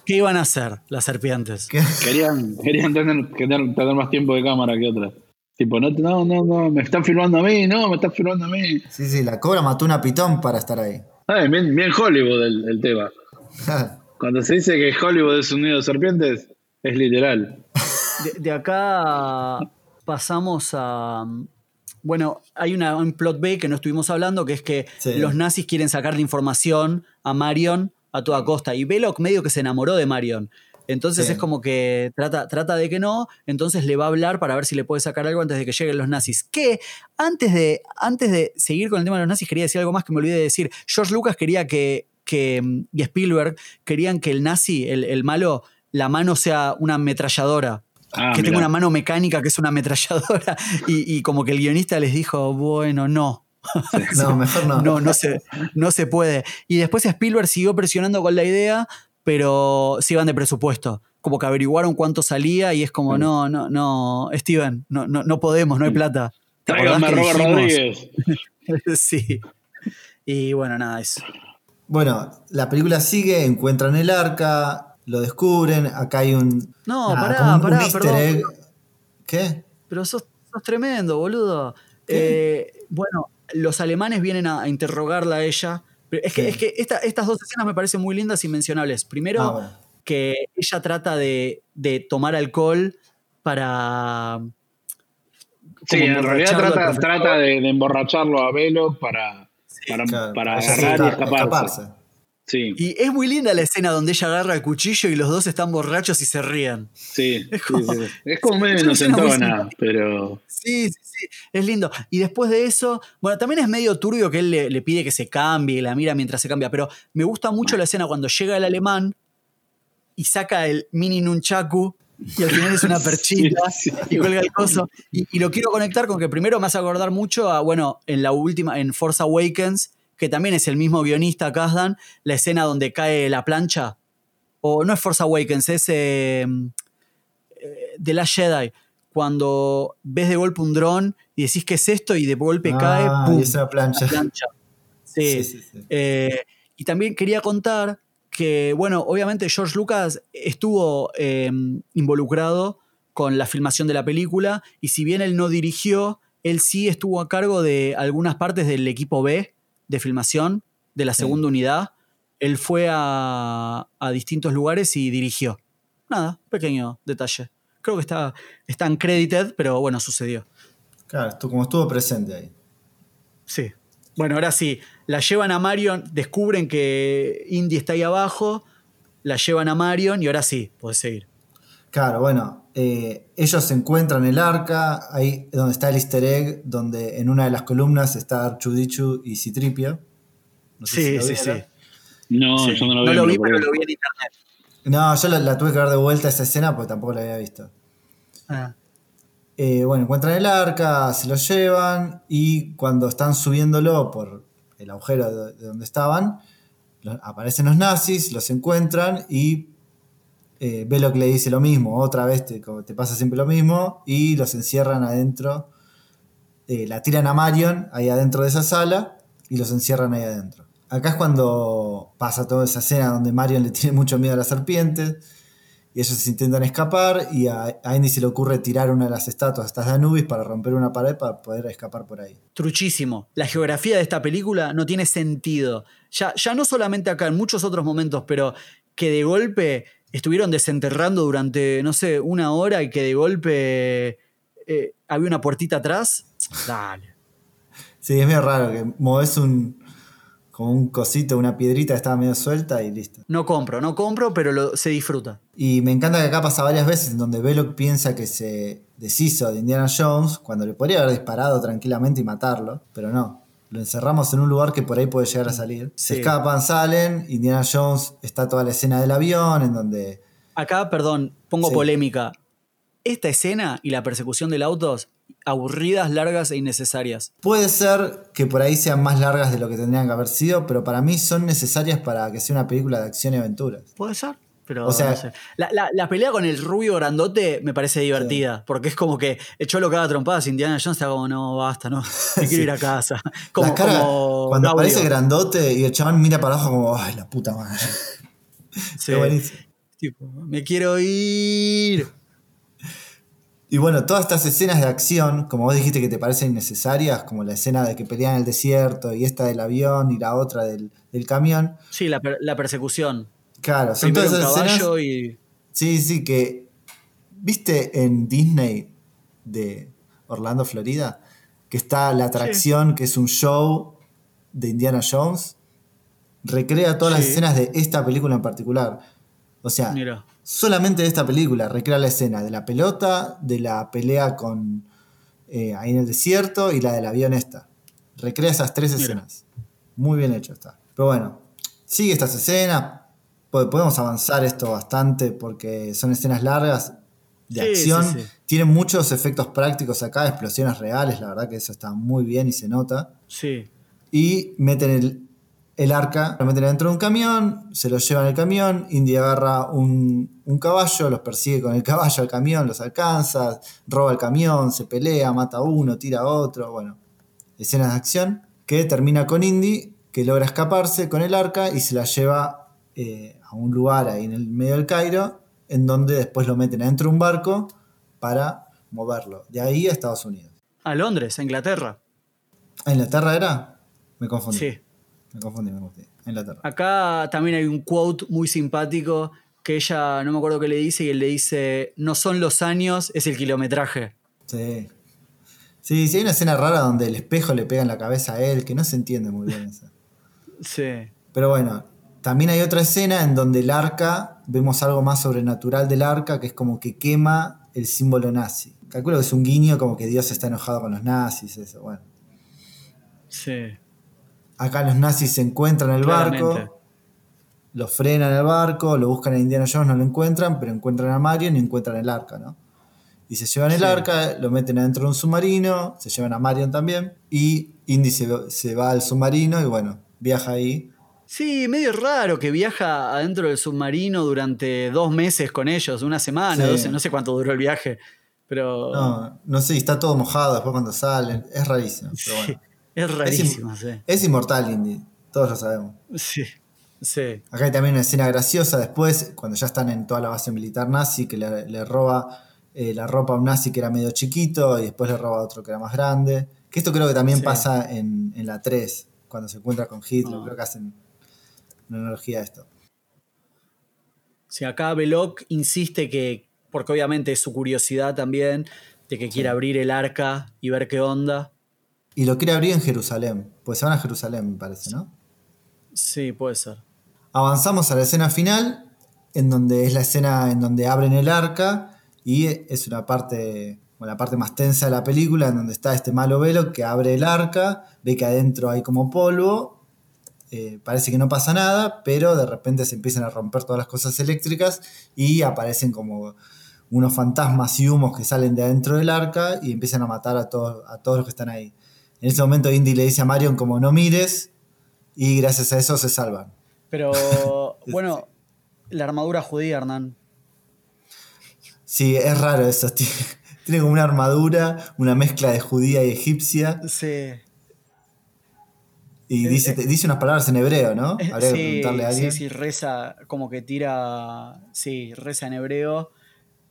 Speaker 1: ¿Qué iban a hacer las serpientes?
Speaker 2: ¿Qué?
Speaker 3: Querían, querían tener, tener, tener más tiempo de cámara que otras. Tipo, no, no, no, no, me están filmando a mí, no, me están filmando a mí.
Speaker 2: Sí, sí, la cobra mató una pitón para estar ahí.
Speaker 3: Ay, bien, bien Hollywood el, el tema. Cuando se dice que Hollywood es un nido de serpientes, es literal.
Speaker 1: De, de acá pasamos a. Bueno, hay una, un plot B que no estuvimos hablando, que es que
Speaker 2: Sí.
Speaker 1: los nazis quieren sacarle información a Marion a toda costa. Y Belloc medio que se enamoró de Marion. Entonces
Speaker 2: Sí.
Speaker 1: es como que trata, trata de que no, entonces le va a hablar para ver si le puede sacar algo antes de que lleguen los nazis. Que antes de, antes de seguir con el tema de los nazis, quería decir algo más que me olvidé de decir. George Lucas quería que, que mm, y Spielberg querían que el nazi, el, el malo, la mano sea una ametralladora
Speaker 3: Ah,
Speaker 1: que
Speaker 3: mirá.
Speaker 1: una mano mecánica que es una ametralladora y, y como que el guionista les dijo, bueno, no.
Speaker 2: No, mejor no.
Speaker 1: No, no se, no se puede. Y después Spielberg siguió presionando con la idea, pero se iban de presupuesto. Como que averiguaron cuánto salía y es como,
Speaker 3: Mm.
Speaker 1: no, no, no, Steven, no, no, no podemos, no hay plata. ¿Te
Speaker 3: Tráiganme a
Speaker 1: acordás que
Speaker 3: Robert? Rodríguez.
Speaker 1: sí. Y bueno, nada, eso.
Speaker 2: Bueno, la película sigue, encuentran el arca, lo descubren, acá hay un.
Speaker 1: No, pará,
Speaker 2: como un-
Speaker 1: pará, perdón,
Speaker 2: egg. ¿Qué?
Speaker 1: Pero sos, sos tremendo, boludo. Eh, bueno, los alemanes vienen a, a interrogarla a ella. Pero es que,
Speaker 2: Sí.
Speaker 1: es que esta- estas dos escenas me parecen muy lindas y mencionables. Primero,
Speaker 2: Ah, bueno.
Speaker 1: que ella trata de, de tomar alcohol para.
Speaker 3: Sí, en realidad trata, trata de, de emborracharlo a Velo para, para,
Speaker 2: Claro,
Speaker 3: para agarrar y
Speaker 2: escapa-
Speaker 3: escaparse. Sí,
Speaker 1: Y es muy linda la escena donde ella agarra el cuchillo y los dos están borrachos y se ríen.
Speaker 3: sí.
Speaker 1: Es como-
Speaker 3: sí. Es como medio inocentona, pero.
Speaker 1: Sí, sí, sí, es lindo. Y después de eso, bueno, también es medio turbio que él le, le pide que se cambie y la mira mientras se cambia, pero me gusta mucho la escena cuando llega el alemán y saca el mini nunchaku y al final es una perchita
Speaker 3: Sí, sí.
Speaker 1: y cuelga el coso. Y, y lo quiero conectar con que primero me hace acordar mucho a, bueno, en la última, en Force Awakens, que también es el mismo guionista, Kazdan, la escena donde cae la plancha. O no es Force Awakens, es eh, eh, The Last Jedi. Cuando ves de golpe un dron y decís qué es esto y de golpe
Speaker 2: Ah,
Speaker 1: cae,
Speaker 2: y
Speaker 1: ¡pum!
Speaker 2: esa plancha.
Speaker 1: la plancha. Sí.
Speaker 2: Sí, sí, sí.
Speaker 1: Eh, y también quería contar que, bueno, obviamente George Lucas estuvo eh, involucrado con la filmación de la película y si bien él no dirigió, él sí estuvo a cargo de algunas partes del equipo B de filmación de la
Speaker 2: Sí.
Speaker 1: segunda unidad. Él fue a, a distintos lugares y dirigió. Nada, pequeño detalle. Creo que está, está en credited, pero bueno, sucedió.
Speaker 2: Claro, como estuvo presente ahí.
Speaker 1: Sí. Bueno, ahora sí, la llevan a Marion, descubren que Indy está ahí abajo, la llevan a Marion y ahora sí, podés seguir.
Speaker 2: Claro, bueno, eh, ellos se encuentran el arca, ahí donde está el easter egg, donde en una de las columnas está Archudichu y Citripio. No sé si
Speaker 1: Sí, sí, sí.
Speaker 3: No,
Speaker 1: Sí.
Speaker 3: yo no lo
Speaker 1: No
Speaker 3: vi.
Speaker 1: lo vi,
Speaker 3: pero
Speaker 1: lo vi en internet.
Speaker 2: No, yo la, la tuve que ver de vuelta esa escena porque tampoco la había visto.
Speaker 1: Ah.
Speaker 2: Eh, bueno, encuentran el arca, se lo llevan y cuando están subiéndolo por el agujero de, de donde estaban, lo- aparecen los nazis, los encuentran y eh, Belloc le dice lo mismo, otra vez te, te pasa siempre lo mismo, y los encierran adentro, eh, la tiran a Marion ahí adentro de esa sala y los encierran ahí adentro. Acá es cuando pasa toda esa escena donde Marion le tiene mucho miedo a las serpientes y ellos intentan escapar y a, a Indy se le ocurre tirar una de las estatuas estas de Anubis para romper una pared para poder escapar por ahí.
Speaker 1: Truchísimo. La geografía de esta película no tiene sentido. Ya, ya no solamente acá, en muchos otros momentos, pero que de golpe estuvieron desenterrando durante, no sé, una hora y que de golpe eh, había una puertita atrás. Dale.
Speaker 2: Sí, es medio raro que moves un como un cosito, una piedrita que estaba medio suelta y listo.
Speaker 1: No compro, no compro, pero lo- se disfruta.
Speaker 2: Y me encanta que acá pasa varias veces en donde Belloc piensa que se deshizo de Indiana Jones cuando le podría haber disparado tranquilamente y matarlo, pero no. Lo encerramos en un lugar que por ahí puede llegar a salir. Se
Speaker 1: Sí.
Speaker 2: escapan, salen. Indiana Jones está toda la escena del avión en donde
Speaker 1: Acá, perdón, pongo
Speaker 2: Sí.
Speaker 1: polémica. Esta escena y la persecución del auto, aburridas, largas e innecesarias.
Speaker 2: Puede ser que por ahí sean más largas de lo que tendrían que haber sido, pero para mí son necesarias para que sea una película de acción y aventuras.
Speaker 1: Puede ser. Pero
Speaker 2: O sea-
Speaker 1: no sé. la, la- la pelea con el rubio grandote me parece divertida, porque es como que echó lo que haga trompadas. Indiana Jones está como, no, basta, no, me quiero ir a casa. Como,
Speaker 2: la cara,
Speaker 1: como
Speaker 2: cuando aparece grandote y el chabón mira para abajo como, ay, la puta madre.
Speaker 1: Sí.
Speaker 2: Qué buenísimo.
Speaker 1: Tipo, me quiero ir.
Speaker 2: Y bueno, todas estas escenas de acción, como vos dijiste que te parecen innecesarias, como la escena de que pelean en el desierto y esta del avión y la otra del, del camión,
Speaker 1: Sí, la, per- la persecución.
Speaker 2: Claro, son todas escenas.
Speaker 1: y.
Speaker 2: Sí, sí, que. ¿Viste en Disney de Orlando, Florida? Que está la atracción, que es un show de Indiana Jones. Recrea todas las escenas de esta película en particular. O sea,
Speaker 1: Mira.
Speaker 2: solamente de esta película recrea la escena de la pelota, de la pelea con eh, ahí en el desierto y la del avión esta. Recrea esas tres
Speaker 1: Mira.
Speaker 2: escenas. Muy bien hecho está. Pero bueno, sigue estas escenas. Po- Podemos avanzar esto bastante porque son escenas largas de
Speaker 1: Sí,
Speaker 2: acción.
Speaker 1: sí, sí.
Speaker 2: Tienen muchos efectos prácticos acá, explosiones reales, la verdad que eso está muy bien y se nota
Speaker 1: Sí.
Speaker 2: y meten el, el arca, lo meten dentro de un camión, se lo llevan el camión, Indy agarra un, un caballo, los persigue con el caballo al camión, los alcanza, roba el camión, se pelea, mata a uno, tira a otro, bueno, escenas de acción, que termina con Indy, que logra escaparse con el arca y se la lleva eh, a un lugar ahí en el medio del Cairo, en donde después lo meten adentro de un barco para moverlo, de ahí a Estados Unidos.
Speaker 1: A Londres, a Inglaterra.
Speaker 2: ¿A Inglaterra era? Me confundí.
Speaker 1: Sí.
Speaker 2: Me confundí, me confundí. A Inglaterra.
Speaker 1: Acá también hay un quote muy simpático que ella, no me acuerdo qué le dice, y él le dice: No son los años, es el kilometraje.
Speaker 2: Sí. Sí, sí, hay una escena rara donde el espejo le pega en la cabeza a él, que no se entiende muy bien eso.
Speaker 1: Sí.
Speaker 2: Pero bueno, también hay otra escena en donde el arca, vemos algo más sobrenatural del arca, que es como que quema el símbolo nazi. Calculo que es un guiño como que Dios está enojado con los nazis, eso, bueno.
Speaker 1: Sí.
Speaker 2: Acá los nazis se encuentran en el barco, lo frenan el barco, lo buscan a Indiana Jones, no lo encuentran, pero encuentran a Marion y encuentran el arca, ¿no? Y se llevan el
Speaker 1: Sí.
Speaker 2: arca, lo meten adentro de un submarino, se llevan a Marion también, y Indy se, se va al submarino y bueno, viaja ahí.
Speaker 1: Sí, medio raro que viaja adentro del submarino durante dos meses con ellos, una semana,
Speaker 2: Sí.
Speaker 1: doce, no sé cuánto duró el viaje. Pero.
Speaker 2: No, no sé, está todo mojado después cuando salen, es rarísimo.
Speaker 1: Sí,
Speaker 2: Pero bueno.
Speaker 1: es rarísimo, sí.
Speaker 2: Es inmortal Indy, todos lo sabemos.
Speaker 1: Sí, sí.
Speaker 2: Acá hay también una escena graciosa después, cuando ya están en toda la base militar nazi, que le, le roba eh, la ropa a un nazi que era medio chiquito y después le roba a otro que era más grande. Que esto creo que también
Speaker 1: Sí.
Speaker 2: pasa en, en la 3, cuando se encuentra con Hitler, creo que hacen una analogía a esto.
Speaker 1: Sí, acá Belloc insiste que, porque obviamente es su curiosidad también, de que quiere abrir el arca y ver qué onda.
Speaker 2: Y lo quiere abrir en Jerusalén, pues se van a Jerusalén, me parece, ¿no?
Speaker 1: Sí, puede ser.
Speaker 2: Avanzamos a la escena final, en donde es la escena en donde abren el arca y es una parte, bueno, la parte más tensa de la película, en donde está este malo velo que abre el arca, ve que adentro hay como polvo, eh, parece que no pasa nada, pero de repente se empiezan a romper todas las cosas eléctricas y aparecen como unos fantasmas y humos que salen de adentro del arca y empiezan a matar a todos, a todos los que están ahí. En ese momento Indy le dice a Marion como no mires y gracias a eso se salvan.
Speaker 1: Pero bueno, la armadura judía, Hernán.
Speaker 2: Sí, es raro eso. Tiene, como una armadura, una mezcla de judía y egipcia.
Speaker 1: Sí.
Speaker 2: Y dice, dice unas palabras en hebreo, ¿no?
Speaker 1: Habría que preguntarle a alguien. Sí, sí, reza, como que tira. Sí, reza en hebreo.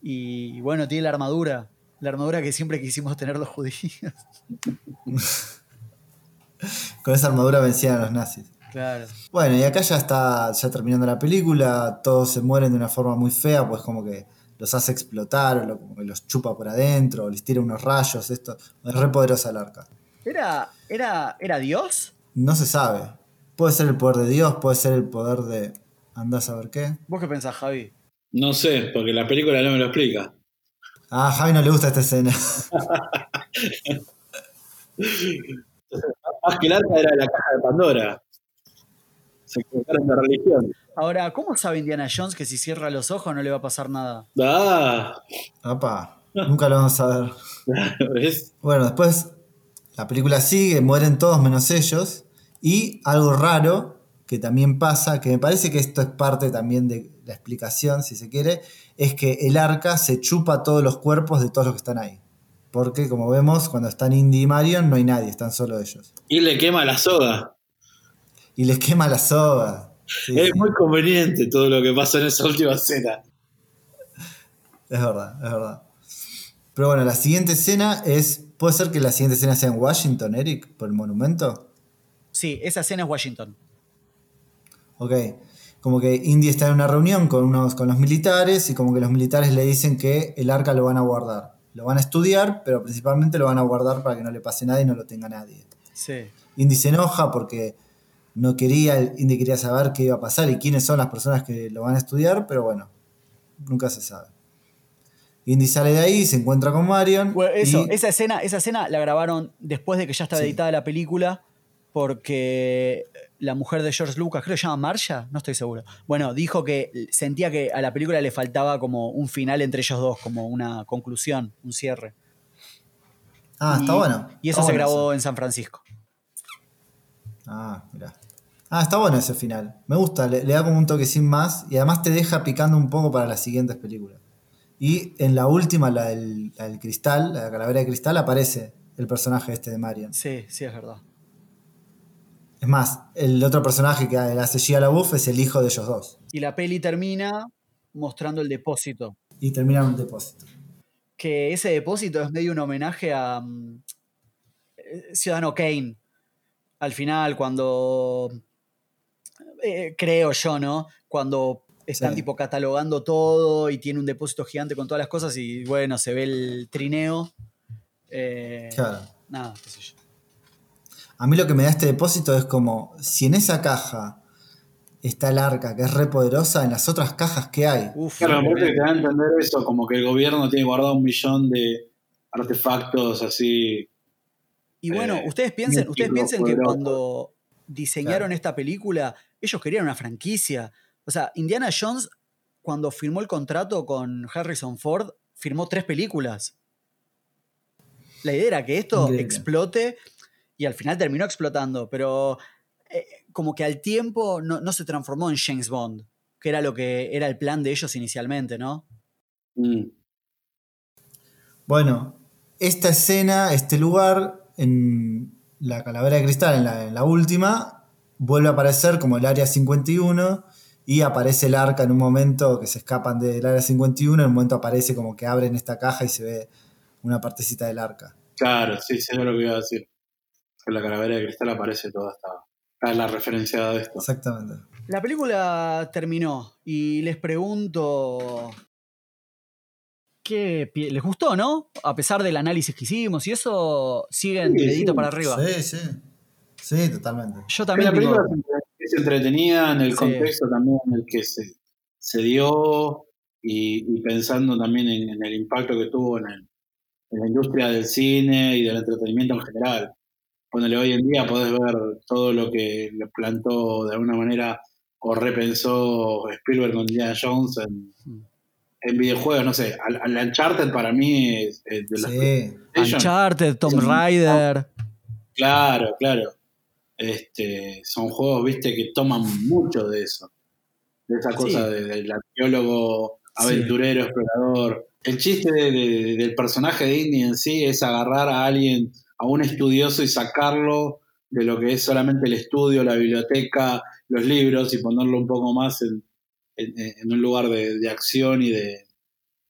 Speaker 1: Y bueno, tiene la armadura. La armadura que siempre quisimos tener los judíos.
Speaker 2: Con esa armadura vencían a los nazis.
Speaker 1: Claro.
Speaker 2: Bueno, y acá ya está ya terminando la película, todos se mueren de una forma muy fea, pues como que los hace explotar, o como que los chupa por adentro, o les tira unos rayos, esto. Es re poderosa el arca.
Speaker 1: ¿Era, era, ¿Era Dios?
Speaker 2: No se sabe. Puede ser el poder de Dios, puede ser el poder de. Andás a ver qué.
Speaker 1: ¿Vos qué pensás, Javi?
Speaker 3: No sé, porque la película no me lo explica.
Speaker 2: Ah, a Javi no le gusta esta escena.
Speaker 3: Más que el arca era la caja de Pandora se equivocaron de religión.
Speaker 1: Ahora, ¿cómo sabe Indiana Jones que si cierra los ojos no le va a pasar nada?
Speaker 3: Ah.
Speaker 2: Apa, nunca lo vamos a ver. Bueno, después la película sigue, mueren todos menos ellos. Y algo raro que también pasa, que me parece que esto es parte también de la explicación, si se quiere, es que el arca se chupa todos los cuerpos de todos los que están ahí. Porque, como vemos, cuando están Indy y Marion no hay nadie, están solo ellos.
Speaker 3: Y le quema la soga
Speaker 2: y les quema la soga.
Speaker 3: es muy conveniente todo lo que pasa en esa última escena.
Speaker 2: Es verdad, es verdad. Pero bueno, la siguiente escena es. ¿Puede ser que la siguiente escena sea en Washington, Eric, por el monumento?
Speaker 1: Sí, esa escena es Washington.
Speaker 2: Ok. Como que Indy está en una reunión con, unos, con los militares y como que los militares le dicen que el arca lo van a guardar. Lo van a estudiar, pero principalmente lo van a guardar para que no le pase nada y no lo tenga nadie.
Speaker 1: Sí.
Speaker 2: Indy se enoja porque no quería, Indy quería saber qué iba a pasar y quiénes son las personas que lo van a estudiar, pero bueno, nunca se sabe. Indy sale de ahí, se encuentra con Marion.
Speaker 1: eso, esa, escena, esa escena la grabaron después de que ya estaba editada la película, porque la mujer de George Lucas, creo que se llama Marsha, no estoy seguro. Bueno, dijo que sentía que a la película le faltaba como un final entre ellos dos, como una conclusión, un cierre.
Speaker 2: Ah, está bueno.
Speaker 1: Y eso se grabó en San Francisco.
Speaker 2: Ah, mira. Ah, está bueno ese final. Me gusta, le, da como un toque sin más y además te deja picando un poco para las siguientes películas. Y en la última, la del, cristal, la calavera de cristal, aparece el personaje este de Marion.
Speaker 1: Sí, sí, es verdad.
Speaker 2: Es más, el otro personaje que hace Gia LaBeouf es el hijo de ellos dos.
Speaker 1: Y la peli termina mostrando el depósito.
Speaker 2: Y termina en un depósito.
Speaker 1: Que ese depósito es medio un homenaje a mm, Ciudadano Kane, al final, cuando. Eh, creo yo, ¿no? Cuando están tipo catalogando todo y tiene un depósito gigante con todas las cosas y bueno, se ve el trineo. Eh,
Speaker 2: claro.
Speaker 1: Nada, qué sé yo.
Speaker 2: A mí lo que me da este depósito es como, si en esa caja está el arca, que es re poderosa, en las otras cajas que hay.
Speaker 3: Uf, claro, te da a entender eso, como que el gobierno tiene guardado un millón de artefactos así
Speaker 1: y bueno, eh, ustedes piensen, ustedes piensen que cuando diseñaron esta película, ellos querían una franquicia. O sea, Indiana Jones, cuando firmó el contrato con Harrison Ford, firmó tres películas. La idea era que esto explote y al final terminó explotando, pero eh, como que al tiempo no, se transformó en James Bond, que era lo que era el plan de ellos inicialmente, ¿no?
Speaker 2: Mm. Bueno, esta escena, este lugar, en la calavera de cristal, en la, última, vuelve a aparecer como el área 51 y aparece el arca en un momento que se escapan del área 51, en un momento aparece como que abren esta caja y se ve una partecita del arca.
Speaker 3: Claro, sí, sé lo que iba a decir. En la calavera de cristal aparece toda esta, la referencia de esto.
Speaker 2: Exactamente.
Speaker 1: La película terminó y les pregunto ¿Qué les gustó, no? A pesar del análisis que hicimos y eso, siguen dedito para arriba.
Speaker 2: Sí, sí. Sí, totalmente.
Speaker 1: Yo también.
Speaker 3: La película es entretenida en el contexto también en el que se, se dio y, pensando también en, el impacto que tuvo en, en, la industria del cine y del entretenimiento en general. Ponele, hoy en día podés ver todo lo que le plantó de alguna manera o repensó Spielberg con Indiana Jones en, en videojuegos, no sé, al, Uncharted para mí es, de
Speaker 1: las Uncharted, Tomb Raider.
Speaker 3: Claro, claro. Este, son juegos, viste, que toman mucho de eso. De esa cosa del arqueólogo, aventurero, explorador. El chiste del personaje de Indy en sí es agarrar a alguien, a un estudioso y sacarlo de lo que es solamente el estudio, la biblioteca, los libros y ponerlo un poco más en, un lugar de, acción y de,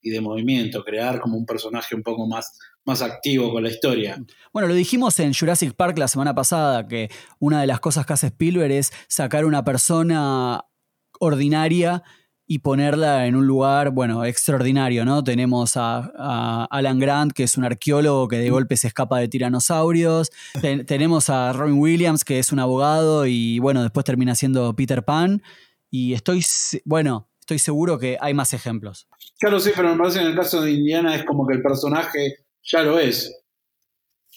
Speaker 3: y de movimiento, crear como un personaje un poco más, más activo con la historia.
Speaker 1: Bueno, lo dijimos en Jurassic Park la semana pasada, que una de las cosas que hace Spielberg es sacar una persona ordinaria y ponerla en un lugar, bueno, extraordinario, ¿no? Tenemos a, Alan Grant, que es un arqueólogo que de golpe se escapa de tiranosaurios. tenemos a Robin Williams, que es un abogado y, bueno, después termina siendo Peter Pan. Y estoy, bueno, estoy seguro que hay más ejemplos.
Speaker 3: Claro, sí, pero me parece que en el caso de Indiana es como que el personaje ya lo es.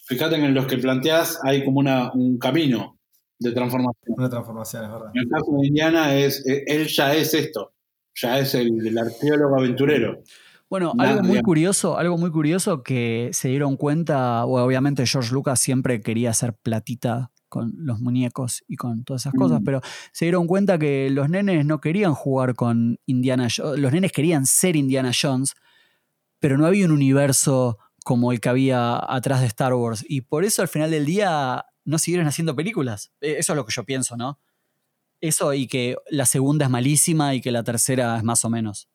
Speaker 3: Fíjate que en los que planteas hay como una, un camino de transformación.
Speaker 2: Una transformación, es verdad.
Speaker 3: En el caso de Indiana es, él ya es esto ya es el, arqueólogo aventurero.
Speaker 1: Bueno, algo muy curioso, algo muy curioso que se dieron cuenta, obviamente George Lucas siempre quería hacer platita con los muñecos y con todas esas cosas, mm. pero se dieron cuenta que los nenes no querían jugar con Indiana Jones, los nenes querían ser Indiana Jones, pero no había un universo como el que había atrás de Star Wars, y por eso al final del día no siguieron haciendo películas. E, eso es lo que yo pienso, ¿no? Eso y que la segunda es malísima y que la tercera es más o menos.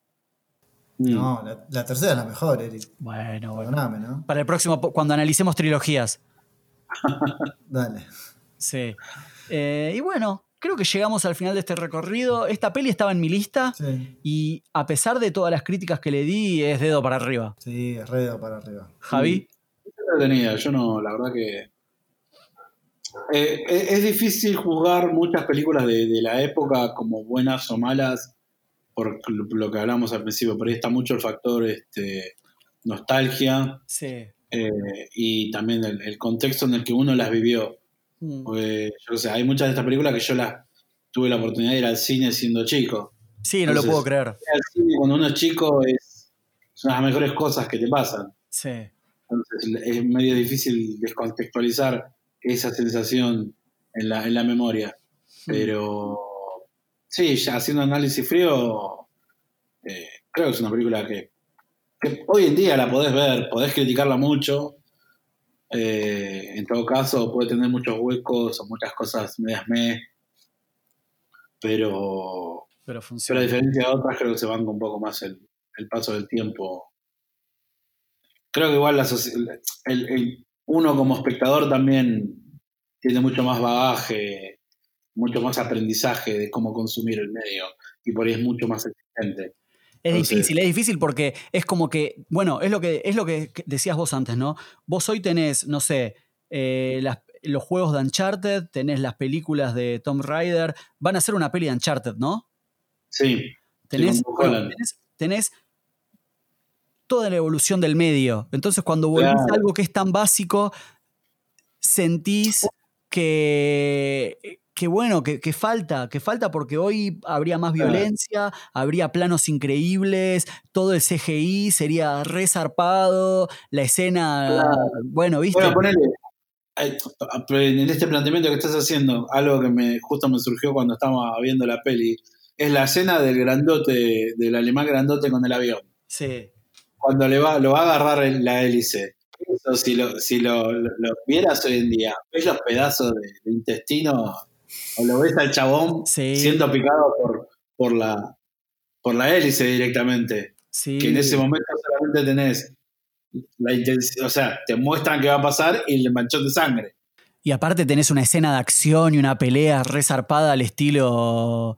Speaker 2: Mm. No, la, tercera es la mejor, Eric.
Speaker 1: Bueno, bueno. Para el próximo, cuando analicemos trilogías.
Speaker 2: Dale.
Speaker 1: Sí. Eh, y bueno, creo que llegamos al final de este recorrido. Esta peli estaba en mi lista y a pesar de todas las críticas que le di, es dedo para arriba.
Speaker 2: Sí, es dedo para arriba.
Speaker 1: Javi.
Speaker 3: Yo no, la verdad que eh, es difícil juzgar muchas películas de, la época como buenas o malas por lo que hablamos al principio, pero ahí está mucho el factor este, nostalgia
Speaker 1: sí.
Speaker 3: Eh, y también el, contexto en el que uno las vivió. Mm. yo sé, hay muchas de estas películas que yo las tuve la oportunidad de ir al cine siendo chico.
Speaker 1: Sí, no lo puedo creer.
Speaker 3: cuando uno es chico es, son las mejores cosas que te pasan.
Speaker 1: Sí.
Speaker 3: Entonces es medio difícil descontextualizar esa sensación en la, en la memoria. Pero sí, ya haciendo análisis frío, eh, creo que es una película que, hoy en día la podés ver, podés criticarla mucho. Eh, en todo caso, puede tener muchos huecos o muchas cosas medias me. Pero,
Speaker 1: pero, funciona.
Speaker 3: a diferencia de otras, creo que se van con un poco más el, paso del tiempo. Creo que igual la, el, uno como espectador también tiene mucho más bagaje, mucho más aprendizaje de cómo consumir el medio y por ahí es mucho más exigente.
Speaker 1: Es difícil, es difícil porque es como que, bueno, es lo que, es lo que decías vos antes, ¿no? Vos hoy tenés, no sé, eh, los juegos de Uncharted, tenés las películas de Tom Raider, van a hacer una peli de Uncharted, ¿no?
Speaker 3: Sí.
Speaker 1: Tenés, tenés, toda la evolución del medio. Entonces, cuando volvés a algo que es tan básico, sentís que, que bueno, que, falta, que falta porque hoy habría más violencia, habría planos increíbles, todo el CGI sería resarpado, la escena, bueno, viste.
Speaker 3: en este planteamiento que estás haciendo, algo que me justo me surgió cuando estábamos viendo la peli, es la escena del grandote, del alemán grandote con el avión.
Speaker 1: Sí
Speaker 3: cuando le va, lo va a agarrar la hélice. Eso, si lo, si lo, vieras hoy en día, ves los pedazos de, intestino o lo ves al chabón siendo picado por, por, la, por la hélice directamente. Que en ese momento solamente tenés la intención, o sea, te muestran qué va a pasar y el manchón de sangre.
Speaker 1: Y aparte tenés una escena de acción y una pelea resarpada al estilo,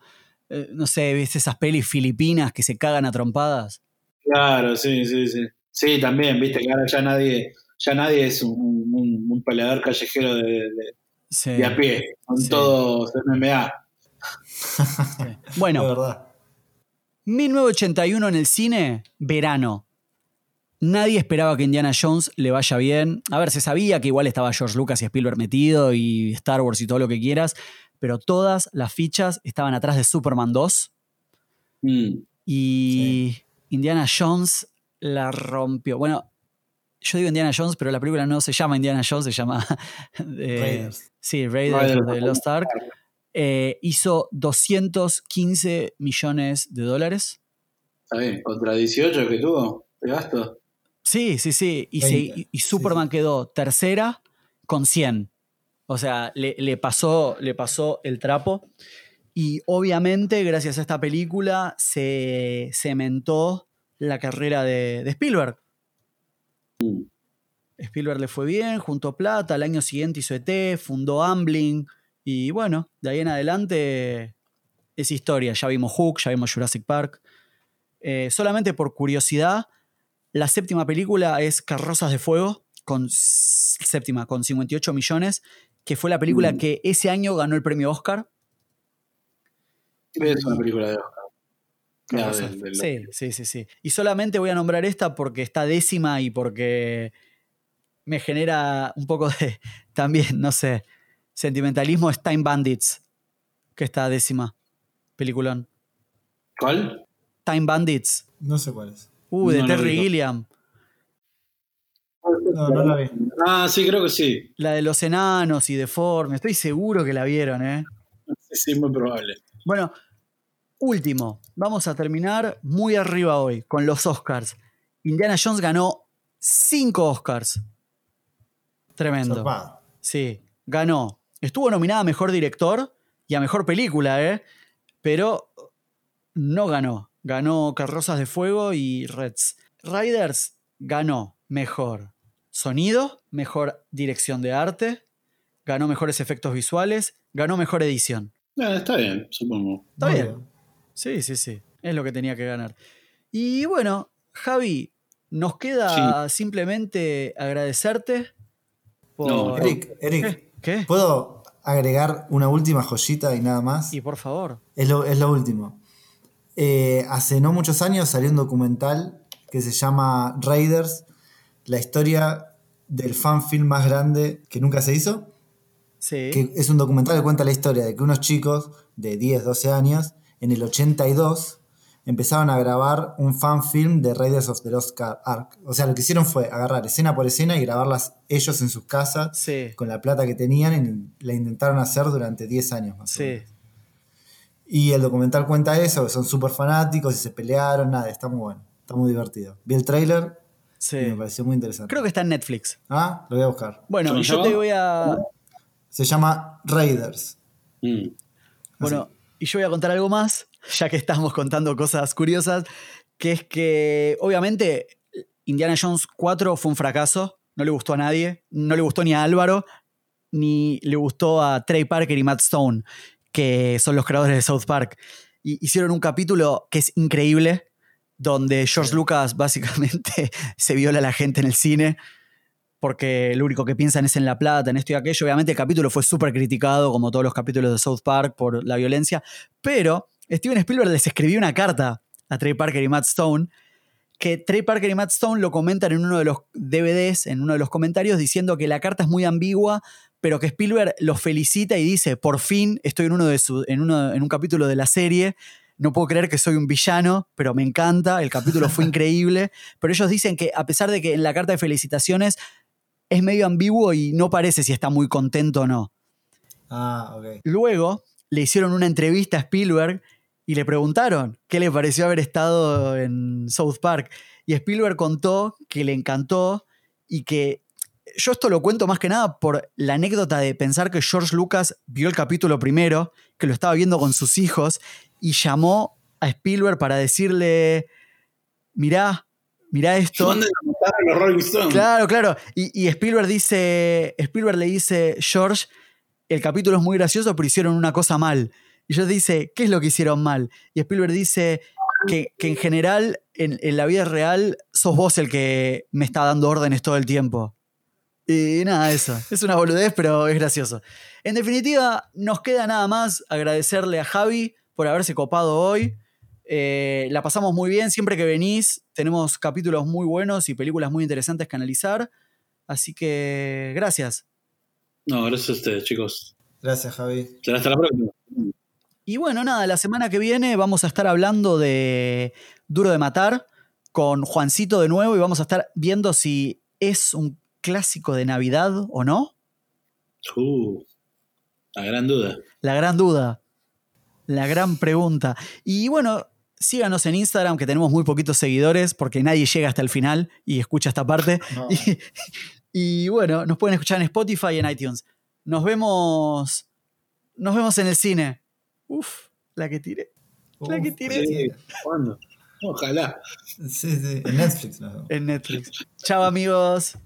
Speaker 1: eh, no sé, ves esas pelis filipinas que se cagan a trompadas.
Speaker 3: Claro, sí, sí, sí. Sí, también, viste que ahora ya nadie, ya nadie es un, un, peleador callejero de, de, a pie, con todos MMA.
Speaker 1: Bueno, 1981 en el cine, verano. Nadie esperaba que Indiana Jones le vaya bien. A ver, se sabía que igual estaba George Lucas y Spielberg metido y Star Wars y todo lo que quieras, pero todas las fichas estaban atrás de Superman 2
Speaker 4: Mm.
Speaker 1: y Indiana Jones la rompió. Bueno, yo digo Indiana Jones, pero la película no se llama Indiana Jones, se llama eh,
Speaker 2: Raiders.
Speaker 1: Sí, Raiders of Lost Ark. Eh, hizo 215 millones de dólares.
Speaker 4: Está bien, contra 18 que tuvo de gasto.
Speaker 1: Sí, sí, sí. Y, se-
Speaker 2: 20.
Speaker 1: y- y
Speaker 2: Sí,
Speaker 1: Superman quedó tercera con 100. O sea, le, le pasó, le pasó el trapo. Y obviamente, gracias a esta película, se cementó la carrera de, de Spielberg.
Speaker 4: Mm.
Speaker 1: Spielberg le fue bien, juntó plata, al año siguiente hizo ET, fundó Amblin. Y bueno, de ahí en adelante es historia. Ya vimos Hook, ya vimos Jurassic Park. Eh, solamente por curiosidad, la séptima película es Carrozas de Fuego, con séptima, con 58 millones, que fue la película
Speaker 4: Mm.
Speaker 1: que ese año ganó el premio Oscar.
Speaker 4: Es una película de Oscar. Del- del-
Speaker 1: sí, sí, sí, sí. Y solamente voy a nombrar esta porque está décima y porque me genera un poco de, también, no sé, sentimentalismo, es Time Bandits, que está décima. Peliculón.
Speaker 4: ¿Cuál?
Speaker 1: Time Bandits.
Speaker 2: No sé cuál es.
Speaker 1: Uh, de
Speaker 4: No,
Speaker 1: Terry. Gilliam.
Speaker 2: No, no la vi.
Speaker 4: Ah, sí, creo que sí.
Speaker 1: La de los enanos y deformes. Estoy seguro que la vieron, ¿eh?
Speaker 4: Sí, sí, muy probable.
Speaker 1: Bueno, último. Vamos a terminar muy arriba hoy con los Oscars. Indiana Jones ganó cinco Oscars. Tremendo.
Speaker 2: Zarpado.
Speaker 1: Sí, ganó. Estuvo nominada a Mejor Director y a Mejor Película, ¿eh? Pero no ganó. Ganó Carrozas de Fuego y Reds. Riders ganó Mejor Sonido, Mejor Dirección de Arte, ganó Mejores Efectos Visuales, ganó Mejor Edición.
Speaker 4: Ah, está bien, supongo.
Speaker 1: Está bien. Sí, sí, sí. Es lo que tenía que ganar. Y bueno, Javi, nos queda simplemente agradecerte por...
Speaker 4: No,
Speaker 2: Eric, Eric,
Speaker 1: ¿Qué?
Speaker 2: ¿puedo agregar una última joyita y nada más?
Speaker 1: Y por favor.
Speaker 2: Es lo, es lo último. Eh, hace no muchos años salió un documental que se llama Raiders, la historia del fanfilm más grande que nunca se hizo.
Speaker 1: Sí.
Speaker 2: Que es un documental que cuenta la historia de que unos chicos de 10, 12 años, en el 82, empezaron a grabar un fanfilm de Raiders of the Lost Car- Ark. O sea, lo que hicieron fue agarrar escena por escena y grabarlas ellos en sus casas
Speaker 1: Sí.
Speaker 2: con la plata que tenían y la intentaron hacer durante 10 años más o menos.
Speaker 1: Sí.
Speaker 2: Y el documental cuenta eso, que son súper fanáticos y se pelearon, nada, está muy bueno, está muy divertido. Vi el trailer
Speaker 1: Sí.
Speaker 2: y me pareció muy interesante.
Speaker 1: Creo que está en Netflix.
Speaker 2: Ah, lo voy a buscar.
Speaker 1: Bueno,
Speaker 4: ¿Cómo
Speaker 1: y
Speaker 4: se
Speaker 1: yo te voy a.
Speaker 2: Se llama Raiders.
Speaker 4: Mm.
Speaker 1: Bueno, y yo voy a contar algo más, ya que estamos contando cosas curiosas, que es que obviamente Indiana Jones 4 fue un fracaso, no le gustó a nadie, no le gustó ni a Álvaro, ni le gustó a Trey Parker y Matt Stone, que son los creadores de South Park. Y hicieron un capítulo que es increíble, donde George Lucas básicamente se viola a la gente en el cine porque lo único que piensan es en la plata, en esto y aquello. Obviamente el capítulo fue súper criticado, como todos los capítulos de South Park, por la violencia, pero Steven Spielberg les escribió una carta a Trey Parker y Matt Stone, que Trey Parker y Matt Stone lo comentan en uno de los DVDs, en uno de los comentarios, diciendo que la carta es muy ambigua, pero que Spielberg los felicita y dice, por fin estoy en, uno de su, en, uno, en un capítulo de la serie, no puedo creer que soy un villano, pero me encanta, el capítulo fue increíble, pero ellos dicen que a pesar de que en la carta de felicitaciones es medio ambiguo y no parece si está muy contento o no.
Speaker 2: Ah, ok.
Speaker 1: Luego le hicieron una entrevista a Spielberg y le preguntaron qué le pareció haber estado en South Park. Y Spielberg contó que le encantó y que yo esto lo cuento más que nada por la anécdota de pensar que George Lucas vio el capítulo primero, que lo estaba viendo con sus hijos y llamó a Spielberg para decirle, mirá, mirá esto.
Speaker 4: Los Rolling Stones.
Speaker 1: Claro, claro. Y, y Spielberg dice, Spielberg le dice, George, el capítulo es muy gracioso, pero hicieron una cosa mal. Y yo dice, ¿qué es lo que hicieron mal? Y Spielberg dice que, que en general, en, en la vida real, sos vos el que me está dando órdenes todo el tiempo. Y nada, eso. Es una boludez, pero es gracioso. En definitiva, nos queda nada más agradecerle a Javi por haberse copado hoy. Eh, la pasamos muy bien siempre que venís. Tenemos capítulos muy buenos y películas muy interesantes que analizar. Así que gracias.
Speaker 4: No, gracias a ustedes, chicos.
Speaker 2: Gracias, Javi.
Speaker 4: Será hasta la próxima.
Speaker 1: Y bueno, nada, la semana que viene vamos a estar hablando de Duro de Matar con Juancito de nuevo y vamos a estar viendo si es un clásico de Navidad o no.
Speaker 4: Uh, la gran duda.
Speaker 1: La gran duda. La gran pregunta. Y bueno, síganos en Instagram, que tenemos muy poquitos seguidores, porque nadie llega hasta el final y escucha esta parte.
Speaker 2: No.
Speaker 1: Y, y bueno, nos pueden escuchar en Spotify y en iTunes. Nos vemos. Nos vemos en el cine. Uf, la que tiré. La que tiré.
Speaker 4: Sí, ¿Cuándo? Ojalá.
Speaker 2: Sí, sí. En Netflix.
Speaker 1: En Netflix. Chao amigos.